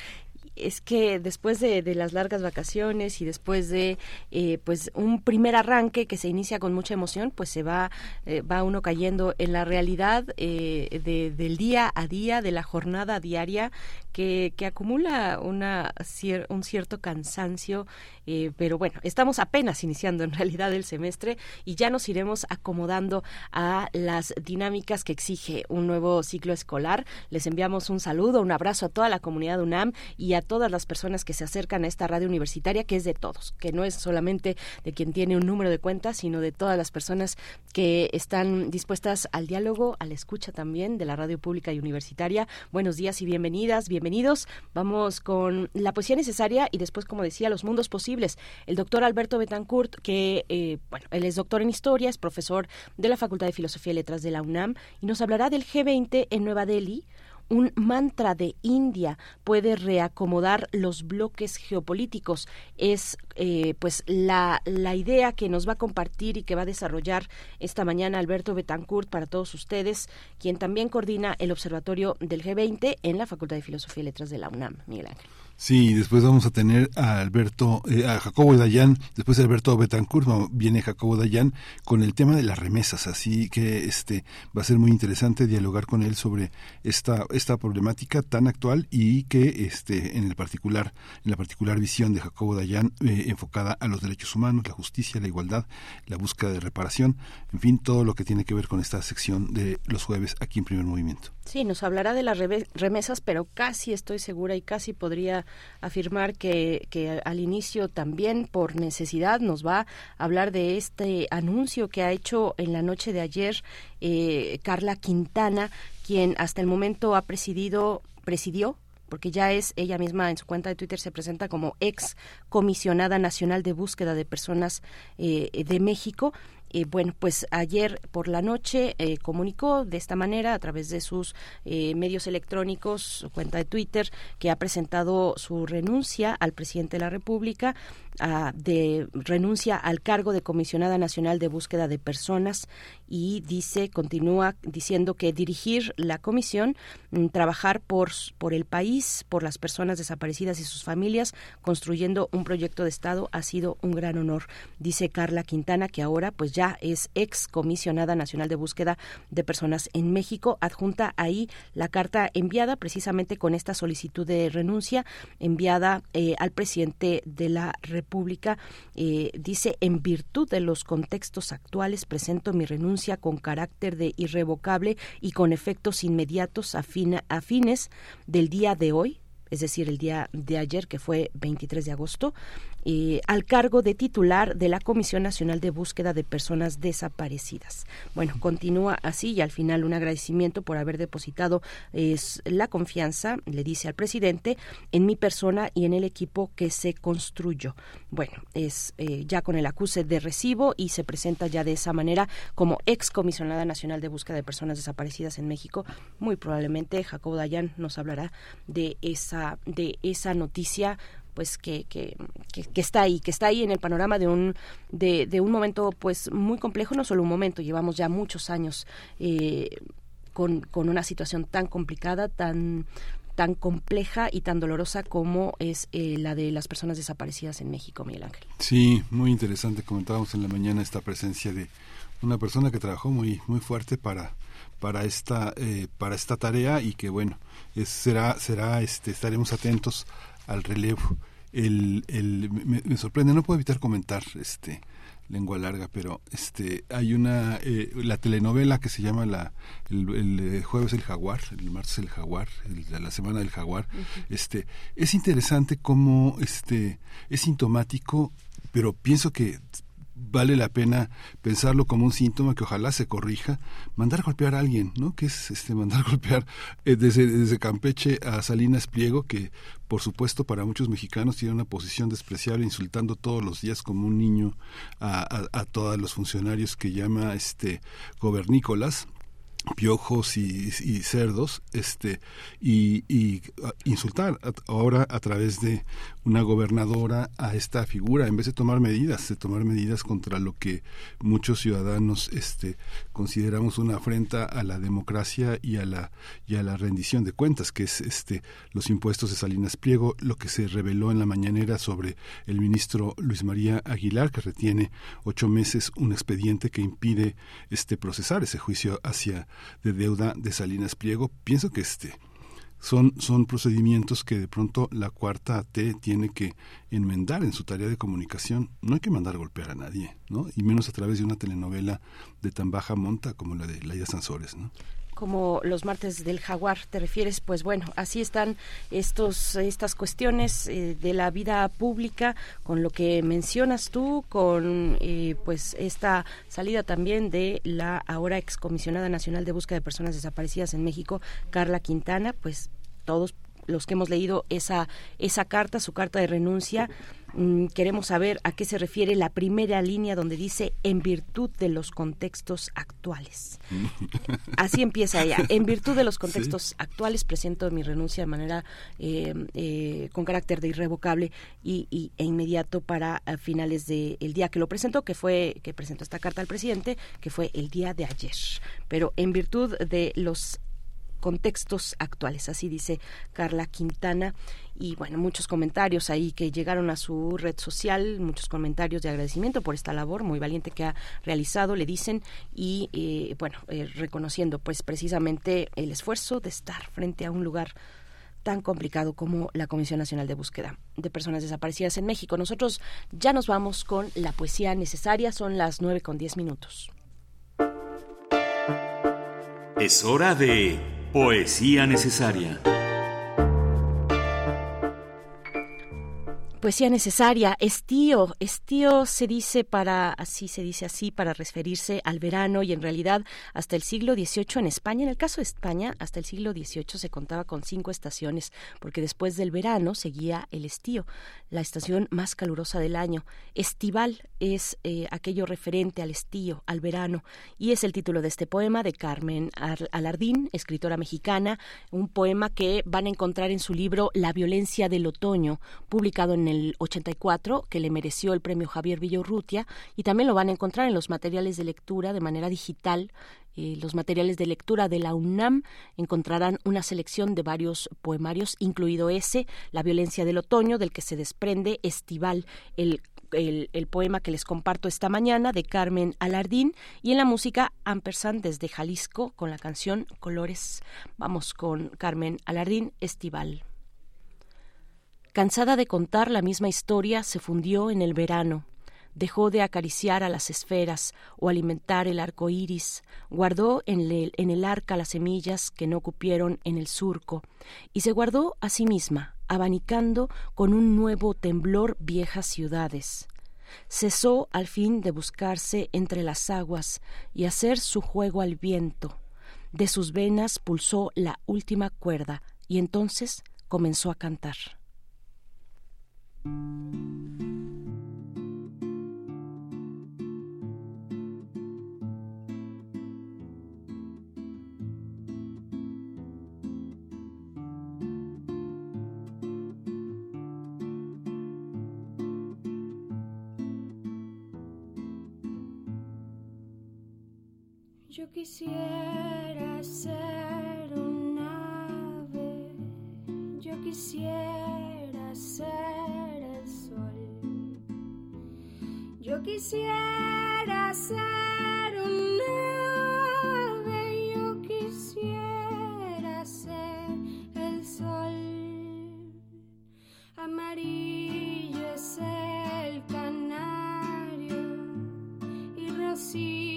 es que después de, de, las largas vacaciones y después de eh, pues un primer arranque que se inicia con mucha emoción pues se va eh, va uno cayendo en la realidad eh, de, del día a día de la jornada diaria que, que acumula una un cierto cansancio eh, pero bueno estamos apenas iniciando en realidad el semestre y ya nos iremos acomodando a las dinámicas que exige un nuevo ciclo escolar les enviamos un saludo un abrazo a toda la comunidad UNAM y a todas las personas que se acercan a esta radio universitaria, que es de todos, que no es solamente de quien tiene un número de cuentas, sino de todas las personas que están dispuestas al diálogo, a la escucha también de la radio pública y universitaria. Buenos días y bienvenidas, bienvenidos. Vamos con la poesía necesaria y después, como decía, los mundos posibles. El doctor Alberto Betancourt, que, eh, bueno, él es doctor en historia, es profesor de la Facultad de Filosofía y Letras de la UNAM y nos hablará del G20 en Nueva Delhi un mantra de India puede reacomodar los bloques geopolíticos. Es eh, pues la, la idea que nos va a compartir y que va a desarrollar esta mañana Alberto Betancourt para todos ustedes, quien también coordina el Observatorio del G20 en la Facultad de Filosofía y Letras de la UNAM. Miguel Ángel. Sí, después vamos a tener a Alberto, eh, a Jacobo Dayan, después de Alberto Betancourt viene Jacobo Dayan con el tema de las remesas, así que este va a ser muy interesante dialogar con él sobre esta esta problemática tan actual y que este en el particular en la particular visión de Jacobo Dayan eh, enfocada a los derechos humanos, la justicia, la igualdad, la búsqueda de reparación, en fin, todo lo que tiene que ver con esta sección de los jueves aquí en Primer Movimiento. Sí, nos hablará de las remesas, pero casi estoy segura y casi podría afirmar que, que, al inicio también por necesidad nos va a hablar de este anuncio que ha hecho en la noche de ayer eh, Carla Quintana, quien hasta el momento ha presidido, presidió porque ya es ella misma en su cuenta de Twitter se presenta como ex comisionada nacional de búsqueda de personas eh, de México eh, bueno, pues ayer por la noche eh, comunicó de esta manera a través de sus eh, medios electrónicos, su cuenta de Twitter, que ha presentado su renuncia al presidente de la República de renuncia al cargo de comisionada nacional de búsqueda de personas y dice, continúa diciendo que dirigir la comisión, mm, trabajar por, por el país, por las personas desaparecidas y sus familias, construyendo un proyecto de Estado ha sido un gran honor. Dice Carla Quintana, que ahora pues ya es ex comisionada nacional de búsqueda de personas en México, adjunta ahí la carta enviada precisamente con esta solicitud de renuncia enviada eh, al presidente de la República. Eh, dice, en virtud de los contextos actuales, presento mi renuncia con carácter de irrevocable y con efectos inmediatos a, a fines del día de hoy, es decir, el día de ayer, que fue 23 de agosto, eh, al cargo de titular de la Comisión Nacional de Búsqueda de Personas Desaparecidas. Bueno, continúa así y al final un agradecimiento por haber depositado es, la confianza, le dice al presidente, en mi persona y en el equipo que se construyó. Bueno, es eh, ya con el acuse de recibo y se presenta ya de esa manera como ex comisionada nacional de búsqueda de personas desaparecidas en México. Muy probablemente Jacobo Dayan nos hablará de esa, de esa noticia pues que, que, que, está ahí, que está ahí en el panorama de un, de, un momento pues muy complejo, no solo un momento, llevamos ya muchos años eh, con, con una situación tan complicada, tan tan compleja y tan dolorosa como es eh, la de las personas desaparecidas en México, Miguel Ángel. Sí, muy interesante. Comentábamos en la mañana esta presencia de una persona que trabajó muy muy fuerte para para esta eh, para esta tarea y que bueno es, será será este estaremos atentos al relevo. El, el, me, sorprende, no puedo evitar comentar, este, lengua larga, pero este, hay una, eh, la telenovela que se llama la, el, eh, jueves el jaguar, el martes el jaguar, el, la semana del jaguar, este, es interesante cómo, este, es sintomático, pero pienso que vale la pena pensarlo como un síntoma que ojalá se corrija, mandar golpear a alguien, ¿no? Que es este mandar golpear eh, desde, desde Campeche a Salinas Pliego, que por supuesto para muchos mexicanos tiene una posición despreciable, insultando todos los días como un niño a, a, a todos los funcionarios que llama este gobernícolas piojos y, cerdos este y, y insultar ahora a través de una gobernadora a esta figura. En vez de tomar medidas, de tomar medidas contra lo que muchos ciudadanos este, consideramos una afrenta a la democracia y a la, y a la rendición de cuentas, que es este, los impuestos de Salinas Pliego, lo que se reveló en la mañanera sobre el ministro Luis María Aguilar, que retiene ocho meses un expediente que impide este, procesar ese juicio hacia de deuda de Salinas Pliego. Pienso que este son, son procedimientos que de pronto la cuarta T tiene que enmendar en su tarea de comunicación. No hay que mandar golpear a nadie, ¿no? Y menos a través de una telenovela de tan baja monta como la de Laia Sansores, ¿no? Como los martes del jaguar te refieres pues bueno así están estos estas cuestiones eh, de la vida pública con lo que mencionas tú con eh, pues esta salida también de la ahora excomisionada nacional de búsqueda de personas desaparecidas en México Carla Quintana pues todos los que hemos leído esa esa carta su carta de renuncia Mm, queremos saber a qué se refiere la primera línea donde dice en virtud de los contextos actuales. <laughs> Así empieza ella. En virtud de los contextos actuales presento mi renuncia de manera eh, eh, con carácter de irrevocable y, e inmediato para finales del día que lo presentó, que fue que presentó esta carta al presidente, que fue el día de ayer. Pero en virtud de los contextos actuales, así dice Carla Quintana. Y bueno, muchos comentarios ahí que llegaron a su red social, muchos comentarios de agradecimiento por esta labor muy valiente que ha realizado, le dicen, y eh, bueno, eh, reconociendo pues precisamente el esfuerzo de estar frente a un lugar tan complicado como la Comisión Nacional de Búsqueda de Personas Desaparecidas en México. Nosotros ya nos vamos con la poesía necesaria, son las nueve con diez minutos. Es hora de Poesía necesaria. Poesía necesaria, estío, estío se dice para, así se dice así, para referirse al verano y en realidad hasta el siglo XVIII en España, en el caso de España, hasta el siglo XVIII se contaba con cinco estaciones, porque después del verano seguía el estío, la estación más calurosa del año. Estival es eh, aquello referente al estío, al verano, y es el título de este poema de Carmen Alardín, escritora mexicana, un poema que van a encontrar en su libro La violencia del otoño, publicado en el el 84, que le mereció el premio Javier Villorrutia, y también lo van a encontrar en los materiales de lectura de manera digital. Eh, los materiales de lectura de la UNAM encontrarán una selección de varios poemarios, incluido ese, La violencia del otoño, del que se desprende Estival, el el, poema que les comparto esta mañana de Carmen Alardín y en la música Ampersand desde Jalisco con la canción Colores. Vamos con Carmen Alardín Estival. Cansada de contar la misma historia, se fundió en el verano. Dejó de acariciar a las esferas o alimentar el arco iris, guardó en el, arca las semillas que no cupieron en el surco, y se guardó a sí misma, abanicando con un nuevo temblor viejas ciudades. Cesó al fin de buscarse entre las aguas y hacer su juego al viento. De sus venas pulsó la última cuerda y entonces comenzó a cantar. Yo quisiera ser un ave, yo quisiera ser yo quisiera ser un ave, yo quisiera ser el sol, amarillo es el canario y rosita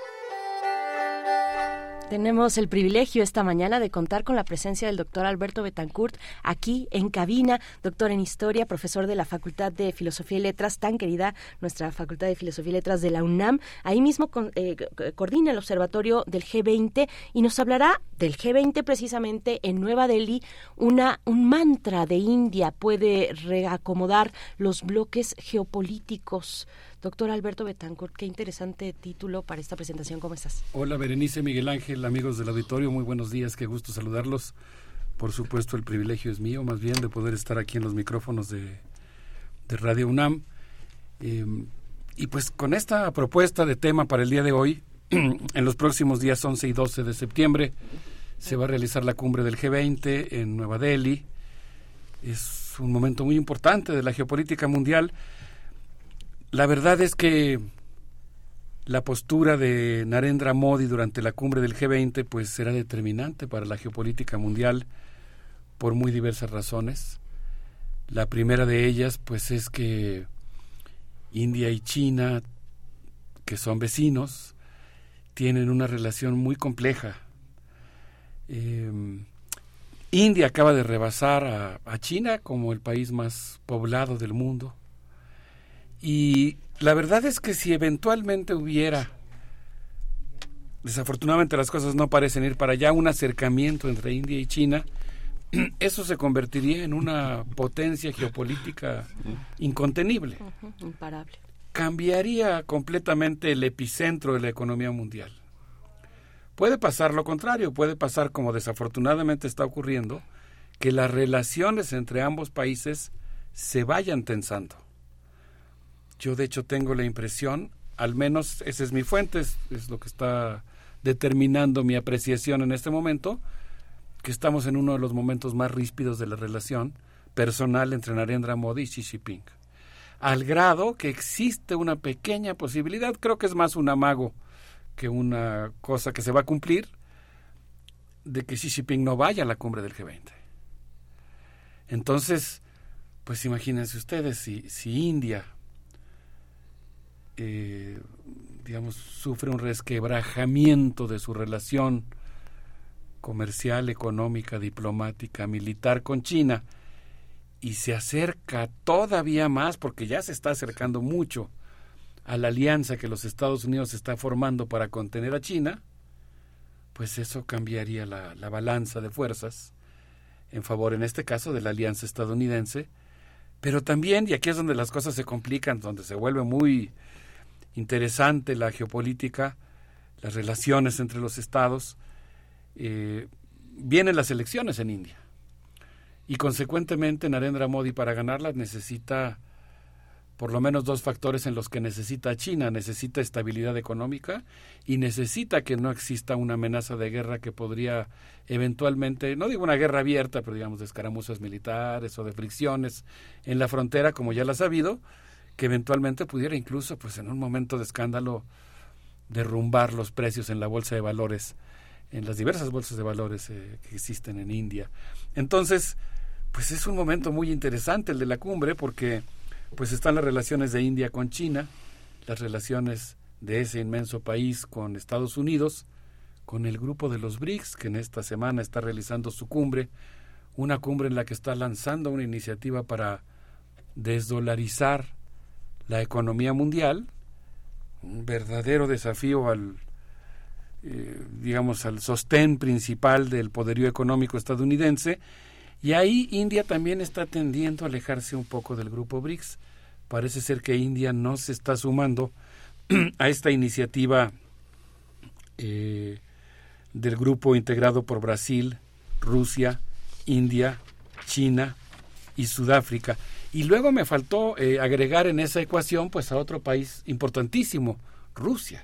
Tenemos el privilegio esta mañana de contar con la presencia del doctor Alberto Betancourt aquí en cabina, doctor en historia, profesor de la Facultad de Filosofía y Letras, tan querida nuestra Facultad de Filosofía y Letras de la UNAM. Ahí mismo con- eh, coordina el observatorio del G20 y nos hablará del G20 precisamente en Nueva Delhi. Una, un mantra de India puede reacomodar los bloques geopolíticos. Doctor Alberto Betancourt, qué interesante título para esta presentación. ¿Cómo estás? Hola Berenice, Miguel Ángel, amigos del auditorio, muy buenos días, qué gusto saludarlos. Por supuesto, el privilegio es mío, más bien, de poder estar aquí en los micrófonos de, Radio UNAM. Eh, y pues con esta propuesta de tema para el día de hoy, <clears throat> en los próximos días 11 y 12 de septiembre, se va a realizar la cumbre del G20 en Nueva Delhi. Es un momento muy importante de la geopolítica mundial. La verdad es que la postura de Narendra Modi durante la cumbre del G20 pues será determinante para la geopolítica mundial por muy diversas razones. La primera de ellas pues es que India y China, que son vecinos, tienen una relación muy compleja. Eh, India acaba de rebasar a China como el país más poblado del mundo. Y la verdad es que si eventualmente hubiera, desafortunadamente las cosas no parecen ir para allá, un acercamiento entre India y China, <clears throat> eso se convertiría en una potencia geopolítica incontenible. Imparable. Cambiaría completamente el epicentro de la economía mundial. Puede pasar lo contrario, puede pasar como desafortunadamente está ocurriendo, que las relaciones entre ambos países se vayan tensando. Yo de hecho tengo la impresión, al menos esa es mi fuente, es, lo que está determinando mi apreciación en este momento, que estamos en uno de los momentos más ríspidos de la relación personal entre Narendra Modi y Xi Jinping. Al grado que existe una pequeña posibilidad, creo que es más un amago que una cosa que se va a cumplir, de que Xi Jinping no vaya a la cumbre del G20. Entonces, pues imagínense ustedes, si, si India, eh, digamos, sufre un resquebrajamiento de su relación comercial, económica, diplomática, militar con China, y se acerca todavía más, porque ya se está acercando mucho a la alianza que los Estados Unidos está formando para contener a China, pues eso cambiaría la, la balanza de fuerzas en favor, en este caso, de la alianza estadounidense, pero también, y aquí es donde las cosas se complican, donde se vuelve muy interesante la geopolítica, las relaciones entre los estados, eh, vienen las elecciones en India. Y consecuentemente Narendra Modi para ganarlas necesita por lo menos dos factores en los que necesita China. Necesita estabilidad económica y necesita que no exista una amenaza de guerra que podría eventualmente, no digo una guerra abierta, pero digamos de escaramuzas militares o de fricciones en la frontera, como ya las ha habido, que eventualmente pudiera incluso, pues en un momento de escándalo, derrumbar los precios en la bolsa de valores, en las diversas bolsas de valores eh, que existen en India. Entonces, pues es un momento muy interesante el de la cumbre porque pues están las relaciones de India con China, las relaciones de ese inmenso país con Estados Unidos, con el grupo de los BRICS, que en esta semana está realizando su cumbre, una cumbre en la que está lanzando una iniciativa para desdolarizar la economía mundial, un verdadero desafío al, eh, digamos, al sostén principal del poderío económico estadounidense, y ahí India también está tendiendo a alejarse un poco del grupo BRICS. Parece ser que India no se está sumando <clears throat> a esta iniciativa eh, del grupo integrado por Brasil, Rusia, India, China y Sudáfrica. Y luego me faltó eh, agregar en esa ecuación pues a otro país importantísimo, Rusia.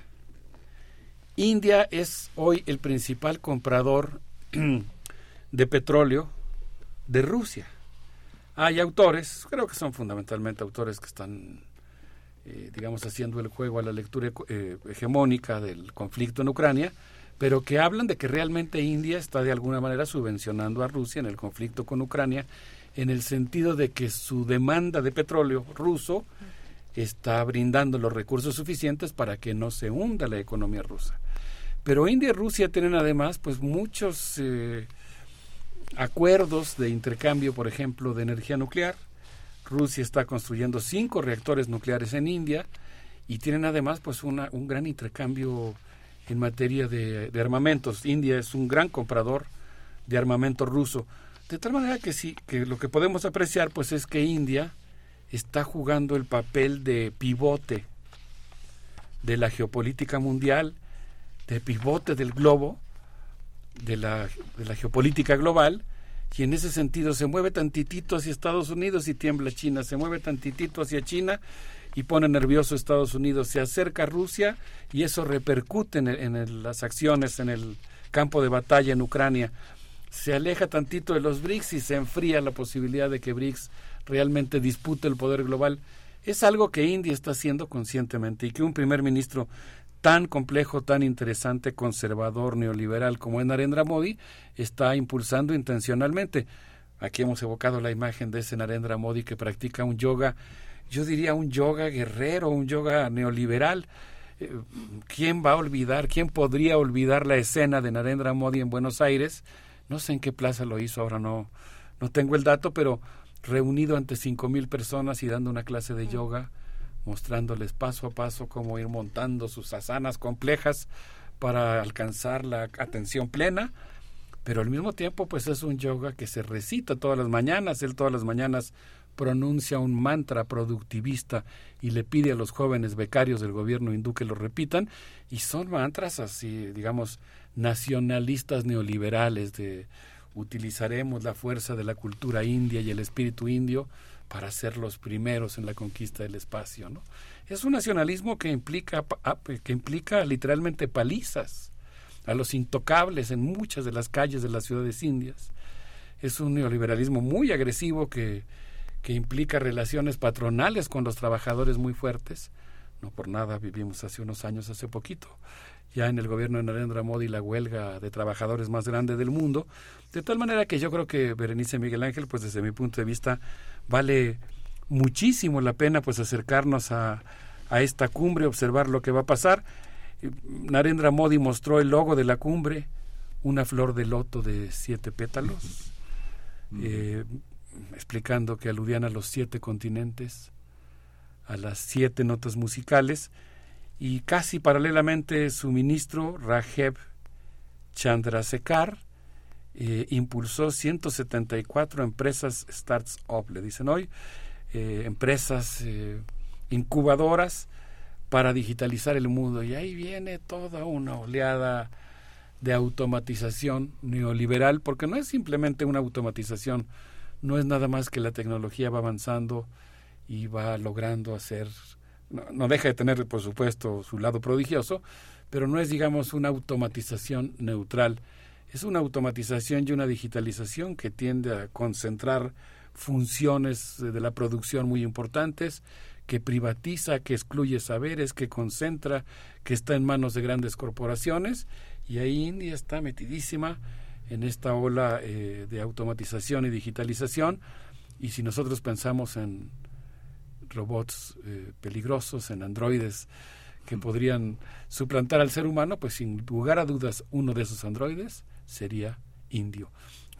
India es hoy el principal comprador <clears throat> de petróleo de Rusia. Hay autores, creo que son fundamentalmente autores que están, eh, digamos, haciendo el juego a la lectura eh, hegemónica del conflicto en Ucrania, pero que hablan de que realmente India está de alguna manera subvencionando a Rusia en el conflicto con Ucrania, en el sentido de que su demanda de petróleo ruso está brindando los recursos suficientes para que no se hunda la economía rusa. Pero India y Rusia tienen además pues muchos eh, acuerdos de intercambio, por ejemplo, de energía nuclear. Rusia está construyendo cinco reactores nucleares en India y tienen además pues una, un gran intercambio en materia de, de, armamentos. India es un gran comprador de armamento ruso. De tal manera que sí, que lo que podemos apreciar pues es que India está jugando el papel de pivote de la geopolítica mundial, de pivote del globo, de la, de la geopolítica global, y en ese sentido se mueve tantitito hacia Estados Unidos y tiembla China, se mueve tantitito hacia China y pone nervioso Estados Unidos, se acerca a Rusia y eso repercute en, en el, las acciones en el campo de batalla en Ucrania. Se aleja tantito de los BRICS y se enfría la posibilidad de que BRICS realmente dispute el poder global. Es algo que India está haciendo conscientemente y que un primer ministro tan complejo, tan interesante, conservador, neoliberal como es Narendra Modi, está impulsando intencionalmente. Aquí hemos evocado la imagen de ese Narendra Modi que practica un yoga, yo diría un yoga guerrero, un yoga neoliberal. Eh, ¿Quién va a olvidar, quién podría olvidar la escena de Narendra Modi en Buenos Aires? No sé en qué plaza lo hizo, ahora no, no tengo el dato, pero reunido ante cinco mil personas y dando una clase de yoga mostrándoles paso a paso cómo ir montando sus asanas complejas para alcanzar la atención plena, pero al mismo tiempo pues es un yoga que se recita todas las mañanas, él todas las mañanas pronuncia un mantra productivista y le pide a los jóvenes becarios del gobierno hindú que lo repitan y son mantras así, digamos, nacionalistas neoliberales de utilizaremos la fuerza de la cultura india y el espíritu indio para ser los primeros en la conquista del espacio. ¿no? Es un nacionalismo que implica, que implica literalmente palizas a los intocables en muchas de las calles de las ciudades indias. Es un neoliberalismo muy agresivo que, que implica relaciones patronales con los trabajadores muy fuertes. No por nada vivimos hace unos años, hace poquito, ya en el gobierno de Narendra Modi la huelga de trabajadores más grande del mundo, de tal manera que yo creo que Berenice Miguel Ángel, pues desde mi punto de vista, vale muchísimo la pena pues acercarnos a, a esta cumbre, observar lo que va a pasar. Narendra Modi mostró el logo de la cumbre, una flor de loto de siete pétalos, eh, explicando que aludían a los siete continentes, a las siete notas musicales, y casi paralelamente su ministro, Rajev Chandrasekhar, eh, impulsó 174 empresas startup, le dicen hoy, eh, empresas eh, incubadoras para digitalizar el mundo. Y ahí viene toda una oleada de automatización neoliberal, porque no es simplemente una automatización, no es nada más que la tecnología va avanzando y va logrando hacer, no, no deja de tener, por supuesto, su lado prodigioso, pero no es, digamos, una automatización neutral, es una automatización y una digitalización que tiende a concentrar funciones de la producción muy importantes, que privatiza, que excluye saberes, que concentra, que está en manos de grandes corporaciones y ahí India está metidísima en esta ola eh, de automatización y digitalización y si nosotros pensamos en robots eh, peligrosos, en androides que podrían suplantar al ser humano, pues sin lugar a dudas uno de esos androides sería indio.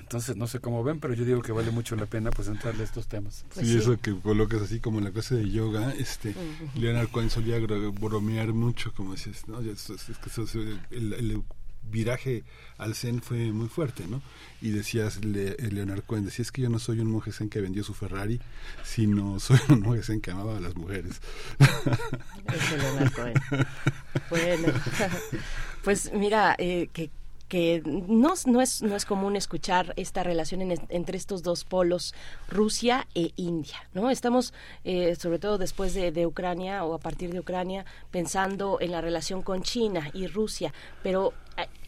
Entonces, no sé cómo ven, pero yo digo que vale mucho la pena pues entrarle a estos temas. sí, eso que colocas así como en la clase de yoga, este, Ujú. Leonard Cohen solía bromear mucho, como dices, ¿no? Es que eso- eso- el, el viraje al zen fue muy fuerte, ¿no? Y decías, Le- Leonard Cohen, decía, es que yo no soy un monje zen que vendió su Ferrari, sino <laughs> soy un monje zen que amaba a las mujeres. Ese Leonard Cohen. <laughs> Bueno, <laughs> pues mira, eh, que, que no, no, es, no es común escuchar esta relación en- entre estos dos polos, Rusia e India, ¿no? Estamos, eh, sobre todo después de, de Ucrania o a partir de Ucrania, pensando en la relación con China y Rusia, pero eh,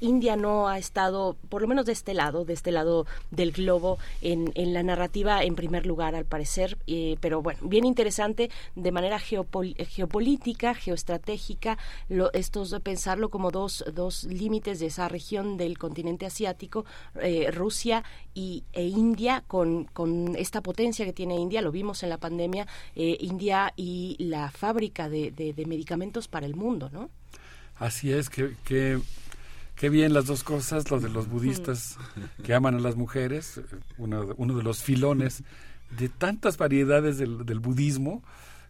India no ha estado, por lo menos de este lado, de este lado del globo, en, en la narrativa en primer lugar, al parecer. eh, pero bueno, bien interesante de manera geopol- geopolítica, geoestratégica, lo, estos pensarlo como dos, dos límites de esa región del continente asiático, eh, Rusia y, e India, con, con esta potencia que tiene India, lo vimos en la pandemia, eh, India y la fábrica de, medicamentos para el mundo, ¿no? Así es, que, qué bien las dos cosas, lo de los budistas que aman a las mujeres, uno, de- uno de los filones de tantas variedades del, del budismo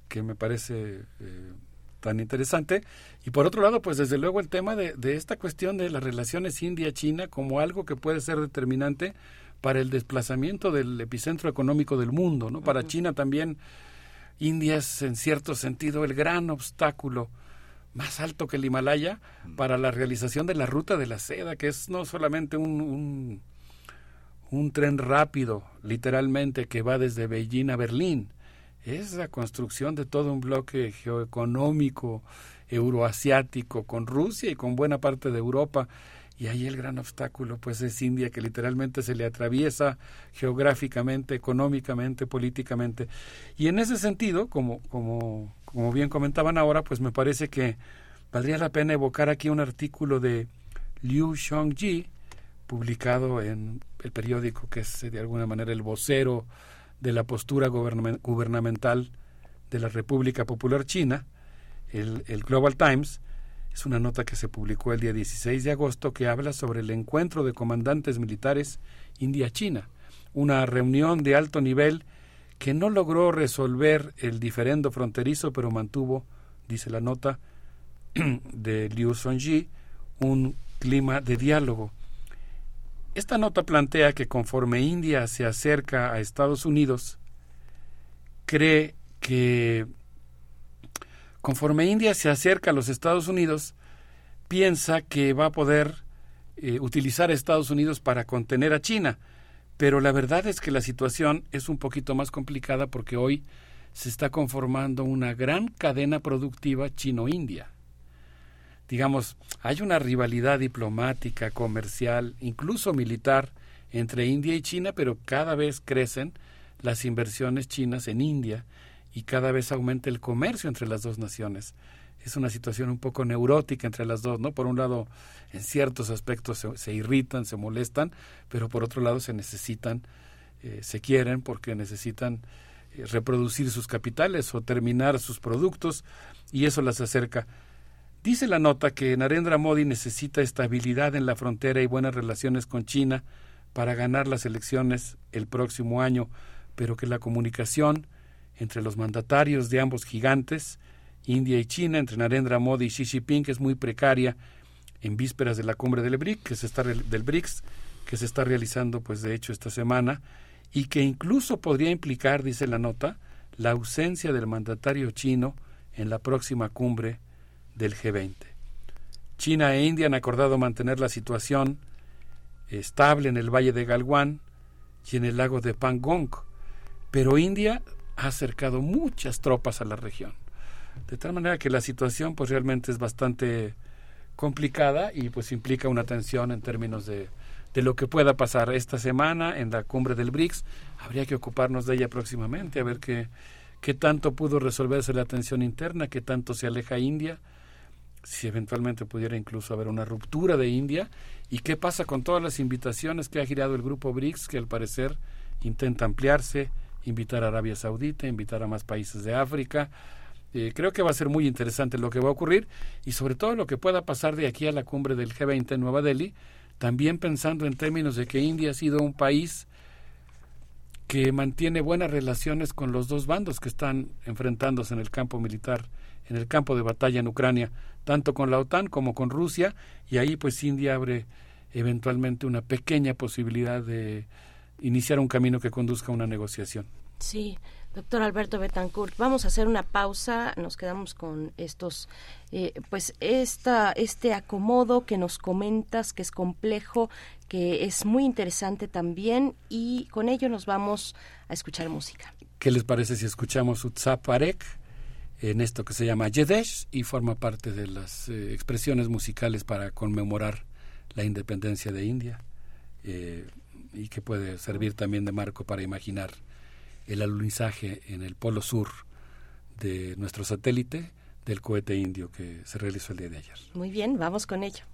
que me parece eh, tan interesante. Y por otro lado, pues desde luego el tema de, de esta cuestión de las relaciones India-China como algo que puede ser determinante para el desplazamiento del epicentro económico del mundo, ¿no? Para China también India es en cierto sentido el gran obstáculo más alto que el Himalaya para la realización de la ruta de la seda, que es no solamente un, un, un tren rápido, literalmente, que va desde Beijing a Berlín, es la construcción de todo un bloque geoeconómico euroasiático con Rusia y con buena parte de Europa. Y ahí el gran obstáculo pues es India que literalmente se le atraviesa geográficamente, económicamente, políticamente. Y en ese sentido, como, como, como bien comentaban ahora, pues me parece que valdría la pena evocar aquí un artículo de Liu Xiongji, publicado en el periódico que es de alguna manera el vocero de la postura gubername- gubernamental de la República Popular China, el, el Global Times, es una nota que se publicó el día 16 de agosto que habla sobre el encuentro de comandantes militares India-China, una reunión de alto nivel que no logró resolver el diferendo fronterizo, pero mantuvo, dice la nota <clears throat> de Liu Sonji, un clima de diálogo. Esta nota plantea que conforme India se acerca a Estados Unidos, cree que conforme India se acerca a los Estados Unidos, piensa que va a poder eh, utilizar a Estados Unidos para contener a China. Pero la verdad es que la situación es un poquito más complicada porque hoy se está conformando una gran cadena productiva chino-india. Digamos, hay una rivalidad diplomática, comercial, incluso militar entre India y China, pero cada vez crecen las inversiones chinas en India y cada vez aumenta el comercio entre las dos naciones. Es una situación un poco neurótica entre las dos, ¿no? Por un lado, en ciertos aspectos se, se irritan, se molestan, pero por otro lado se necesitan, eh, se quieren porque necesitan eh, reproducir sus capitales o terminar sus productos y eso las acerca. Dice la nota que Narendra Modi necesita estabilidad en la frontera y buenas relaciones con China para ganar las elecciones el próximo año, pero que la comunicación entre los mandatarios de ambos gigantes, India y China, entre Narendra Modi y Xi Jinping, es muy precaria en vísperas de la cumbre del BRIC, que se está del BRICS, que se está realizando, pues de hecho, esta semana, y que incluso podría implicar, dice la nota, la ausencia del mandatario chino en la próxima cumbre del G20. China e India han acordado mantener la situación estable en el valle de Galwan y en el lago de Pangong, pero India ha acercado muchas tropas a la región. De tal manera que la situación pues realmente es bastante complicada y pues implica una tensión en términos de, de lo que pueda pasar esta semana en la cumbre del BRICS. Habría que ocuparnos de ella próximamente, a ver qué, qué tanto pudo resolverse la tensión interna, qué tanto se aleja India, si eventualmente pudiera incluso haber una ruptura de India, y qué pasa con todas las invitaciones que ha girado el grupo BRICS, que al parecer intenta ampliarse, invitar a Arabia Saudita, invitar a más países de África. Eh, creo que va a ser muy interesante lo que va a ocurrir y sobre todo lo que pueda pasar de aquí a la cumbre del G20 en Nueva Delhi, también pensando en términos de que India ha sido un país que mantiene buenas relaciones con los dos bandos que están enfrentándose en el campo militar, en el campo de batalla en Ucrania, tanto con la OTAN como con Rusia, y ahí pues India abre eventualmente una pequeña posibilidad de iniciar un camino que conduzca a una negociación. Sí, doctor Alberto Betancourt, vamos a hacer una pausa, nos quedamos con estos, eh, pues esta, este acomodo que nos comentas, que es complejo, que es muy interesante también, y con ello nos vamos a escuchar música. ¿Qué les parece si escuchamos Utsaparek en esto que se llama Yedesh y forma parte de las eh, expresiones musicales para conmemorar la independencia de India eh, y que puede servir también de marco para imaginar el alunizaje en el polo sur de nuestro satélite del cohete indio que se realizó el día de ayer. Muy bien, vamos con ello.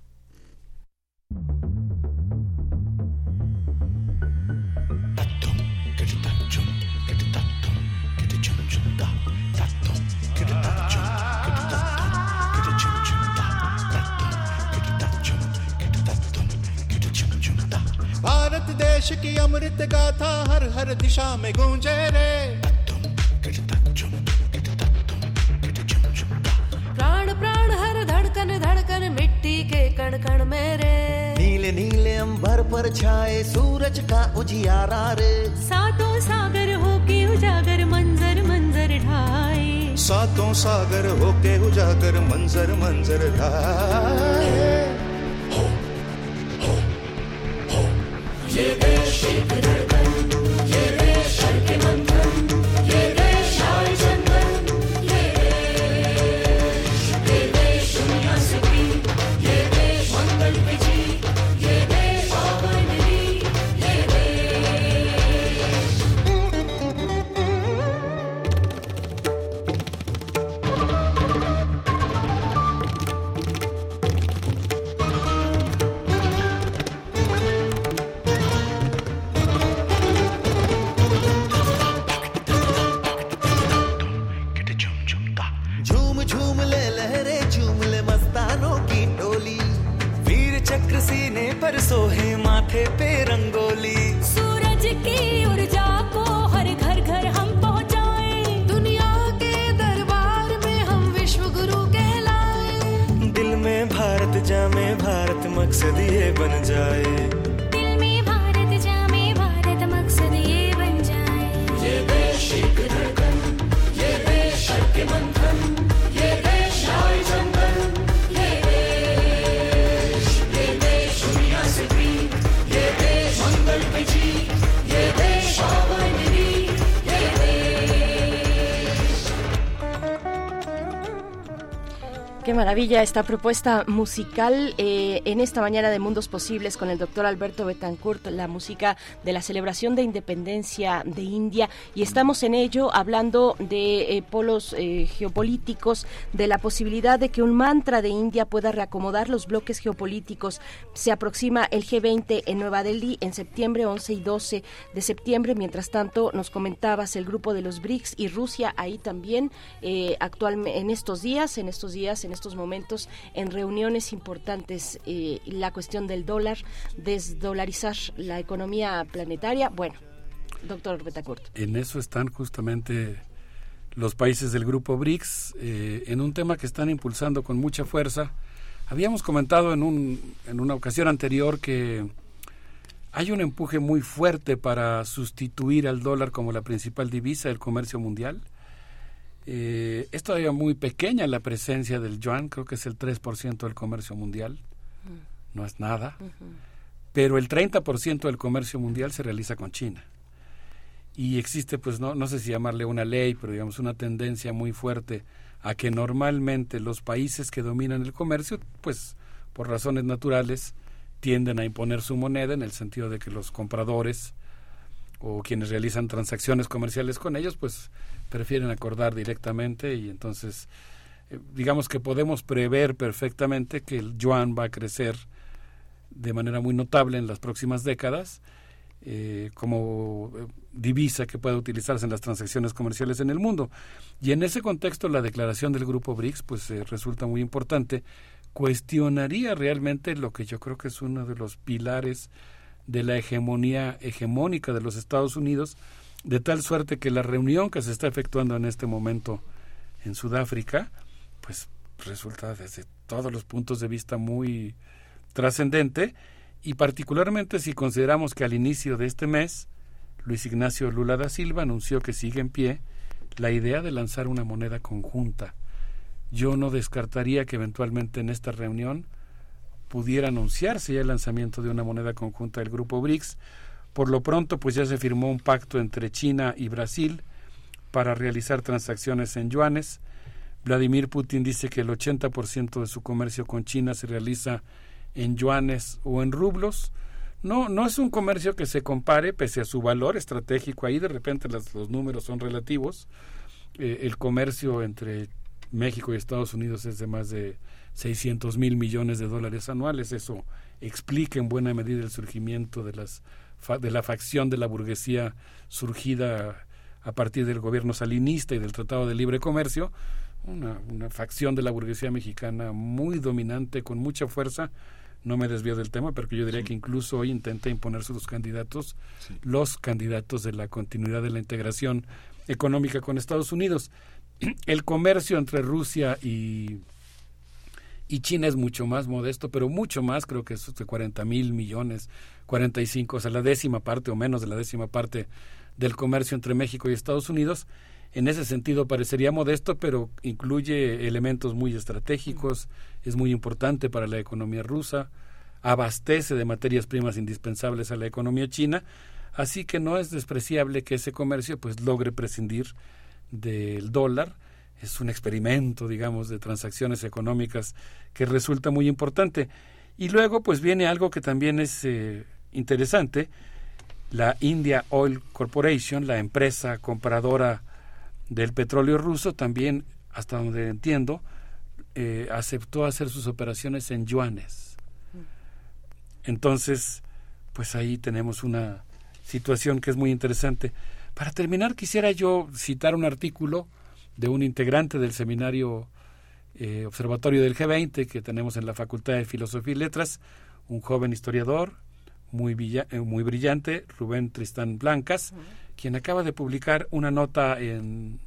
देश की अमृत गाथा हर हर दिशा में गूंजे रे। प्राण प्राण हर धड़कन धड़कन मिट्टी के कण कण मेरे नीले नीले अंबर पर छाए सूरज का उजियारा रे। सातों सागर होके उजागर मंजर मंजर ढाए। सातों सागर होके उजागर मंजर मंजर ढाए। Deve ser. chip, Qué maravilla esta propuesta musical eh, en esta mañana de Mundos Posibles con el doctor Alberto Betancourt, la música de la celebración de independencia de India. Y estamos en ello hablando de eh, polos eh, geopolíticos, de la posibilidad de que un mantra de India pueda reacomodar los bloques geopolíticos. Se aproxima el G20 en Nueva Delhi en septiembre 11 y 12 de septiembre. Mientras tanto, nos comentabas el grupo de los BRICS y Rusia ahí también actualmente en estos días, en estos días, en estos momentos en reuniones importantes eh, la cuestión del dólar, desdolarizar la economía planetaria. Bueno, doctor Betancourt. En eso están justamente los países del grupo BRICS, eh, en un tema que están impulsando con mucha fuerza. Habíamos comentado en, un, en una ocasión anterior que hay un empuje muy fuerte para sustituir al dólar como la principal divisa del comercio mundial. Eh, es todavía muy pequeña la presencia del yuan, creo que es el 3% del comercio mundial, no es nada, pero el 30% del comercio mundial se realiza con China. Y existe, pues no, no sé si llamarle una ley, pero digamos una tendencia muy fuerte a que normalmente los países que dominan el comercio, pues por razones naturales, tienden a imponer su moneda en el sentido de que los compradores o quienes realizan transacciones comerciales con ellos, pues prefieren acordar directamente y entonces eh, digamos que podemos prever perfectamente que el yuan va a crecer de manera muy notable en las próximas décadas eh, como eh, divisa que pueda utilizarse en las transacciones comerciales en el mundo. Y en ese contexto la declaración del grupo BRICS pues resulta muy importante, cuestionaría realmente lo que yo creo que es uno de los pilares de la hegemonía hegemónica de los Estados Unidos, de tal suerte que la reunión que se está efectuando en este momento en Sudáfrica, pues resulta desde todos los puntos de vista muy trascendente y particularmente si consideramos que al inicio de este mes Luis Ignacio Lula da Silva anunció que sigue en pie la idea de lanzar una moneda conjunta yo no descartaría que eventualmente en esta reunión pudiera anunciarse ya el lanzamiento de una moneda conjunta del grupo BRICS. Por lo pronto, pues ya se firmó un pacto entre China y Brasil para realizar transacciones en yuanes. Vladimir Putin dice que el 80% de su comercio con China se realiza en yuanes o en rublos. No, no es un comercio que se compare, pese a su valor estratégico. Ahí de repente los números son relativos. Eh, el comercio entre México y Estados Unidos es de más de 600 mil millones de dólares anuales. Eso explica en buena medida el surgimiento de, las, de la facción de la burguesía surgida a partir del gobierno salinista y del Tratado de Libre Comercio, una, una facción de la burguesía mexicana muy dominante, con mucha fuerza. No me desvío del tema, pero yo diría que incluso hoy intenta imponer sus candidatos, los candidatos de la continuidad de la integración económica con Estados Unidos. <clears throat> el comercio entre Rusia y, y China es mucho más modesto, pero mucho más, creo que es de 40 mil millones, 45, o sea, la décima parte o menos de la décima parte del comercio entre México y Estados Unidos. En ese sentido parecería modesto, pero incluye elementos muy estratégicos, es muy importante para la economía rusa, abastece de materias primas indispensables a la economía china, así que no es despreciable que ese comercio pues logre prescindir del dólar. Es un experimento, digamos, de transacciones económicas que resulta muy importante. Y luego, pues viene algo que también es eh, interesante. La India Oil Corporation, la empresa compradora del petróleo ruso, también, hasta donde entiendo, eh, aceptó hacer sus operaciones en yuanes. Entonces, pues ahí tenemos una situación que es muy interesante. Para terminar, quisiera yo citar un artículo de un integrante del seminario eh, Observatorio del G20 que tenemos en la Facultad de Filosofía y Letras, un joven historiador muy, eh, muy brillante, Rubén Tristán Blancas, quien acaba de publicar una nota en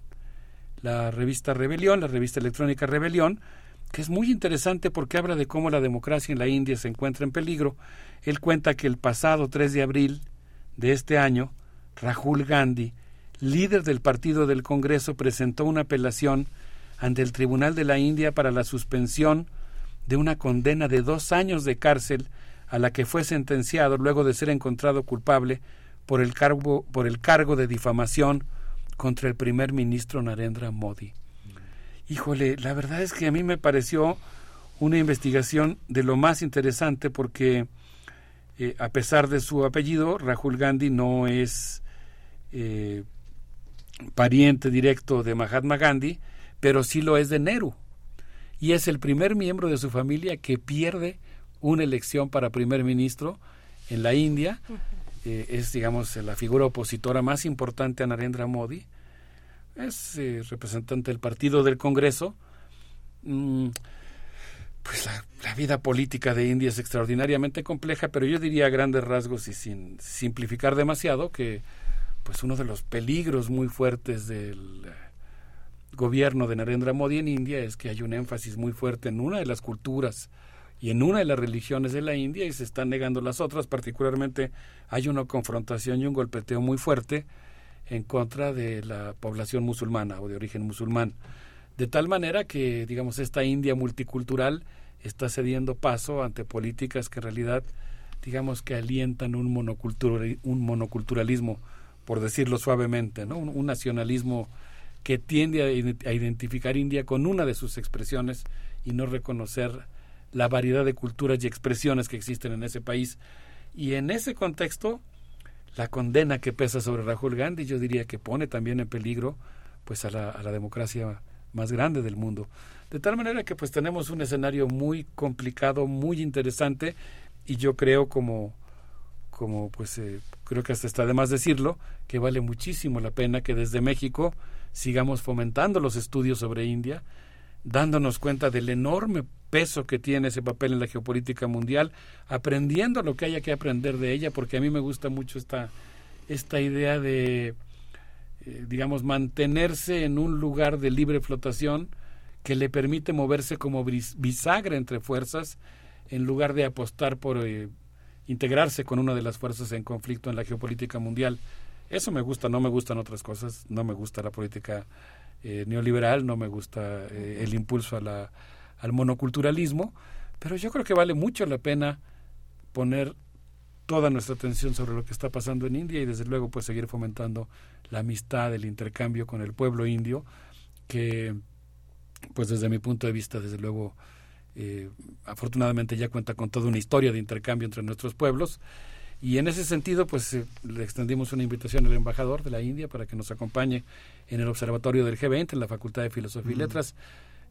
la revista Rebelión, la revista electrónica Rebelión, que es muy interesante porque habla de cómo la democracia en la India se encuentra en peligro. Él cuenta que el pasado 3 de abril de este año, Rahul Gandhi, líder del partido del Congreso, presentó una apelación ante el Tribunal de la India para la suspensión de una condena de dos años de cárcel a la que fue sentenciado luego de ser encontrado culpable por el cargo, por el cargo de difamación contra el primer ministro Narendra Modi. Híjole, la verdad es que a mí me pareció una investigación de lo más interesante porque eh, a pesar de su apellido, Rahul Gandhi no es eh, pariente directo de Mahatma Gandhi, pero sí lo es de Nehru. Y es el primer miembro de su familia que pierde una elección para primer ministro en la India. Eh, es, digamos, la figura opositora más importante a Narendra Modi. Es eh, representante del partido del Congreso. Mm, pues la, la, vida política de India es extraordinariamente compleja, pero yo diría a grandes rasgos y sin simplificar demasiado que pues uno de los peligros muy fuertes del gobierno de Narendra Modi en India es que hay un énfasis muy fuerte en una de las culturas y en una de las religiones de la India y se están negando las otras, particularmente hay una confrontación y un golpeteo muy fuerte en contra de la población musulmana o de origen musulmán. De tal manera que, digamos, esta India multicultural está cediendo paso ante políticas que en realidad, digamos, que alientan un, monocultura- un monoculturalismo, por decirlo suavemente, ¿no? un, nacionalismo que tiende a, a identificar India con una de sus expresiones y no reconocer la variedad de culturas y expresiones que existen en ese país. Y en ese contexto, la condena que pesa sobre Rahul Gandhi, yo diría que pone también en peligro pues a la, a la democracia más grande del mundo. De tal manera que pues tenemos un escenario muy complicado, muy interesante y yo creo como como pues eh, creo que hasta está de más decirlo, que vale muchísimo la pena que desde México sigamos fomentando los estudios sobre India, dándonos cuenta del enorme peso que tiene ese papel en la geopolítica mundial, aprendiendo lo que haya que aprender de ella, porque a mí me gusta mucho esta, esta idea de, eh, digamos, mantenerse en un lugar de libre flotación que le permite moverse como bisagra entre fuerzas en lugar de apostar por eh, integrarse con una de las fuerzas en conflicto en la geopolítica mundial. Eso me gusta, no me gustan otras cosas, no me gusta la política eh, neoliberal, no me gusta eh, el impulso a la, al monoculturalismo, pero yo creo que vale mucho la pena poner toda nuestra atención sobre lo que está pasando en India y desde luego pues seguir fomentando la amistad, el intercambio con el pueblo indio, que pues desde mi punto de vista desde luego eh, afortunadamente ya cuenta con toda una historia de intercambio entre nuestros pueblos y en ese sentido pues eh, le extendimos una invitación al embajador de la India para que nos acompañe en el observatorio del G20 en la Facultad de Filosofía y. Letras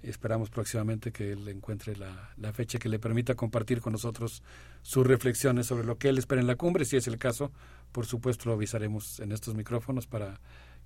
esperamos próximamente que él encuentre la, la fecha que le permita compartir con nosotros sus reflexiones sobre lo que él espera en la cumbre. Si es el caso, por supuesto lo avisaremos en estos micrófonos para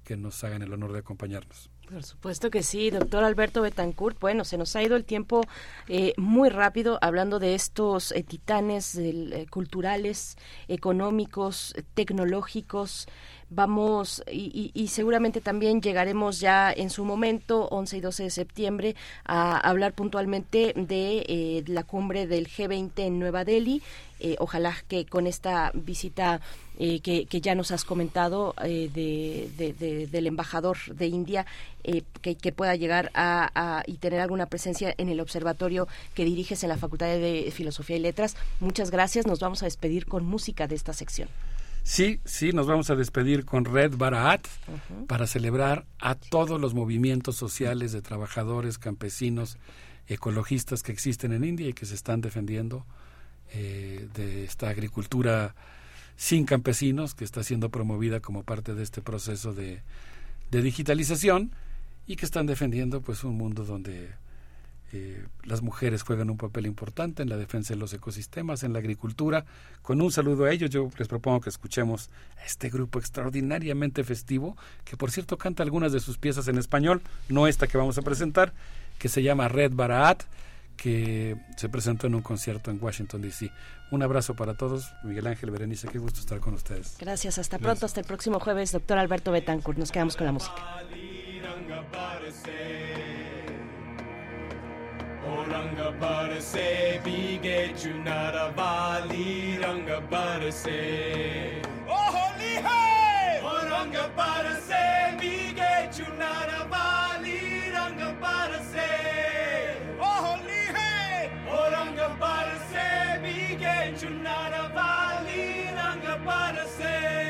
que nos hagan el honor de acompañarnos. Por supuesto que sí, doctor Alberto Betancourt. Bueno, se nos ha ido el tiempo eh, muy rápido hablando de estos eh, titanes eh, culturales, económicos, tecnológicos. Vamos, y, y- seguramente también llegaremos ya en su momento, 11 y 12 de septiembre, a hablar puntualmente de eh, la cumbre del G20 en Nueva Delhi. Ojalá que con esta visita que, que ya nos has comentado de- de- del embajador de India, eh, que, que pueda llegar a, a- y tener alguna presencia en el observatorio que diriges en la Facultad de Filosofía y Letras. Muchas gracias. Nos vamos a despedir con música de esta sección. Sí, sí, nos vamos a despedir con Red Baraat para celebrar a todos los movimientos sociales de trabajadores, campesinos, ecologistas que existen en India y que se están defendiendo eh, de esta agricultura sin campesinos que está siendo promovida como parte de este proceso de, de digitalización y que están defendiendo pues un mundo donde eh, las mujeres juegan un papel importante en la defensa de los ecosistemas, en la agricultura. Con un saludo a ellos, yo les propongo que escuchemos a este grupo extraordinariamente festivo, que por cierto canta algunas de sus piezas en español, no esta que vamos a presentar, que se llama Red Baraat, que se presentó en un concierto en Washington, D.C. Un abrazo para todos. Miguel Ángel, Berenice, qué gusto estar con ustedes. Gracias. Hasta pronto. Hasta el próximo jueves, doctor Alberto Betancourt. Nos quedamos con la música. रंग बरसे। भीगे चुनर वाली रंग बरसे। ओ होली है! ओ रंग बरसे भीगे चुनर वाली रंग बरसे। ओ होली है! ओ रंग बरसे भीगे चुनर वाली रंग बरसे।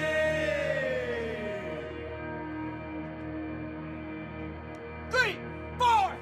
Three, four.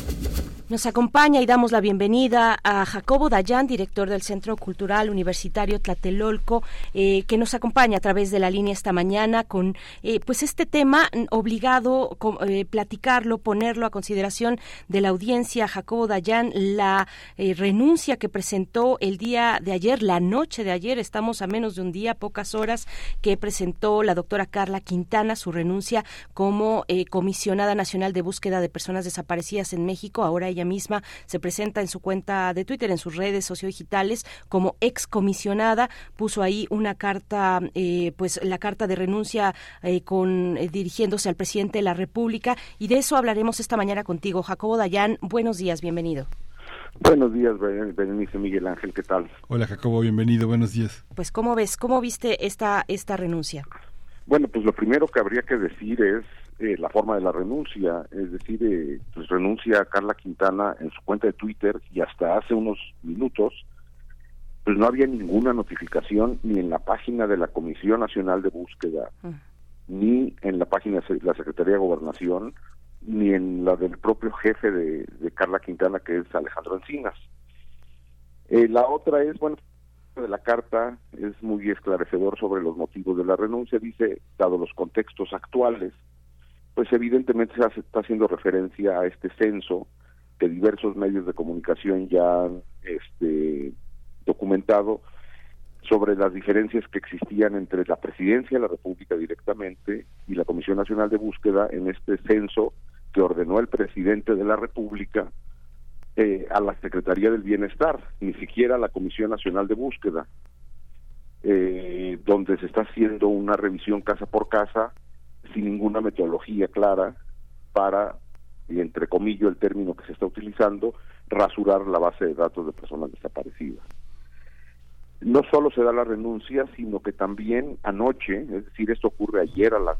Nos acompaña y damos la bienvenida a Jacobo Dayan, director del Centro Cultural Universitario Tlatelolco, eh, que nos acompaña a través de la línea esta mañana con eh, pues este tema obligado eh, platicarlo, ponerlo a consideración de la audiencia. Jacobo Dayan, la eh, renuncia que presentó el día de ayer, la noche de ayer, estamos a menos de un día, pocas horas, que presentó la doctora Carla Quintana su renuncia como comisionada nacional de búsqueda de personas desaparecidas en México. Ahora ella misma se presenta en su cuenta de Twitter, en sus redes sociodigitales, como excomisionada. Puso ahí una carta, eh, pues la carta de renuncia eh, con eh, dirigiéndose al presidente de la República. Y de eso hablaremos esta mañana contigo. Jacobo Dayan, buenos días, bienvenido. Buenos días, Beren- Berenice Miguel Ángel, ¿qué tal? Hola Jacobo, bienvenido, buenos días. Pues, ¿cómo ves? ¿Cómo viste esta, esta renuncia? Bueno, pues lo primero que habría que decir es eh, la forma de la renuncia, es decir, eh, pues renuncia Carla Quintana en su cuenta de Twitter y hasta hace unos minutos, pues no había ninguna notificación ni en la página de la Comisión Nacional de Búsqueda, ni en la página de la Secretaría de Gobernación, ni en la del propio jefe de, de Carla Quintana, que es Alejandro Encinas. Eh, la otra es, bueno, de la carta es muy esclarecedor sobre los motivos de la renuncia. Dice, dado los contextos actuales, pues evidentemente se está haciendo referencia a este censo que diversos medios de comunicación ya han este, documentado sobre las diferencias que existían entre la presidencia de la República directamente y la Comisión Nacional de Búsqueda en este censo que ordenó el presidente de la República eh, a la Secretaría del Bienestar, ni siquiera a la Comisión Nacional de Búsqueda, eh, donde se está haciendo una revisión casa por casa sin ninguna metodología clara para, y entre comillas el término que se está utilizando, rasurar la base de datos de personas desaparecidas. No solo se da la renuncia, sino que también anoche, es decir, esto ocurre ayer a la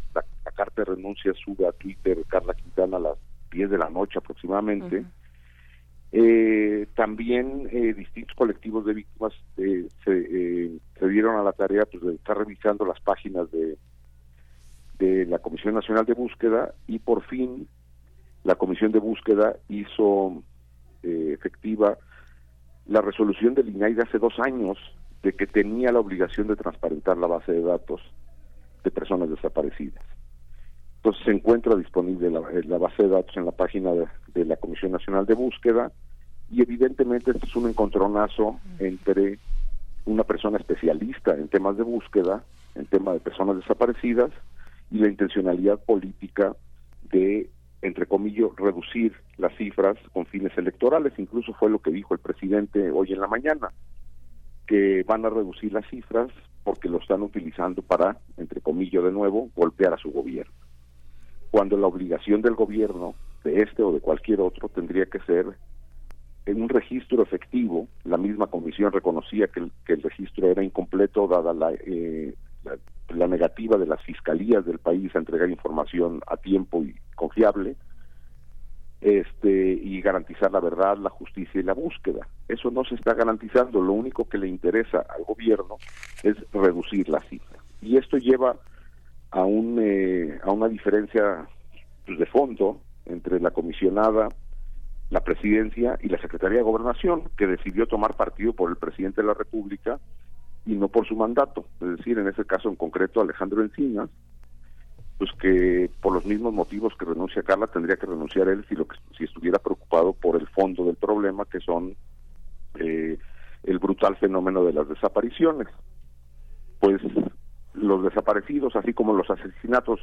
carta de renuncia sube a Twitter Carla Quintana a las 10 de la noche aproximadamente. Eh, también eh, distintos colectivos de víctimas eh, se, eh, se dieron a la tarea pues, de estar revisando las páginas de, de la Comisión Nacional de Búsqueda y por fin la Comisión de Búsqueda hizo eh, efectiva la resolución del INAI de hace dos años de que tenía la obligación de transparentar la base de datos de personas desaparecidas. Entonces se encuentra disponible la, eh, base de datos en la página de, de la Comisión Nacional de Búsqueda y evidentemente este es un encontronazo entre una persona especialista en temas de búsqueda, en temas de personas desaparecidas y la intencionalidad política de entre comillas, reducir las cifras con fines electorales. Incluso fue lo que dijo el presidente hoy en la mañana, que van a reducir las cifras porque lo están utilizando para, entre comillas, de nuevo, golpear a su gobierno. Cuando la obligación del gobierno, de este o de cualquier otro, tendría que ser en un registro efectivo. La misma comisión reconocía que el, que el registro era incompleto dada la, eh, la, la negativa de las fiscalías del país a entregar información a tiempo y confiable este y garantizar la verdad, la justicia y la búsqueda. Eso no se está garantizando, lo único que le interesa al gobierno es reducir la cifra. Y esto lleva a un eh, a una diferencia pues, de fondo entre la comisionada, la presidencia y la Secretaría de Gobernación, que decidió tomar partido por el presidente de la República y no por su mandato, es decir, en ese caso en concreto Alejandro Encinas, pues que por los mismos motivos que renuncia Carla tendría que renunciar él si lo que, si estuviera preocupado por el fondo del problema que son eh, el brutal fenómeno de las desapariciones. Pues los desaparecidos así como los asesinatos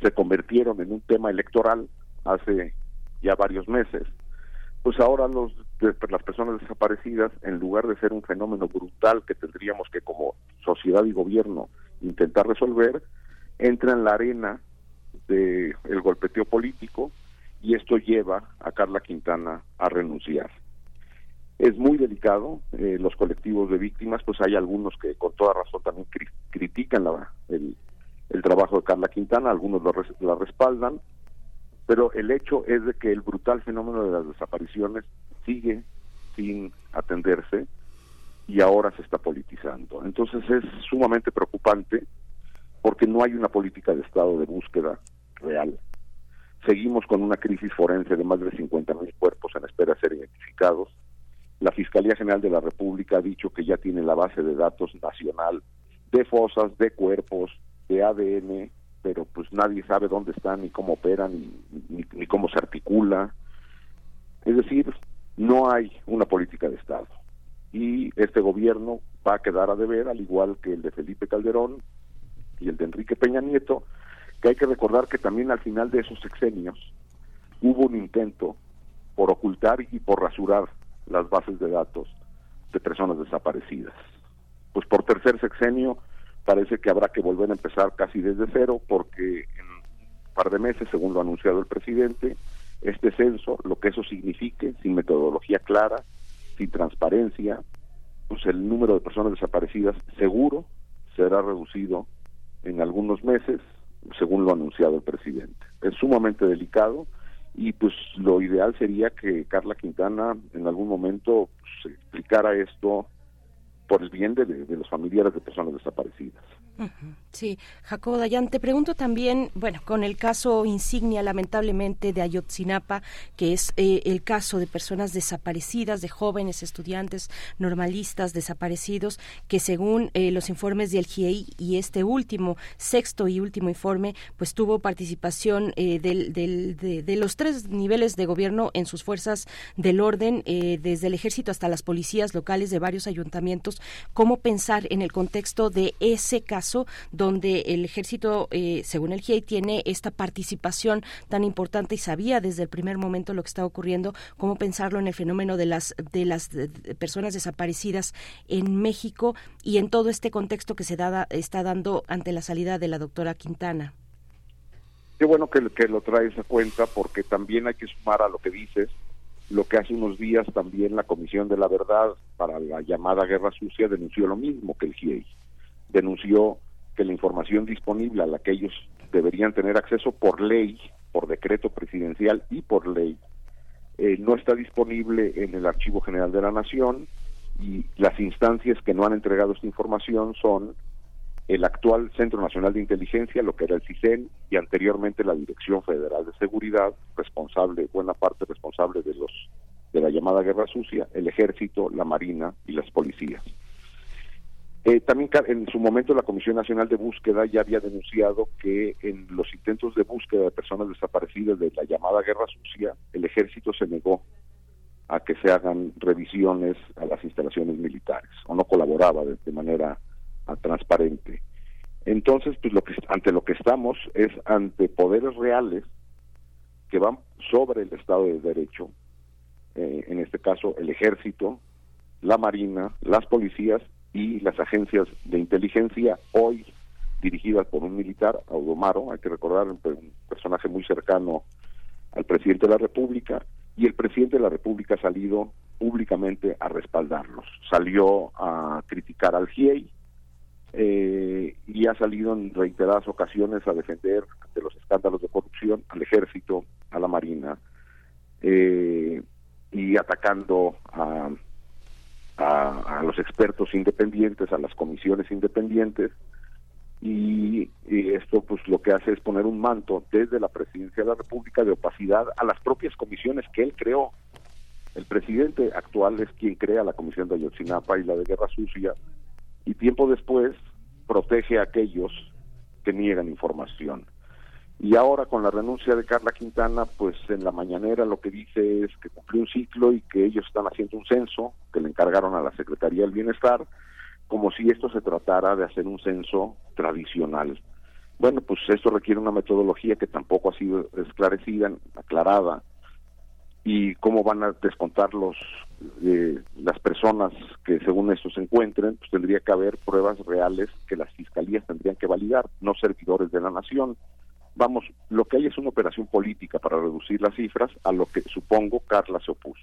se convirtieron en un tema electoral hace ya varios meses pues ahora los de- las personas desaparecidas en lugar de ser un fenómeno brutal que tendríamos que como sociedad y gobierno intentar resolver entra en la arena de el golpeteo político y esto lleva a Carla Quintana a renunciar. Es muy delicado, eh, los colectivos de víctimas, pues hay algunos que con toda razón también cri- critican la- el, el trabajo de Carla Quintana, algunos lo res- la respaldan, pero el hecho es de que el brutal fenómeno de las desapariciones sigue sin atenderse y ahora se está politizando. Entonces es sumamente preocupante porque no hay una política de Estado de búsqueda real. Seguimos con una crisis forense de más de 50 mil cuerpos en espera de ser identificados. La Fiscalía General de la República ha dicho que ya tiene la base de datos nacional de fosas, de cuerpos, de ADN, pero pues nadie sabe dónde están, ni cómo operan, ni, cómo se articula. Es decir, no hay una política de Estado. Y este gobierno va a quedar a deber, al igual que el de Felipe Calderón y el de Enrique Peña Nieto, que hay que recordar que también al final de esos sexenios hubo un intento por ocultar y por rasurar las bases de datos de personas desaparecidas. Pues por tercer sexenio parece que habrá que volver a empezar casi desde cero porque en un par de meses, según lo ha anunciado el presidente, este censo, lo que eso signifique, sin metodología clara, sin transparencia, pues el número de personas desaparecidas seguro será reducido en algunos meses, según lo ha anunciado el presidente. Es sumamente delicado y pues lo ideal sería que Carla Quintana en algún momento pues, explicara esto por el bien de, de los familiares de personas desaparecidas. Sí, Jacobo Dayan, te pregunto también, bueno, con el caso insignia lamentablemente de Ayotzinapa, que es eh, el caso de personas desaparecidas, de jóvenes estudiantes normalistas desaparecidos, que según eh, los informes del GIEI y este último, sexto y último informe, pues tuvo participación eh, del, del- de, los tres niveles de gobierno en sus fuerzas del orden, desde el ejército hasta las policías locales de varios ayuntamientos, cómo pensar en el contexto de ese caso el ejército, eh, según el GIEI, tiene esta participación tan importante y sabía desde el primer momento lo que está ocurriendo, cómo pensarlo en el fenómeno de las de las personas desaparecidas en México y en todo este contexto que se da, está dando ante la salida de la doctora Quintana. Qué bueno que, que lo traes a cuenta porque también hay que sumar a lo que dices lo que hace unos días también la Comisión de la Verdad para la llamada Guerra Sucia denunció lo mismo que el GIEI. Denunció que la información disponible a la que ellos deberían tener acceso por ley, por decreto presidencial y por ley, eh, no está disponible en el Archivo General de la Nación y las instancias que no han entregado esta información son el actual Centro Nacional de Inteligencia, lo que era el CISEN, y anteriormente la Dirección Federal de Seguridad, responsable, buena parte responsable de los de la llamada Guerra Sucia, el Ejército, la Marina y las policías. Eh, también en su momento la Comisión Nacional de Búsqueda ya había denunciado que en los intentos de búsqueda de personas desaparecidas de la llamada Guerra Sucia, el Ejército se negó a que se hagan revisiones a las instalaciones militares o no colaboraba de, de manera ah, transparente. Entonces, pues lo que ante lo que estamos es ante poderes reales que van sobre el Estado de Derecho, eh, en este caso el Ejército, la Marina, las policías y las agencias de inteligencia, hoy dirigidas por un militar, Audomaro, hay que recordar, un personaje muy cercano al presidente de la República, y el presidente de la República ha salido públicamente a respaldarlos. Salió a criticar al GIEI eh, y ha salido en reiteradas ocasiones a defender ante los escándalos de corrupción al ejército, a la marina, eh, y atacando a, a, a los expertos independientes, a las comisiones independientes, y, esto pues lo que hace es poner un manto desde la presidencia de la República de opacidad a las propias comisiones que él creó. El presidente actual es quien crea la comisión de Ayotzinapa y la de Guerra Sucia, y tiempo después protege a aquellos que niegan información. Y ahora con la renuncia de Carla Quintana, pues en la mañanera lo que dice es que cumplió un ciclo y que ellos están haciendo un censo que le encargaron a la Secretaría del Bienestar, como si esto se tratara de hacer un censo tradicional. Bueno, pues esto requiere una metodología que tampoco ha sido esclarecida, aclarada, y cómo van a descontar los eh, las personas que según esto se encuentren, pues tendría que haber pruebas reales que las fiscalías tendrían que validar, no servidores de la nación. Vamos, lo que hay es una operación política para reducir las cifras, a lo que supongo Carla se opuso.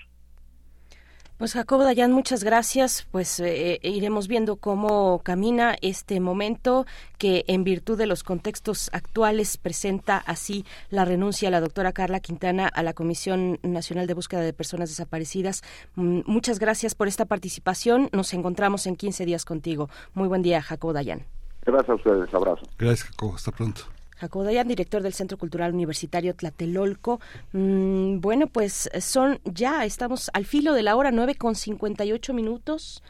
Pues Jacobo Dayan, muchas gracias. Pues eh, iremos viendo cómo camina este momento que en virtud de los contextos actuales presenta así la renuncia a la doctora Carla Quintana a la Comisión Nacional de Búsqueda de Personas Desaparecidas. Mm, Muchas gracias por esta participación. Nos encontramos en 15 días contigo. Muy buen día, Jacobo Dayan. Gracias a ustedes, abrazo. Gracias, Jacobo. Hasta pronto. Jacobo Dayan, director del Centro Cultural Universitario Tlatelolco. Mm, bueno, pues son ya, estamos al filo de la hora 9 con 58 minutos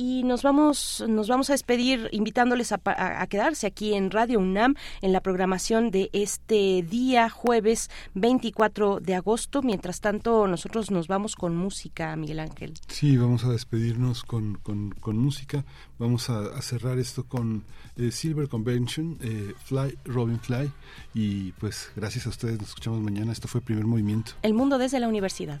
y nos vamos, nos vamos a despedir invitándoles a, a- a quedarse aquí en Radio UNAM en la programación de este día jueves 24 de agosto. Mientras tanto, nosotros nos vamos con música, Miguel Ángel. Sí, vamos a despedirnos con, con, con música. Vamos a, a cerrar esto con eh, Silver Convention, eh, Fly, Robin Fly. Y pues gracias a ustedes, nos escuchamos mañana. Esto fue Primer Movimiento. El mundo desde la universidad.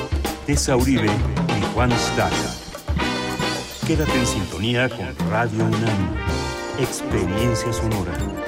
Tessa Uribe y Juan Staca. Quédate en sintonía con Radio UNAM. Experiencia sonora.